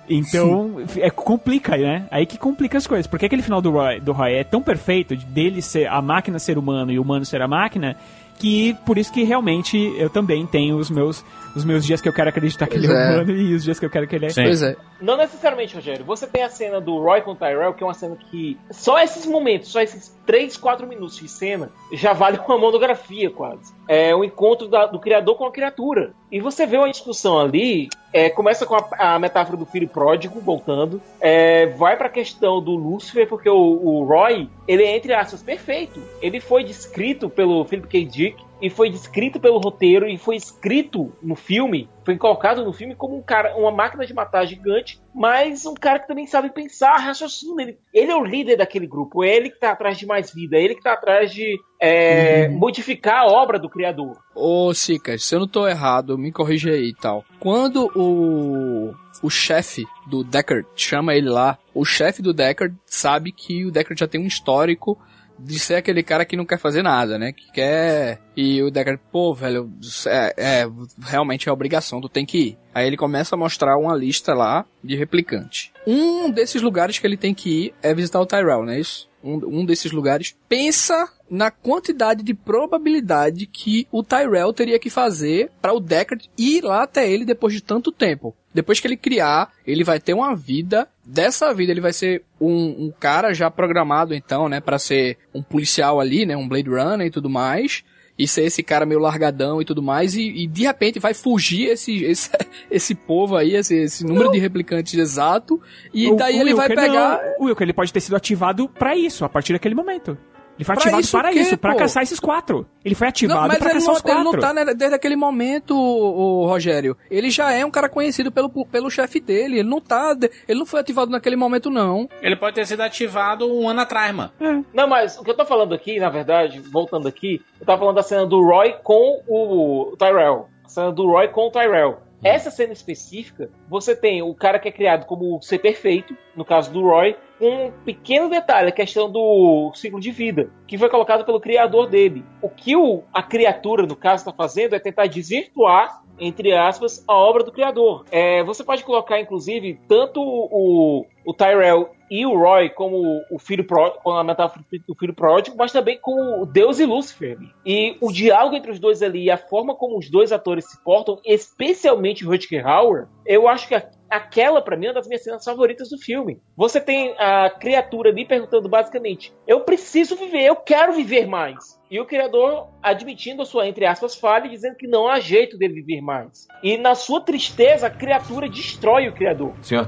Então, é, complica, né? Aí que complica as coisas. Porque aquele final do Roy, do Roy é tão perfeito, de dele ser a máquina ser humano e o humano ser a máquina, que por isso que realmente eu também tenho os meus, os meus dias que eu quero acreditar que Pois ele é, é. humano e os dias que eu quero que ele é. Pois é. Não necessariamente, Rogério. Você tem a cena do Roy com o Tyrell, que é uma cena que. Só esses momentos, só esses 3, 4 minutos de cena, já vale uma monografia quase. É o encontro da- do criador com a criatura. E você vê uma discussão ali. é, começa com a, a metáfora do filho pródigo voltando. é, vai pra questão do Lúcifer, porque o, o Roy, ele é, entre aspas, perfeito. Ele foi descrito pelo Philip K. Dick e foi descrito pelo roteiro e foi escrito no filme, foi colocado no filme como um cara, uma máquina de matar gigante, mas um cara que também sabe pensar, raciocínio. Ele, ele é o líder daquele grupo, é ele que tá atrás de mais vida, é ele que tá atrás de é, modificar a obra do criador. Ô, Sicas, se eu não tô errado, me corrija aí e tal. Quando o, o chefe do Deckard chama ele lá, o chefe do Deckard sabe que o Deckard já tem um histórico de ser aquele cara que não quer fazer nada, né? Que quer. E o Deckard, pô, velho, é, é, realmente é obrigação, tu tem que ir. Aí ele começa a mostrar uma lista lá de replicante. Um desses lugares que ele tem que ir é visitar o Tyrell, não é isso? Um, um desses lugares. Pensa na quantidade de probabilidade que o Tyrell teria que fazer para o Deckard ir lá até ele depois de tanto tempo. Depois que ele criar, ele vai ter uma vida. Dessa vida ele vai ser um, um cara já programado então, né, para ser um policial ali, né, um Blade Runner e tudo mais. E ser esse cara meio largadão e tudo mais, e, e de repente vai fugir esse, esse, esse povo aí, esse, esse número de replicantes exato, e O- daí o ele vai Wilker pegar. não. O Wilker, ele pode ter sido ativado pra isso, a partir daquele momento. Ele foi Pra ativado isso para quê, isso, pra pô? caçar esses quatro. Ele foi Não, ativado mas pra ele caçar não, os ele quatro. não tá né, desde aquele momento, o, Rogério. Ele já é um cara conhecido pelo, pelo chefe dele. Ele não tá. Ele não foi ativado naquele momento, não. Ele pode ter sido ativado um ano atrás, mano. Não, mas o que eu tô falando aqui, na verdade, voltando aqui, eu tava falando da cena do Roy com o Tyrell. A cena do Roy com o Tyrell. Essa cena específica, você tem o cara que é criado como ser perfeito, no caso do Roy, um pequeno detalhe, a questão do ciclo de vida, que foi colocado pelo criador dele. O que o, a criatura, no caso, está fazendo é tentar desvirtuar entre aspas, a obra do criador. É, você pode colocar, inclusive, tanto o, o Tyrell e o Roy como o filho pró- com a metáfora do filho pródigo, mas também com Deus e Lúcifer. E o diálogo entre os dois ali, e a forma como os dois atores se portam, especialmente o Rutger Hauer, eu acho que aquela pra mim é uma das minhas cenas favoritas do filme. Você tem a criatura ali perguntando basicamente: "Eu preciso viver, eu quero viver mais". E o criador admitindo a sua, entre aspas, falha dizendo que não há jeito dele viver mais. E na sua tristeza, a criatura destrói o criador. Sr.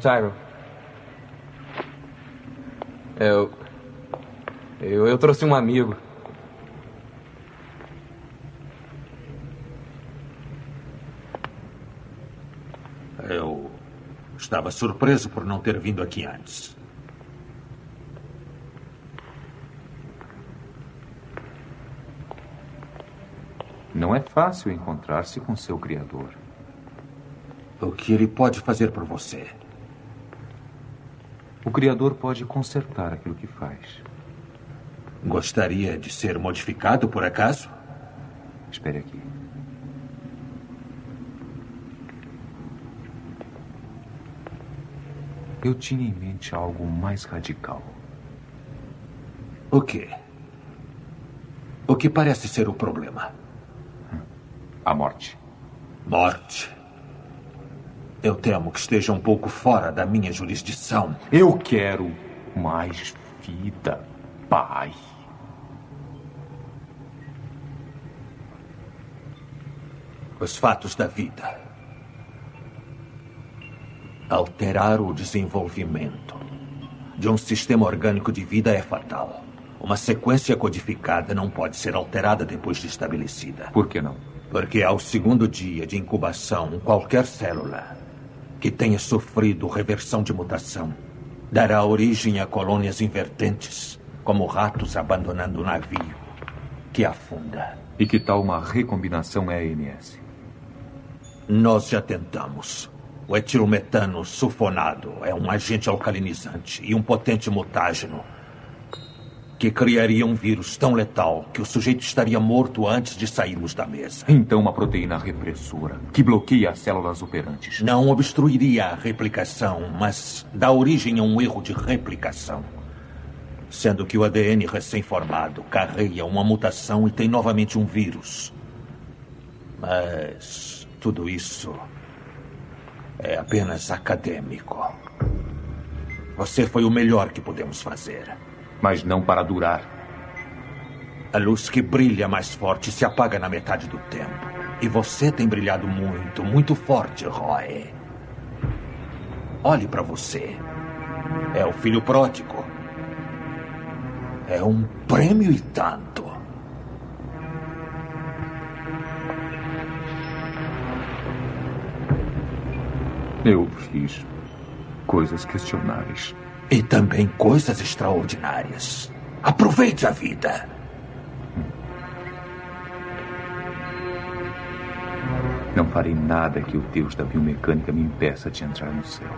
Tyrell. Eu, eu. Eu trouxe um amigo. Eu estava surpreso por não ter vindo aqui antes. Não é fácil encontrar-se com seu criador. O que ele pode fazer por você? O criador pode consertar aquilo que faz. Gostaria de ser modificado por acaso? Espere aqui. Eu tinha em mente algo mais radical. O quê? O que parece ser o problema? A morte. Morte. Eu temo que esteja um pouco fora da minha jurisdição. Eu quero mais vida, pai. Os fatos da vida. Alterar o desenvolvimento de um sistema orgânico de vida é fatal. Uma sequência codificada não pode ser alterada depois de estabelecida. Por que não? Porque ao segundo dia de incubação, qualquer célula que tenha sofrido reversão de mutação dará origem a colônias invertentes, como ratos abandonando o navio que afunda. E que tal uma recombinação EMS? Nós já tentamos. O etilometano sulfonado é um agente alcalinizante e um potente mutágeno que criaria um vírus tão letal que o sujeito estaria morto antes de sairmos da mesa. Então uma proteína repressora que bloqueia as células operantes. Não obstruiria a replicação, mas dá origem a um erro de replicação. Sendo que o ADN recém-formado carrega uma mutação e tem novamente um vírus. Mas tudo isso é apenas acadêmico. Você foi o melhor que podemos fazer. Mas não para durar. A luz que brilha mais forte se apaga na metade do tempo. E você tem brilhado muito, muito forte, Roy. Olhe para você. É o filho pródigo. É um prêmio e tanto. Eu fiz coisas questionáveis. E também coisas extraordinárias. Aproveite a vida. Não farei nada que o Deus da biomecânica me impeça de entrar no céu.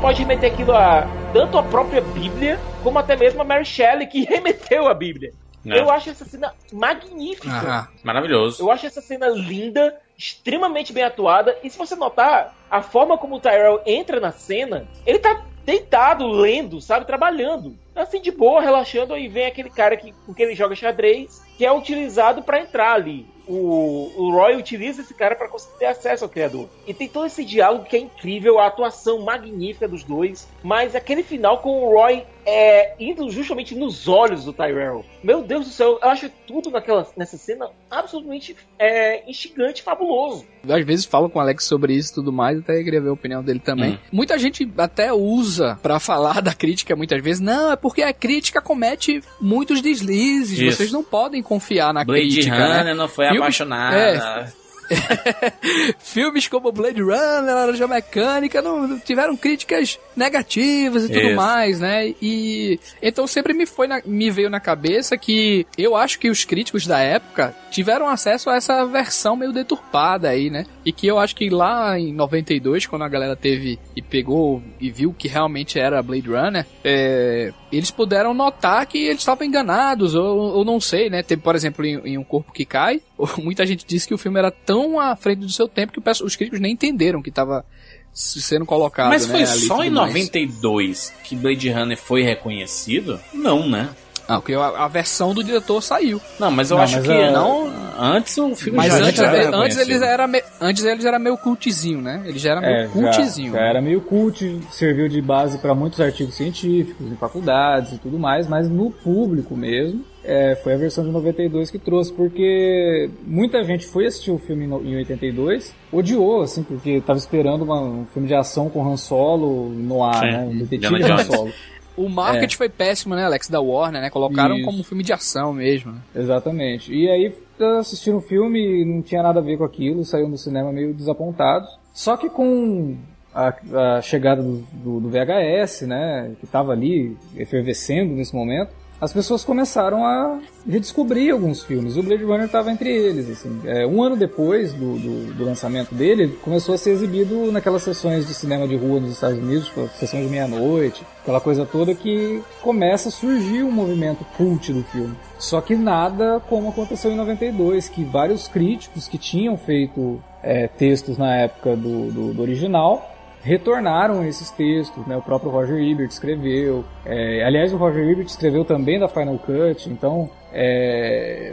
Pode remeter aquilo a tanto a própria Bíblia, como até mesmo a Mary Shelley, que remeteu a Bíblia. É. Eu acho essa cena magnífica. Ah, maravilhoso. Eu acho essa cena linda, extremamente bem atuada. E se você notar, a forma como o Tyrell entra na cena, ele tá deitado, lendo, sabe? Trabalhando. Assim, de boa, relaxando. Aí vem aquele cara que, com quem ele joga xadrez, que é utilizado pra entrar ali. O, o Roy utiliza esse cara para conseguir ter acesso ao criador. E tem todo esse diálogo que é incrível, a atuação magnífica dos dois, mas aquele final com o Roy é, indo justamente nos olhos do Tyrell. Meu Deus do céu, eu acho tudo naquela, nessa cena absolutamente é, instigante, fabuloso. Às vezes falo com o Alex sobre isso e tudo mais, até queria ver a opinião dele também. Hum. Muita gente até usa pra falar da crítica muitas vezes, não, é porque a crítica comete muitos deslizes, Isso. vocês não podem confiar na Blade crítica. Runner né? não foi Filmes- apaixonada. É, filmes como Blade Runner, Laranja Mecânica, não, não tiveram críticas negativas e tudo Isso. mais, né? E então sempre me foi na- me veio na cabeça que eu acho que os críticos da época tiveram acesso a essa versão meio deturpada aí, né? E que eu acho que lá em 92, quando a galera teve e pegou e viu que realmente era Blade Runner, é, eles puderam notar que eles estavam enganados, ou, ou não sei, né? Teve, por exemplo, em, em Um Corpo que Cai, muita gente disse que o filme era tão à frente do seu tempo que os críticos nem entenderam que estava sendo colocado. Mas né, foi ali e só em mais. 92 que Blade Runner foi reconhecido? Não, né? Ah, porque a, a versão do diretor saiu. Não, mas eu Não, acho mas que a- não. Antes o filme Mas já antes, já era antes eles era me- antes eles era meio cultizinho, né? Ele já era meio É, já, cultizinho. já era meio cult, serviu de base para muitos artigos científicos, em faculdades e tudo mais, mas no público mesmo, é, foi a versão de 92 que trouxe, porque muita gente foi assistir o filme em no- em 82, odiou, assim, porque tava esperando uma- um filme de ação com Han Solo no ar, Sim, né? Um detetive Han. Solo. O marketing É. foi péssimo, né, Alex, da Warner, né? Colocaram Isso. como um filme de ação mesmo. né? Exatamente. E aí assistiram o filme e não tinha nada a ver com aquilo, saiu no cinema meio desapontados. Só que com a, a chegada do, do- do VHS, né, que estava ali efervescendo nesse momento, as pessoas começaram a redescobrir alguns filmes. O Blade Runner estava entre eles. Assim. É, um ano depois do, do- do lançamento dele, ele começou a ser exibido naquelas sessões de cinema de rua nos Estados Unidos, tipo, sessão de meia-noite, aquela coisa toda que começa a surgir um movimento cult do filme. Só que nada como aconteceu em 92, que vários críticos que tinham feito é, textos na época do, do, do original retornaram esses textos, né? O próprio Roger Ebert escreveu. É, aliás, o Roger Ebert escreveu também da Final Cut, então é,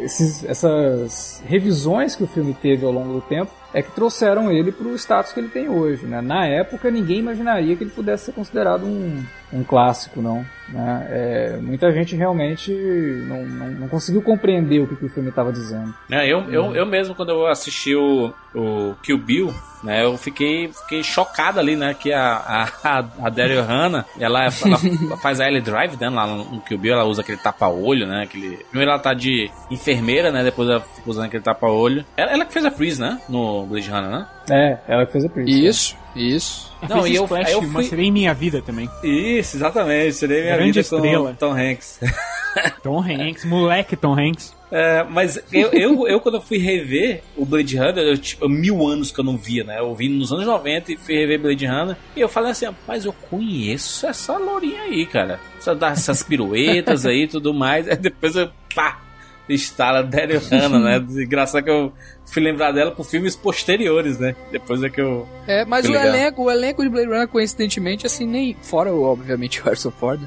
esses- essas revisões que o filme teve ao longo do tempo é que trouxeram ele para o status que ele tem hoje. Né? Na época, ninguém imaginaria que ele pudesse ser considerado um, um clássico, não. né? É, muita gente realmente não, não, não conseguiu compreender o que, que o filme estava dizendo. É, eu, eu, eu mesmo, quando eu assisti o, o Kill Bill, né, eu fiquei, fiquei chocado ali, né, que a, a, a Daryl Hannah, ela, ela faz a Ellie Drive, né, lá no, Kill Bill, ela usa aquele tapa-olho, né, aquele... Primeiro ela tá de enfermeira, né, depois ela fica usando aquele tapa-olho. Ela, ela que fez a Pris, né, no Blade Runner, né? É, ela que fez a Pris. Isso, isso. Não, Não, e eu, Splash, eu fui... sereia em minha vida também. Isso, exatamente, seria minha Grande vida com estrela. Tom Hanks. Tom Hanks, moleque Tom Hanks. É, mas eu, eu, eu, quando eu fui rever o Blade Runner, eu, tipo, mil anos que eu não via, né? Eu vi nos anos 90 e fui rever Blade Runner. E eu falei assim, mas eu conheço essa lourinha aí, cara. Essa, essas piruetas aí e tudo mais. Aí depois eu, pá, instala Daryl Hannah, né? Engraçado que eu fui lembrar dela por filmes posteriores, né? Depois é que eu. É, mas o elenco, o elenco de Blade Runner, coincidentemente, assim, nem. Fora, obviamente, o Harrison Ford,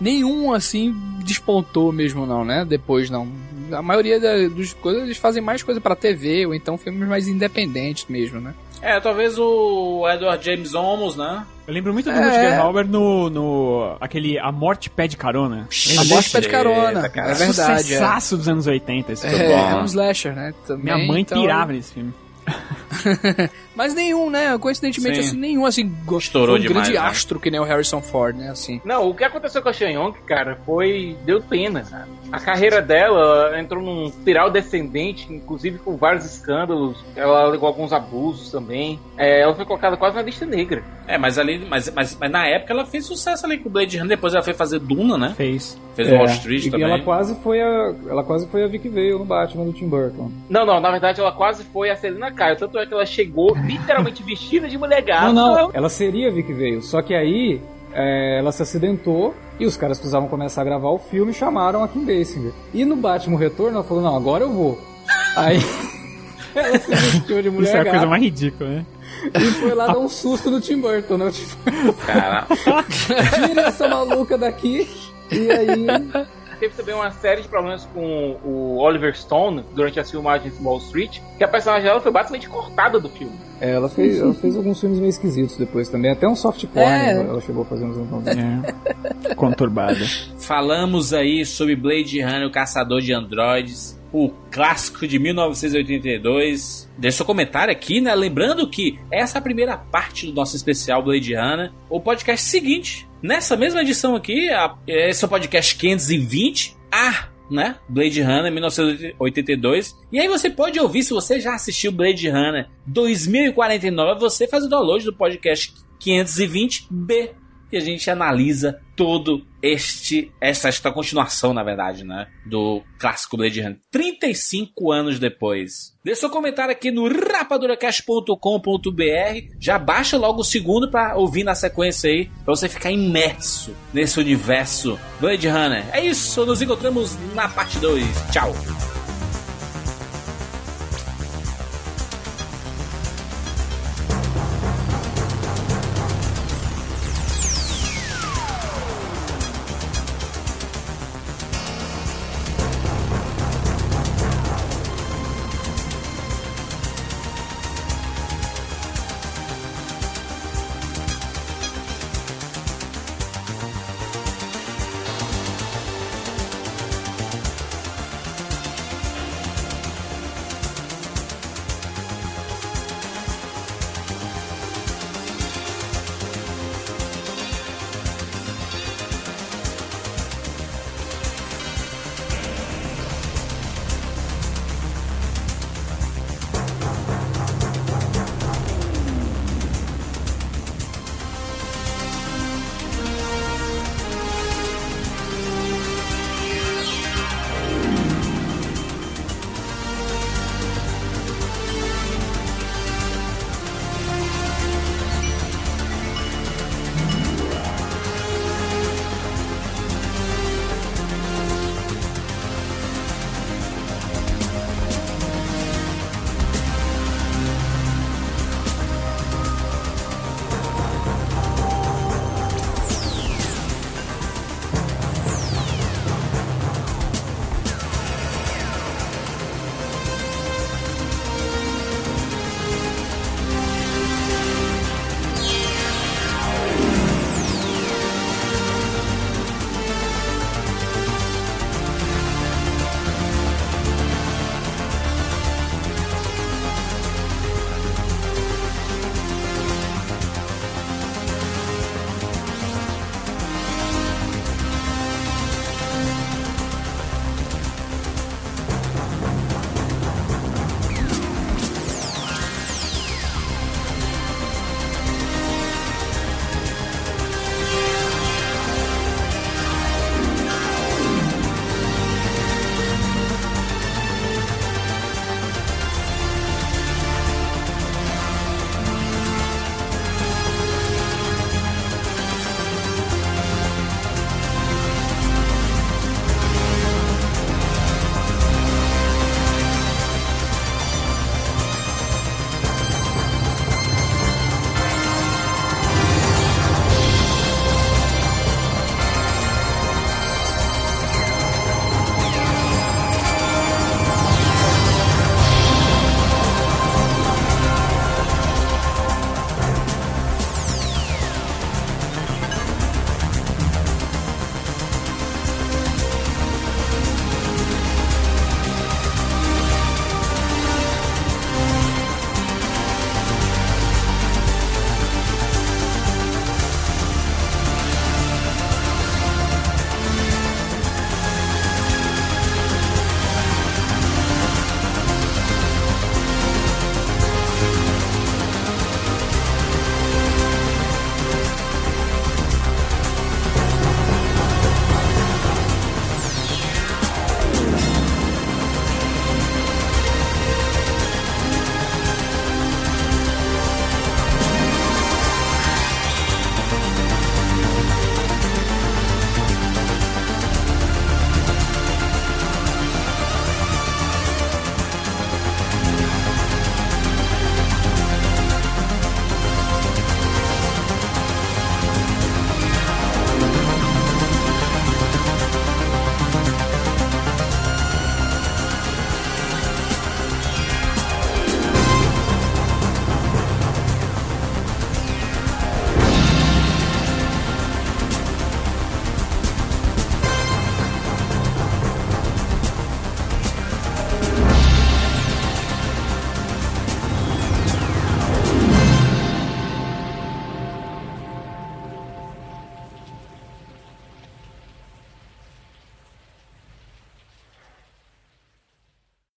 nenhum, assim, despontou mesmo, não, né? Depois, não. A maioria da- dos coisas, eles fazem mais coisa pra TV, ou então filmes mais independentes mesmo, né? É, talvez o Edward James Olmos, né? Eu lembro muito do É. Rutger Hauer no, no. aquele A Morte Pede Carona. A Morte Pede Carona, Eita, cara. é verdade. É, Sucessaço dos anos 80. Esse filme. é, é um slasher, né? Também, Minha mãe então- pirava nesse filme. Mas nenhum, né? Coincidentemente, Sim. assim, nenhum, assim, go- Estourou foi um demais, grande né? astro que nem o Harrison Ford, né? Assim. Não, o que aconteceu com a Shen cara, foi. deu pena, sabe? A carreira dela entrou num espiral descendente, inclusive com vários escândalos. Ela alegou alguns abusos também. É, ela foi colocada quase na lista negra. É, mas ali, mas, mas, mas na época ela fez sucesso ali com o Blade Runner, depois ela foi fazer Duna, né? Fez. Fez É, Wall Street e também. ela quase foi a ela quase foi a Vicky Vale no Batman do Tim Burton. Não, não, na verdade ela quase foi a Selena Kyle. Tanto é que ela chegou literalmente vestida de mulher gata. Não, não, ela seria a Vicky Vale, só que aí é, ela se acidentou e os caras precisavam começar a gravar o filme e chamaram a Kim Basinger. E no Batman Retorno ela falou, não, agora eu vou. Aí ela se vestiu de mulher Isso é a gata coisa mais ridícula, né? e foi lá dar um susto no Tim Burton, né? O Tim Burton, Cara, tira essa maluca daqui e aí teve também uma série de problemas com o Oliver Stone durante as filmagens de Wall Street, que a personagem dela foi basicamente cortada do filme. É, ela fez, ela fez alguns filmes meio esquisitos depois também. Até um soft porn É. ela chegou a fazer uns É. Conturbada. Falamos aí sobre Blade Runner, o Caçador de Androides, o clássico de 1982. Deixa seu comentário aqui, né? Lembrando que essa é a primeira parte do nosso especial Blade Runner. O podcast seguinte, nessa mesma edição aqui, a- esse é o podcast 520, a né? Blade Runner 1982. E aí você pode ouvir, se você já assistiu Blade Runner 2049, você faz o download do podcast 520B e a gente analisa todo este essa esta continuação, na verdade, né, do clássico Blade Runner 35 anos depois. Deixa seu comentário aqui no rapaduracast.com.br. Já baixa logo o segundo pra ouvir na sequência aí, pra você ficar imerso nesse universo Blade Runner. É isso, nos encontramos na parte 2. Tchau.